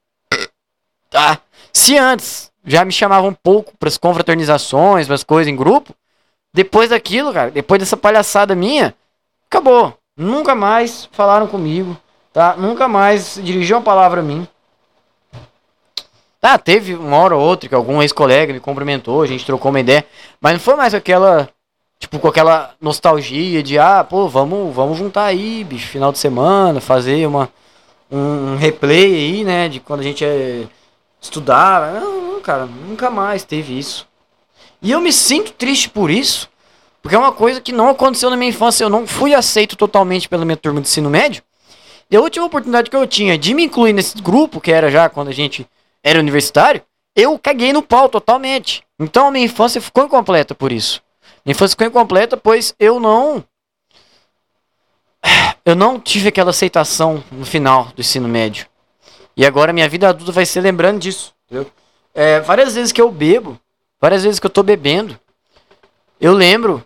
Tá? Se antes já me chamavam um pouco pras confraternizações, pras coisas em grupo, depois daquilo, cara, depois dessa palhaçada minha, acabou. Nunca mais falaram comigo, tá? Nunca mais dirigiu uma palavra a mim. Tá, teve uma hora ou outra que algum ex-colega me cumprimentou, a gente trocou uma ideia, mas não foi mais aquela, tipo, com aquela nostalgia de, ah, pô, vamos, vamos juntar aí, bicho, final de semana, fazer uma, um, replay aí, né, de quando a gente é, estudava. Não, não, cara, nunca mais teve isso. E eu me sinto triste por isso, porque é uma coisa que não aconteceu na minha infância. Eu não fui aceito totalmente pela minha turma de ensino médio. E a última oportunidade que eu tinha de me incluir nesse grupo, que era já quando a gente era universitário, eu caguei no pau totalmente. Então a minha infância ficou incompleta por isso. Minha infância ficou incompleta, pois eu não. Eu não tive aquela aceitação no final do ensino médio. E agora minha vida adulta vai ser lembrando disso. É, várias vezes que eu bebo, várias vezes que eu tô bebendo, eu lembro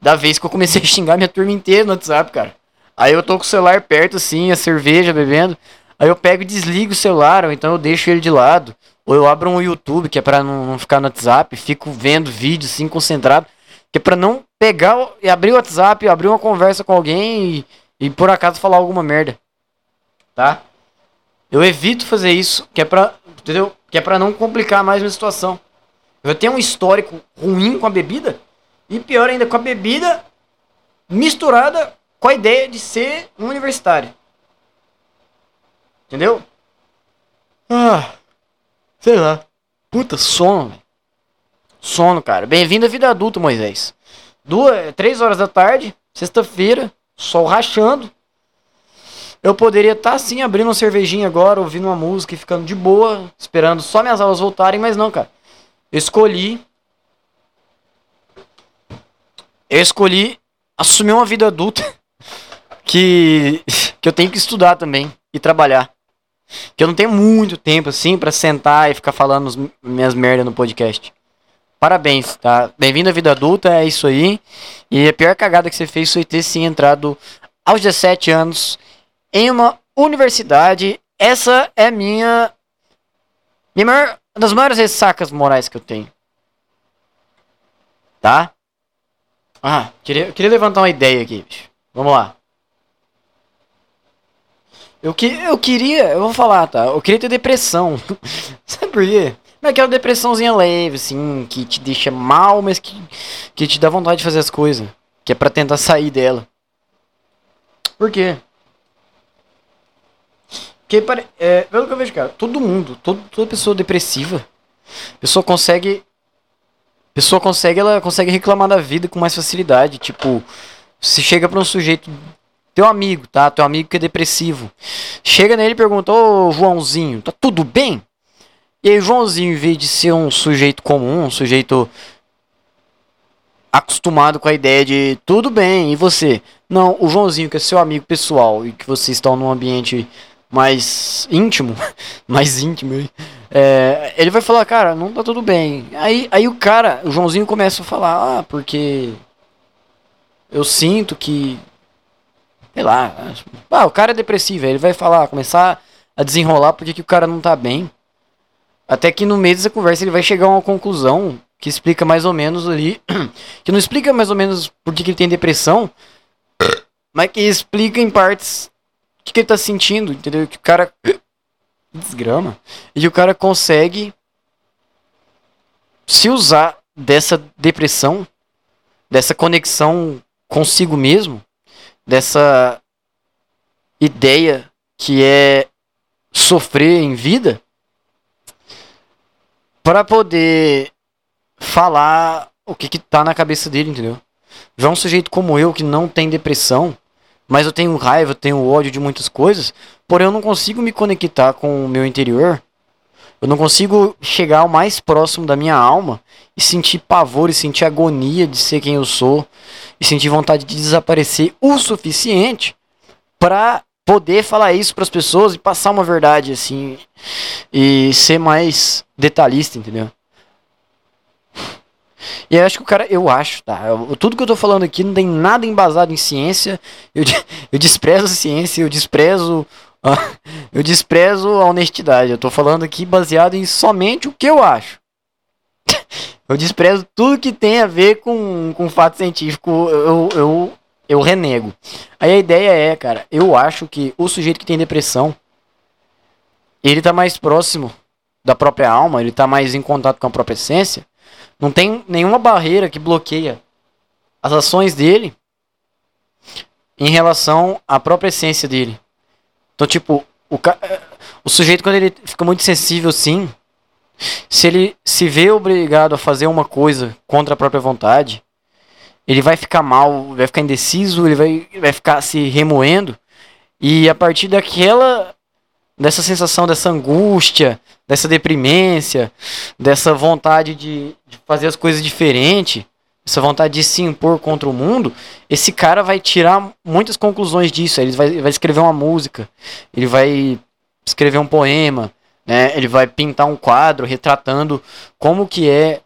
da vez que eu comecei a xingar minha turma inteira no WhatsApp, cara. Aí eu tô com o celular perto, assim, a cerveja bebendo. Aí eu pego e desligo o celular, ou então eu deixo ele de lado. Ou eu abro um YouTube, que é pra não, não ficar no WhatsApp, fico vendo vídeo, assim, concentrado. Que é pra não pegar e abrir o WhatsApp, abrir uma conversa com alguém e, e por acaso falar alguma merda. Tá? Eu evito fazer isso, que é pra, entendeu? Que é pra não complicar mais minha situação. Eu tenho um histórico ruim com a bebida e pior ainda com a bebida misturada com a ideia de ser um universitário. Entendeu? Ah, sei lá. Puta, sono. Sono, cara. Bem-vindo à vida adulta, Moisés. Duas, três horas da tarde, sexta-feira, sol rachando. Eu poderia estar tá, sim abrindo uma cervejinha agora, ouvindo uma música e ficando de boa, esperando só minhas aulas voltarem, mas não, cara. Eu escolhi. Eu escolhi assumir uma vida adulta que, que eu tenho que estudar também e trabalhar. Que eu não tenho muito tempo assim para sentar e ficar falando minhas merdas no podcast. Parabéns, tá? Bem-vindo à vida adulta, é isso aí. E a pior cagada que você fez foi ter sim entrado aos 17 anos em uma universidade. Essa é minha. Minha maior, uma das maiores ressacas morais que eu tenho. Tá? Ah, queria, queria levantar uma ideia aqui, bicho. Vamos lá. Eu, que, eu queria, eu vou falar, tá? Eu queria ter depressão. Sabe por quê? Não é aquela depressãozinha leve, assim, que te deixa mal, mas que, que te dá vontade de fazer as coisas. Que é pra tentar sair dela. Por quê? Porque, é, pelo que eu vejo, cara, todo mundo, todo, toda pessoa depressiva, pessoa consegue. Pessoa consegue, ela consegue reclamar da vida com mais facilidade. Tipo, se chega pra um sujeito teu amigo, tá? Teu amigo que é depressivo. Chega nele e pergunta: Ô Joãozinho, tá tudo bem? E aí, Joãozinho, em vez de ser um sujeito comum, um sujeito acostumado com a ideia de tudo bem, e você? Não, o Joãozinho, que é seu amigo pessoal e que vocês estão num ambiente mais íntimo, mais íntimo, é, ele vai falar, cara, não tá tudo bem. Aí, aí o cara, o Joãozinho começa a falar, ah, porque eu sinto que sei lá. Ah, o cara é depressivo, ele vai falar, começar a desenrolar porque que o cara não tá bem. Até que no meio dessa conversa ele vai chegar a uma conclusão que explica mais ou menos ali. Que não explica mais ou menos por que, ele tem depressão, mas que explica em partes que, que ele tá sentindo, entendeu? Que o cara. Desgrama. E o cara consegue se usar dessa depressão, dessa conexão consigo mesmo, dessa ideia que é sofrer em vida para poder falar o que que tá na cabeça dele, entendeu? Já um sujeito como eu que não tem depressão, mas eu tenho raiva, eu tenho ódio de muitas coisas, porém eu não consigo me conectar com o meu interior. Eu não consigo chegar ao mais próximo da minha alma e sentir pavor e sentir agonia de ser quem eu sou e sentir vontade de desaparecer o suficiente para poder falar isso para as pessoas e passar uma verdade assim e ser mais detalhista, entendeu? E eu acho que o cara, eu acho, tá? Eu, tudo que eu tô falando aqui não tem nada embasado em ciência. Eu, eu desprezo a ciência, eu desprezo. eu desprezo a honestidade. Eu tô falando aqui baseado em somente o que eu acho. Eu desprezo tudo que tem a ver com, com fato científico, eu, eu, eu renego. Aí a ideia é, cara, eu acho que o sujeito que tem depressão, ele tá mais próximo da própria alma, ele tá mais em contato com a própria essência. Não tem nenhuma barreira que bloqueia as ações dele em relação à própria essência dele. Então, tipo, o, o sujeito, quando ele fica muito sensível assim, se ele se vê obrigado a fazer uma coisa contra a própria vontade, ele vai ficar mal, vai ficar indeciso, ele vai, vai ficar se remoendo. E a partir daquela. Dessa sensação, dessa angústia, dessa deprimência, dessa vontade de, de fazer as coisas diferente, essa vontade de se impor contra o mundo, esse cara vai tirar muitas conclusões disso. Ele vai, vai escrever uma música, ele vai escrever um poema, né? Ele vai pintar um quadro retratando como que é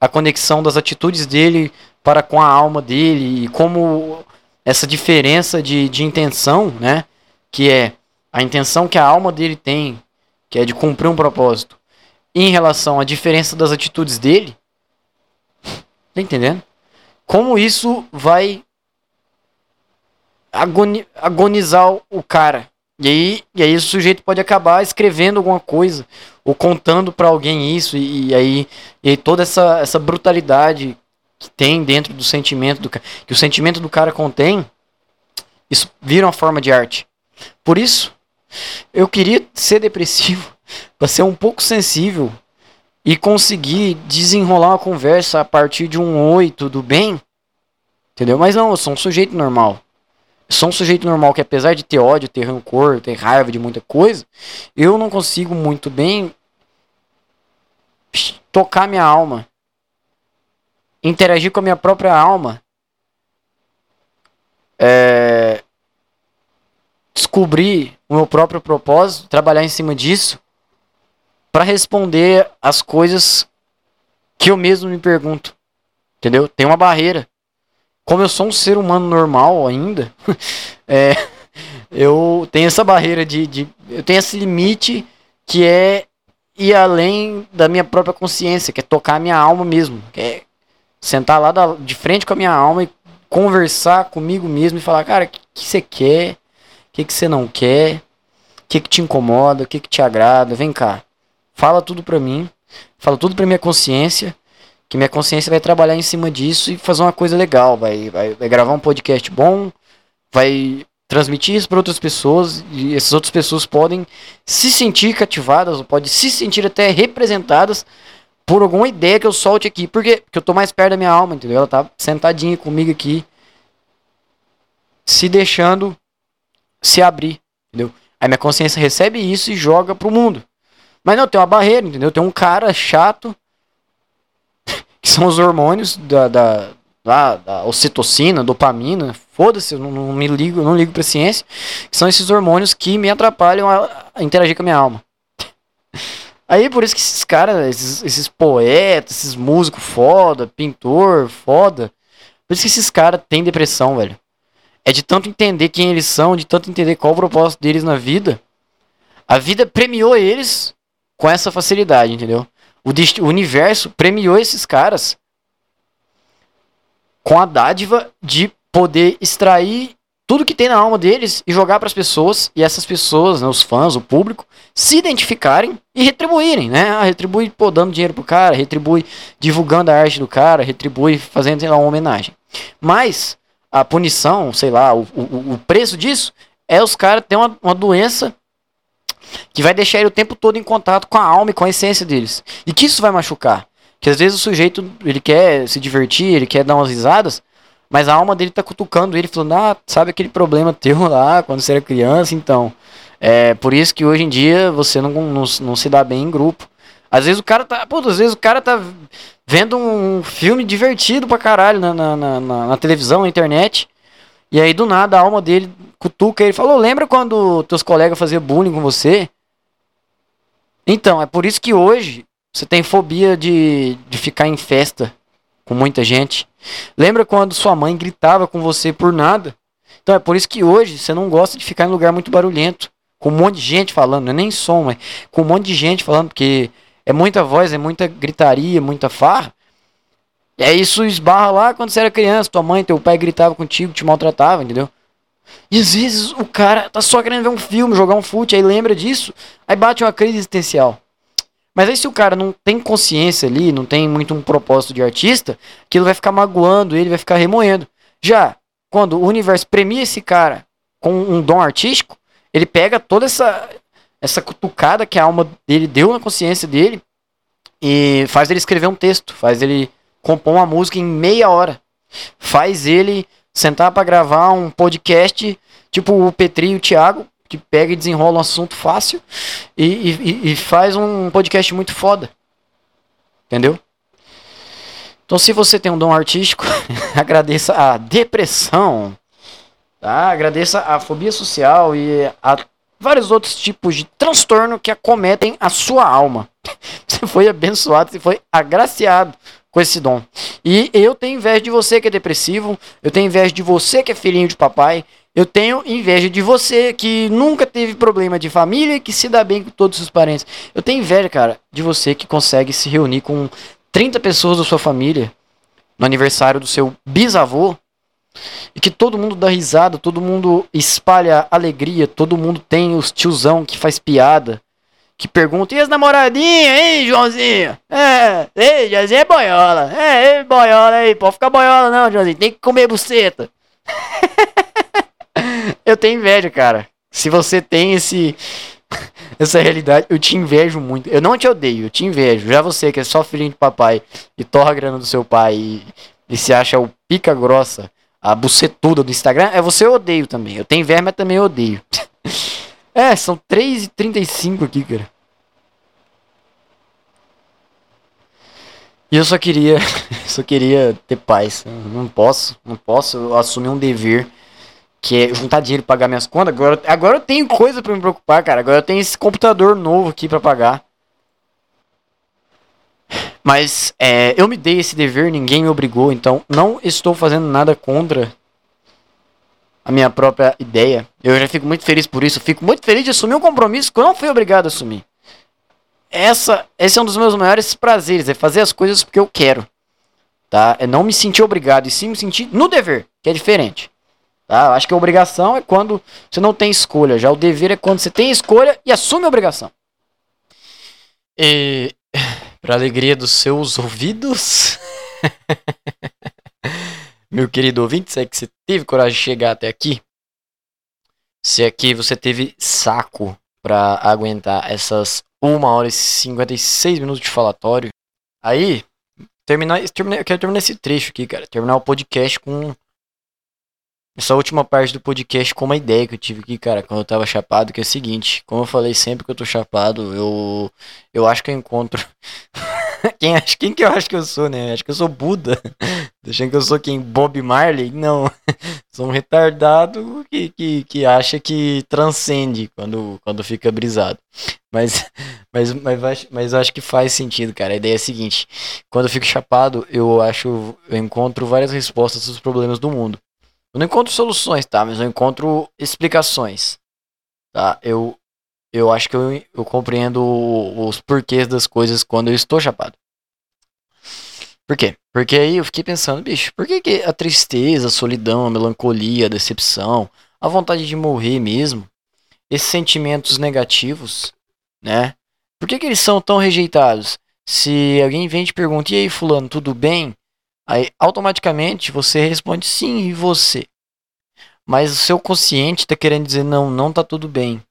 a conexão das atitudes dele para com a alma dele e como essa diferença de, de intenção, né? Que é a intenção que a alma dele tem, que é de cumprir um propósito, em relação à diferença das atitudes dele. Tá entendendo? como isso vai agoni agonizar o cara. E aí, e aí o sujeito pode acabar escrevendo alguma coisa ou contando para alguém isso e, e, aí e aí toda essa, essa brutalidade que tem dentro do sentimento do que o sentimento do cara contém, isso vira uma forma de arte. Por isso, eu queria ser depressivo para ser um pouco sensível e conseguir desenrolar uma conversa a partir de um oi, tudo bem? Entendeu? Mas não, eu sou um sujeito normal. Eu sou um sujeito normal que apesar de ter ódio, ter rancor, ter raiva de muita coisa, eu não consigo muito bem tocar minha alma. Interagir com a minha própria alma. É, descobrir o meu próprio propósito, trabalhar em cima disso para responder as coisas que eu mesmo me pergunto. Entendeu? Tem uma barreira como eu sou um ser humano normal ainda, é, eu tenho essa barreira de, de. Eu tenho esse limite que é ir além da minha própria consciência, que é tocar a minha alma mesmo. Que é sentar lá da, de frente com a minha alma e conversar comigo mesmo e falar, cara, o que, que você quer? Que, que você não quer? O que, que te incomoda? O que, que te agrada? Vem cá. Fala tudo pra mim. Fala tudo pra minha consciência que minha consciência vai trabalhar em cima disso e fazer uma coisa legal, vai, vai, vai gravar um podcast bom, vai transmitir isso para outras pessoas e essas outras pessoas podem se sentir cativadas, ou podem se sentir até representadas por alguma ideia que eu solte aqui. Por quê? Porque eu tô mais perto da minha alma, entendeu? Ela tá sentadinha comigo aqui, se deixando se abrir, entendeu? Aí minha consciência recebe isso e joga pro mundo. Mas não, tem uma barreira, entendeu? Tem um cara chato que são os hormônios da, da, da, da ocitocina, dopamina, foda-se, eu não, não, me ligo, não ligo pra ciência, que são esses hormônios que me atrapalham a, a interagir com a minha alma. Aí por isso que esses caras, esses, esses poetas, esses músicos foda, pintor foda, por isso que esses caras têm depressão, velho. É de tanto entender quem eles são, de tanto entender qual o propósito deles na vida. A vida premiou eles com essa facilidade, entendeu? O, o universo premiou esses caras com a dádiva de poder extrair tudo que tem na alma deles e jogar para as pessoas e essas pessoas, né, os fãs, o público, se identificarem e retribuírem, né? Ah, retribui pô, dando dinheiro pro cara, retribui divulgando a arte do cara, retribui fazendo sei lá, uma homenagem. Mas a punição, sei lá, o, o, o preço disso é os caras terem uma, uma doença que vai deixar ele o tempo todo em contato com a alma e com a essência deles. E que isso vai machucar. Que às vezes o sujeito, ele quer se divertir, ele quer dar umas risadas, mas a alma dele tá cutucando ele, falando, ah, sabe aquele problema teu lá, quando você era criança, então. É por isso que hoje em dia você não, não, não se dá bem em grupo. Às vezes o cara tá. Pô, às vezes o cara tá vendo um filme divertido pra caralho na, na, na, na televisão, na internet. E aí do nada a alma dele cutuca ele falou: Lembra quando teus colegas faziam bullying com você? Então, é por isso que hoje você tem fobia de, de ficar em festa com muita gente. Lembra quando sua mãe gritava com você por nada? Então é por isso que hoje você não gosta de ficar em lugar muito barulhento, com um monte de gente falando, não é nem som, mas com um monte de gente falando, porque é muita voz, é muita gritaria, muita farra. E aí isso esbarra lá quando você era criança, tua mãe, teu pai gritava contigo, te maltratava, entendeu? E às vezes o cara tá só querendo ver um filme, jogar um fute, aí lembra disso, aí bate uma crise existencial. Mas aí se o cara não tem consciência ali, não tem muito um propósito de artista, aquilo vai ficar magoando ele, vai ficar remoendo. Já quando o universo premia esse cara com um dom artístico, ele pega toda essa essa cutucada que a alma dele deu na consciência dele e faz ele escrever um texto, faz ele compor uma música em meia hora, faz ele sentar para gravar um podcast, tipo o Petri e o Thiago, que pega e desenrola um assunto fácil e, e, e faz um podcast muito foda. Entendeu? Então, se você tem um dom artístico, agradeça a depressão, tá? agradeça a fobia social e a vários outros tipos de transtorno que acometem a sua alma. Você foi abençoado, você foi agraciado com esse dom. E eu tenho inveja de você que é depressivo, eu tenho inveja de você que é filhinho de papai, eu tenho inveja de você que nunca teve problema de família e que se dá bem com todos os parentes. Eu tenho inveja, cara, de você que consegue se reunir com 30 pessoas da sua família no aniversário do seu bisavô, e que todo mundo dá risada, todo mundo espalha alegria, todo mundo tem os tiozão que faz piada, que pergunta, e as namoradinhas, hein, Joãozinho? É, ei, Joãozinho é boiola. É, ei, boiola aí, pode ficar boiola não, Joãozinho, tem que comer buceta. eu tenho inveja, cara. Se você tem esse essa realidade, eu te invejo muito. Eu não te odeio, eu te invejo. Já você que é só filhinho de papai e torra a grana do seu pai e, e se acha o pica grossa, a bucetuda do Instagram, é você eu odeio também. Eu tenho inveja, mas também odeio. é, são 3h35 aqui, cara. E eu só queria, só queria ter paz. não posso, não posso assumir um dever que é juntar dinheiro e pagar minhas contas. Agora, agora eu tenho coisa para me preocupar, cara. Agora eu tenho esse computador novo aqui para pagar. Mas é, eu me dei esse dever, ninguém me obrigou, então não estou fazendo nada contra a minha própria ideia. Eu já fico muito feliz por isso. Fico muito feliz de assumir um compromisso que eu não fui obrigado a assumir. Essa, esse é um dos meus maiores prazeres, é fazer as coisas porque eu quero. Tá? É não me sentir obrigado e sim me sentir no dever, que é diferente. Tá? Acho que a obrigação é quando você não tem escolha. Já o dever é quando você tem escolha e assume a obrigação. E para alegria dos seus ouvidos, meu querido ouvinte, se é que você teve coragem de chegar até aqui, se é que você teve saco para aguentar essas 1 hora e 56 minutos de falatório, aí terminar, terminar, eu quero terminar esse trecho aqui, cara, terminar o podcast com essa última parte do podcast com uma ideia que eu tive aqui, cara, quando eu tava chapado, que é o seguinte, como eu falei sempre que eu tô chapado, eu eu acho que eu encontro quem acha, quem que eu acho que eu sou, né? Acho que eu sou Buda. Achando que eu sou quem Bob Marley? Não. sou um retardado que, que, que acha que transcende quando, quando fica brisado. Mas, mas, mas, mas eu acho que faz sentido, cara. A ideia é a seguinte: quando eu fico chapado, eu acho, eu encontro várias respostas dos problemas do mundo. Eu não encontro soluções, tá? Mas eu encontro explicações. Tá? Eu, eu acho que eu, eu compreendo os porquês das coisas quando eu estou chapado. Por quê? Porque aí eu fiquei pensando, bicho, por que, que a tristeza, a solidão, a melancolia, a decepção, a vontade de morrer mesmo, esses sentimentos negativos, né? Por que, que eles são tão rejeitados? Se alguém vem e te pergunta, e aí, fulano, tudo bem? Aí automaticamente você responde sim, e você? Mas o seu consciente está querendo dizer não, não tá tudo bem.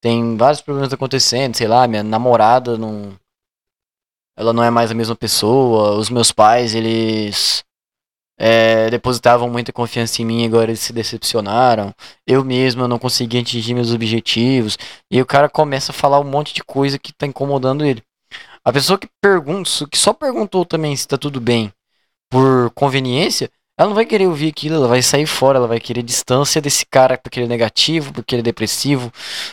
Tem vários problemas acontecendo, sei lá, minha namorada não ela não é mais a mesma pessoa, os meus pais, eles é, depositavam muita confiança em mim, agora eles se decepcionaram. Eu mesmo não consegui atingir meus objetivos. E o cara começa a falar um monte de coisa que tá incomodando ele. A pessoa que pergunta, que só perguntou também se tá tudo bem, por conveniência, ela não vai querer ouvir aquilo, ela vai sair fora, ela vai querer distância desse cara porque ele é negativo, porque ele é depressivo,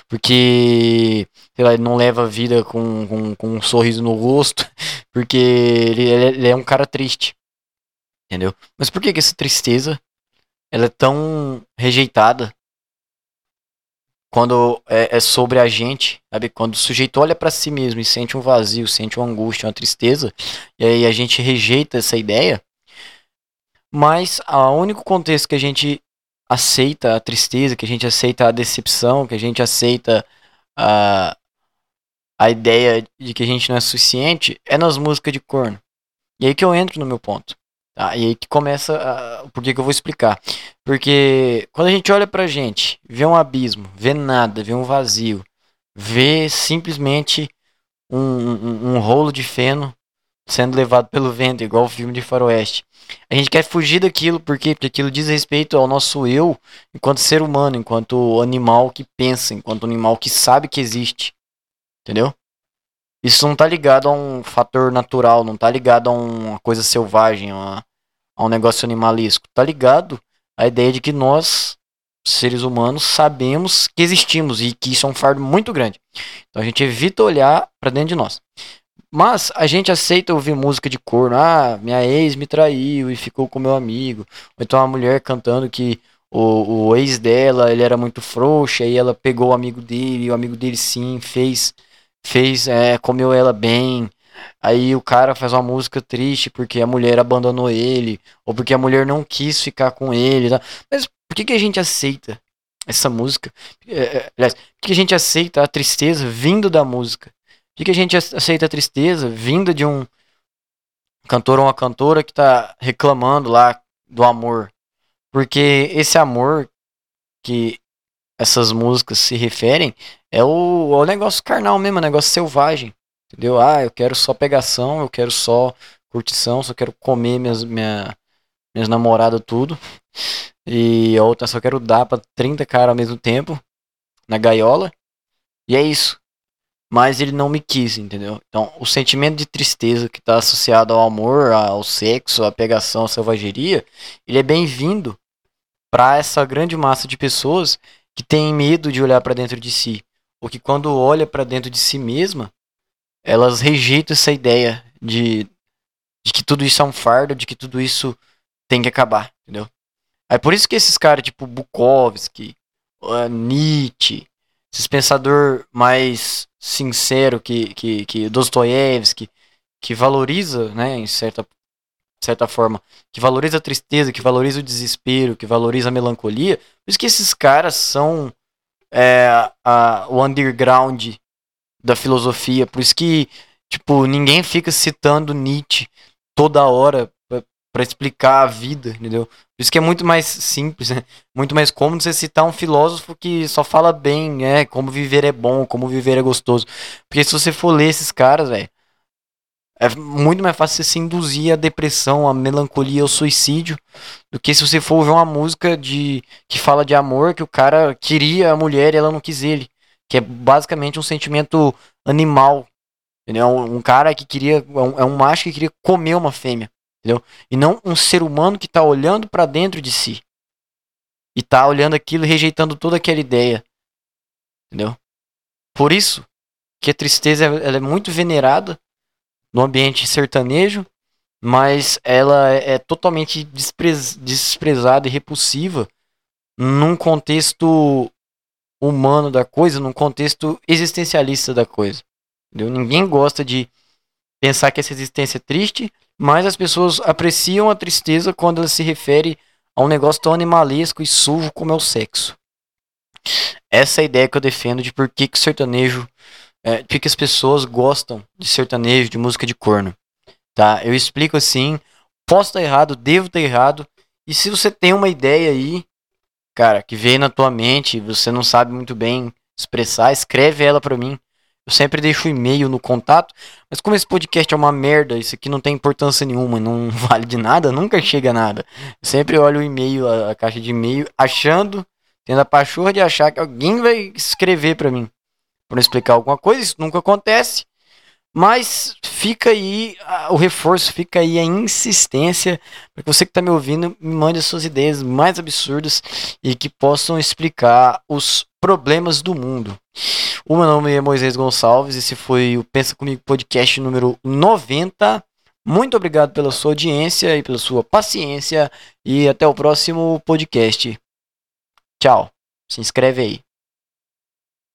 porque sei lá, ele não leva a vida com, com, com um sorriso no rosto, porque ele, ele é um cara triste. Entendeu? Mas por que, que essa tristeza ela é tão rejeitada quando é, é, sobre a gente, sabe? Quando o sujeito olha para si mesmo e sente um vazio, sente uma angústia, uma tristeza, e aí a gente rejeita essa ideia, mas o único contexto que a gente aceita a tristeza, que a gente aceita a decepção, que a gente aceita a, a ideia de que a gente não é suficiente é nas músicas de corno. E aí que eu entro no meu ponto. Tá? E aí que começa por que eu vou explicar. Porque quando a gente olha pra gente, vê um abismo, vê nada, vê um vazio, vê simplesmente um, um, um rolo de feno sendo levado pelo vento, igual o filme de faroeste. A gente quer fugir daquilo, por quê? Porque aquilo diz respeito ao nosso eu enquanto ser humano, enquanto animal que pensa, enquanto animal que sabe que existe. Entendeu? Isso não tá ligado a um fator natural, não tá ligado a uma coisa selvagem, a, a um negócio animalesco. Tá ligado à ideia de que nós, seres humanos, sabemos que existimos e que isso é um fardo muito grande. Então a gente evita olhar para dentro de nós. Mas a gente aceita ouvir música de corno. Ah, minha ex me traiu e ficou com meu amigo. Ou então a mulher cantando que o, o ex dela ele era muito frouxa e ela pegou o amigo dele e o amigo dele sim fez, fez é, comeu ela bem. Aí o cara faz uma música triste porque a mulher abandonou ele, ou porque a mulher não quis ficar com ele. Tá? Mas por que, que a gente aceita essa música? É, é, aliás, por que a gente aceita a tristeza vindo da música? Por que a gente aceita a tristeza vinda de um cantor ou uma cantora que tá reclamando lá do amor? Porque esse amor que essas músicas se referem é o, é o negócio carnal mesmo, é o negócio selvagem. Entendeu? Ah, eu quero só pegação, eu quero só curtição, só quero comer minhas, minha, minhas namoradas tudo. E outra só quero dar pra 30 caras ao mesmo tempo, na gaiola. E é isso mas ele não me quis, entendeu? Então, o sentimento de tristeza que está associado ao amor, ao sexo, à pegação, à selvageria, ele é bem-vindo para essa grande massa de pessoas que tem medo de olhar para dentro de si, ou que quando olha para dentro de si mesma, elas rejeitam essa ideia de, de que tudo isso é um fardo, de que tudo isso tem que acabar, entendeu? É por isso que esses caras tipo Bukowski, uh, Nietzsche, esses pensador mais sincero que, que, que Dostoiévski, que valoriza, né, em certa, certa forma, que valoriza a tristeza, que valoriza o desespero, que valoriza a melancolia, por isso que esses caras são é, a, o underground da filosofia, por isso que, tipo, ninguém fica citando Nietzsche toda hora para explicar a vida, entendeu? Por isso que é muito mais simples, né? muito mais cômodo você citar um filósofo que só fala bem, né? Como viver é bom, como viver é gostoso. Porque se você for ler esses caras, velho, é muito mais fácil você se induzir à depressão, à melancolia, ao suicídio, do que se você for ver uma música de que fala de amor, que o cara queria a mulher e ela não quis ele. Que é basicamente um sentimento animal. Entendeu? Um cara que queria. É um, é um macho que queria comer uma fêmea. Entendeu? E não um ser humano que está olhando para dentro de si. E está olhando aquilo e rejeitando toda aquela ideia. Entendeu? Por isso que a tristeza ela é muito venerada no ambiente sertanejo, mas ela é, é totalmente desprez, desprezada e repulsiva num contexto humano da coisa, num contexto existencialista da coisa. Entendeu? Ninguém gosta de pensar que essa existência é triste, mas as pessoas apreciam a tristeza quando ela se refere a um negócio tão animalesco e sujo como é o sexo. Essa é a ideia que eu defendo de por que, que sertanejo. É, por que as pessoas gostam de sertanejo, de música de corno. Tá? Eu explico assim. Posso estar errado, devo estar errado. E se você tem uma ideia aí, cara, que veio na tua mente, você não sabe muito bem expressar, escreve ela para mim. Eu sempre deixo o e-mail no contato, mas como esse podcast é uma merda, isso aqui não tem importância nenhuma, não vale de nada, nunca chega a nada. Eu sempre olho o e-mail, a, a caixa de e-mail, achando, tendo a pachorra de achar que alguém vai escrever para mim, para explicar alguma coisa, isso nunca acontece. Mas fica aí o reforço, fica aí a insistência para você que está me ouvindo me mande as suas ideias mais absurdas e que possam explicar os problemas do mundo. O meu nome é Moisés Gonçalves, esse foi o Pensa Comigo Podcast número 90. Muito obrigado pela sua audiência e pela sua paciência e até o próximo podcast. Tchau. Se inscreve aí.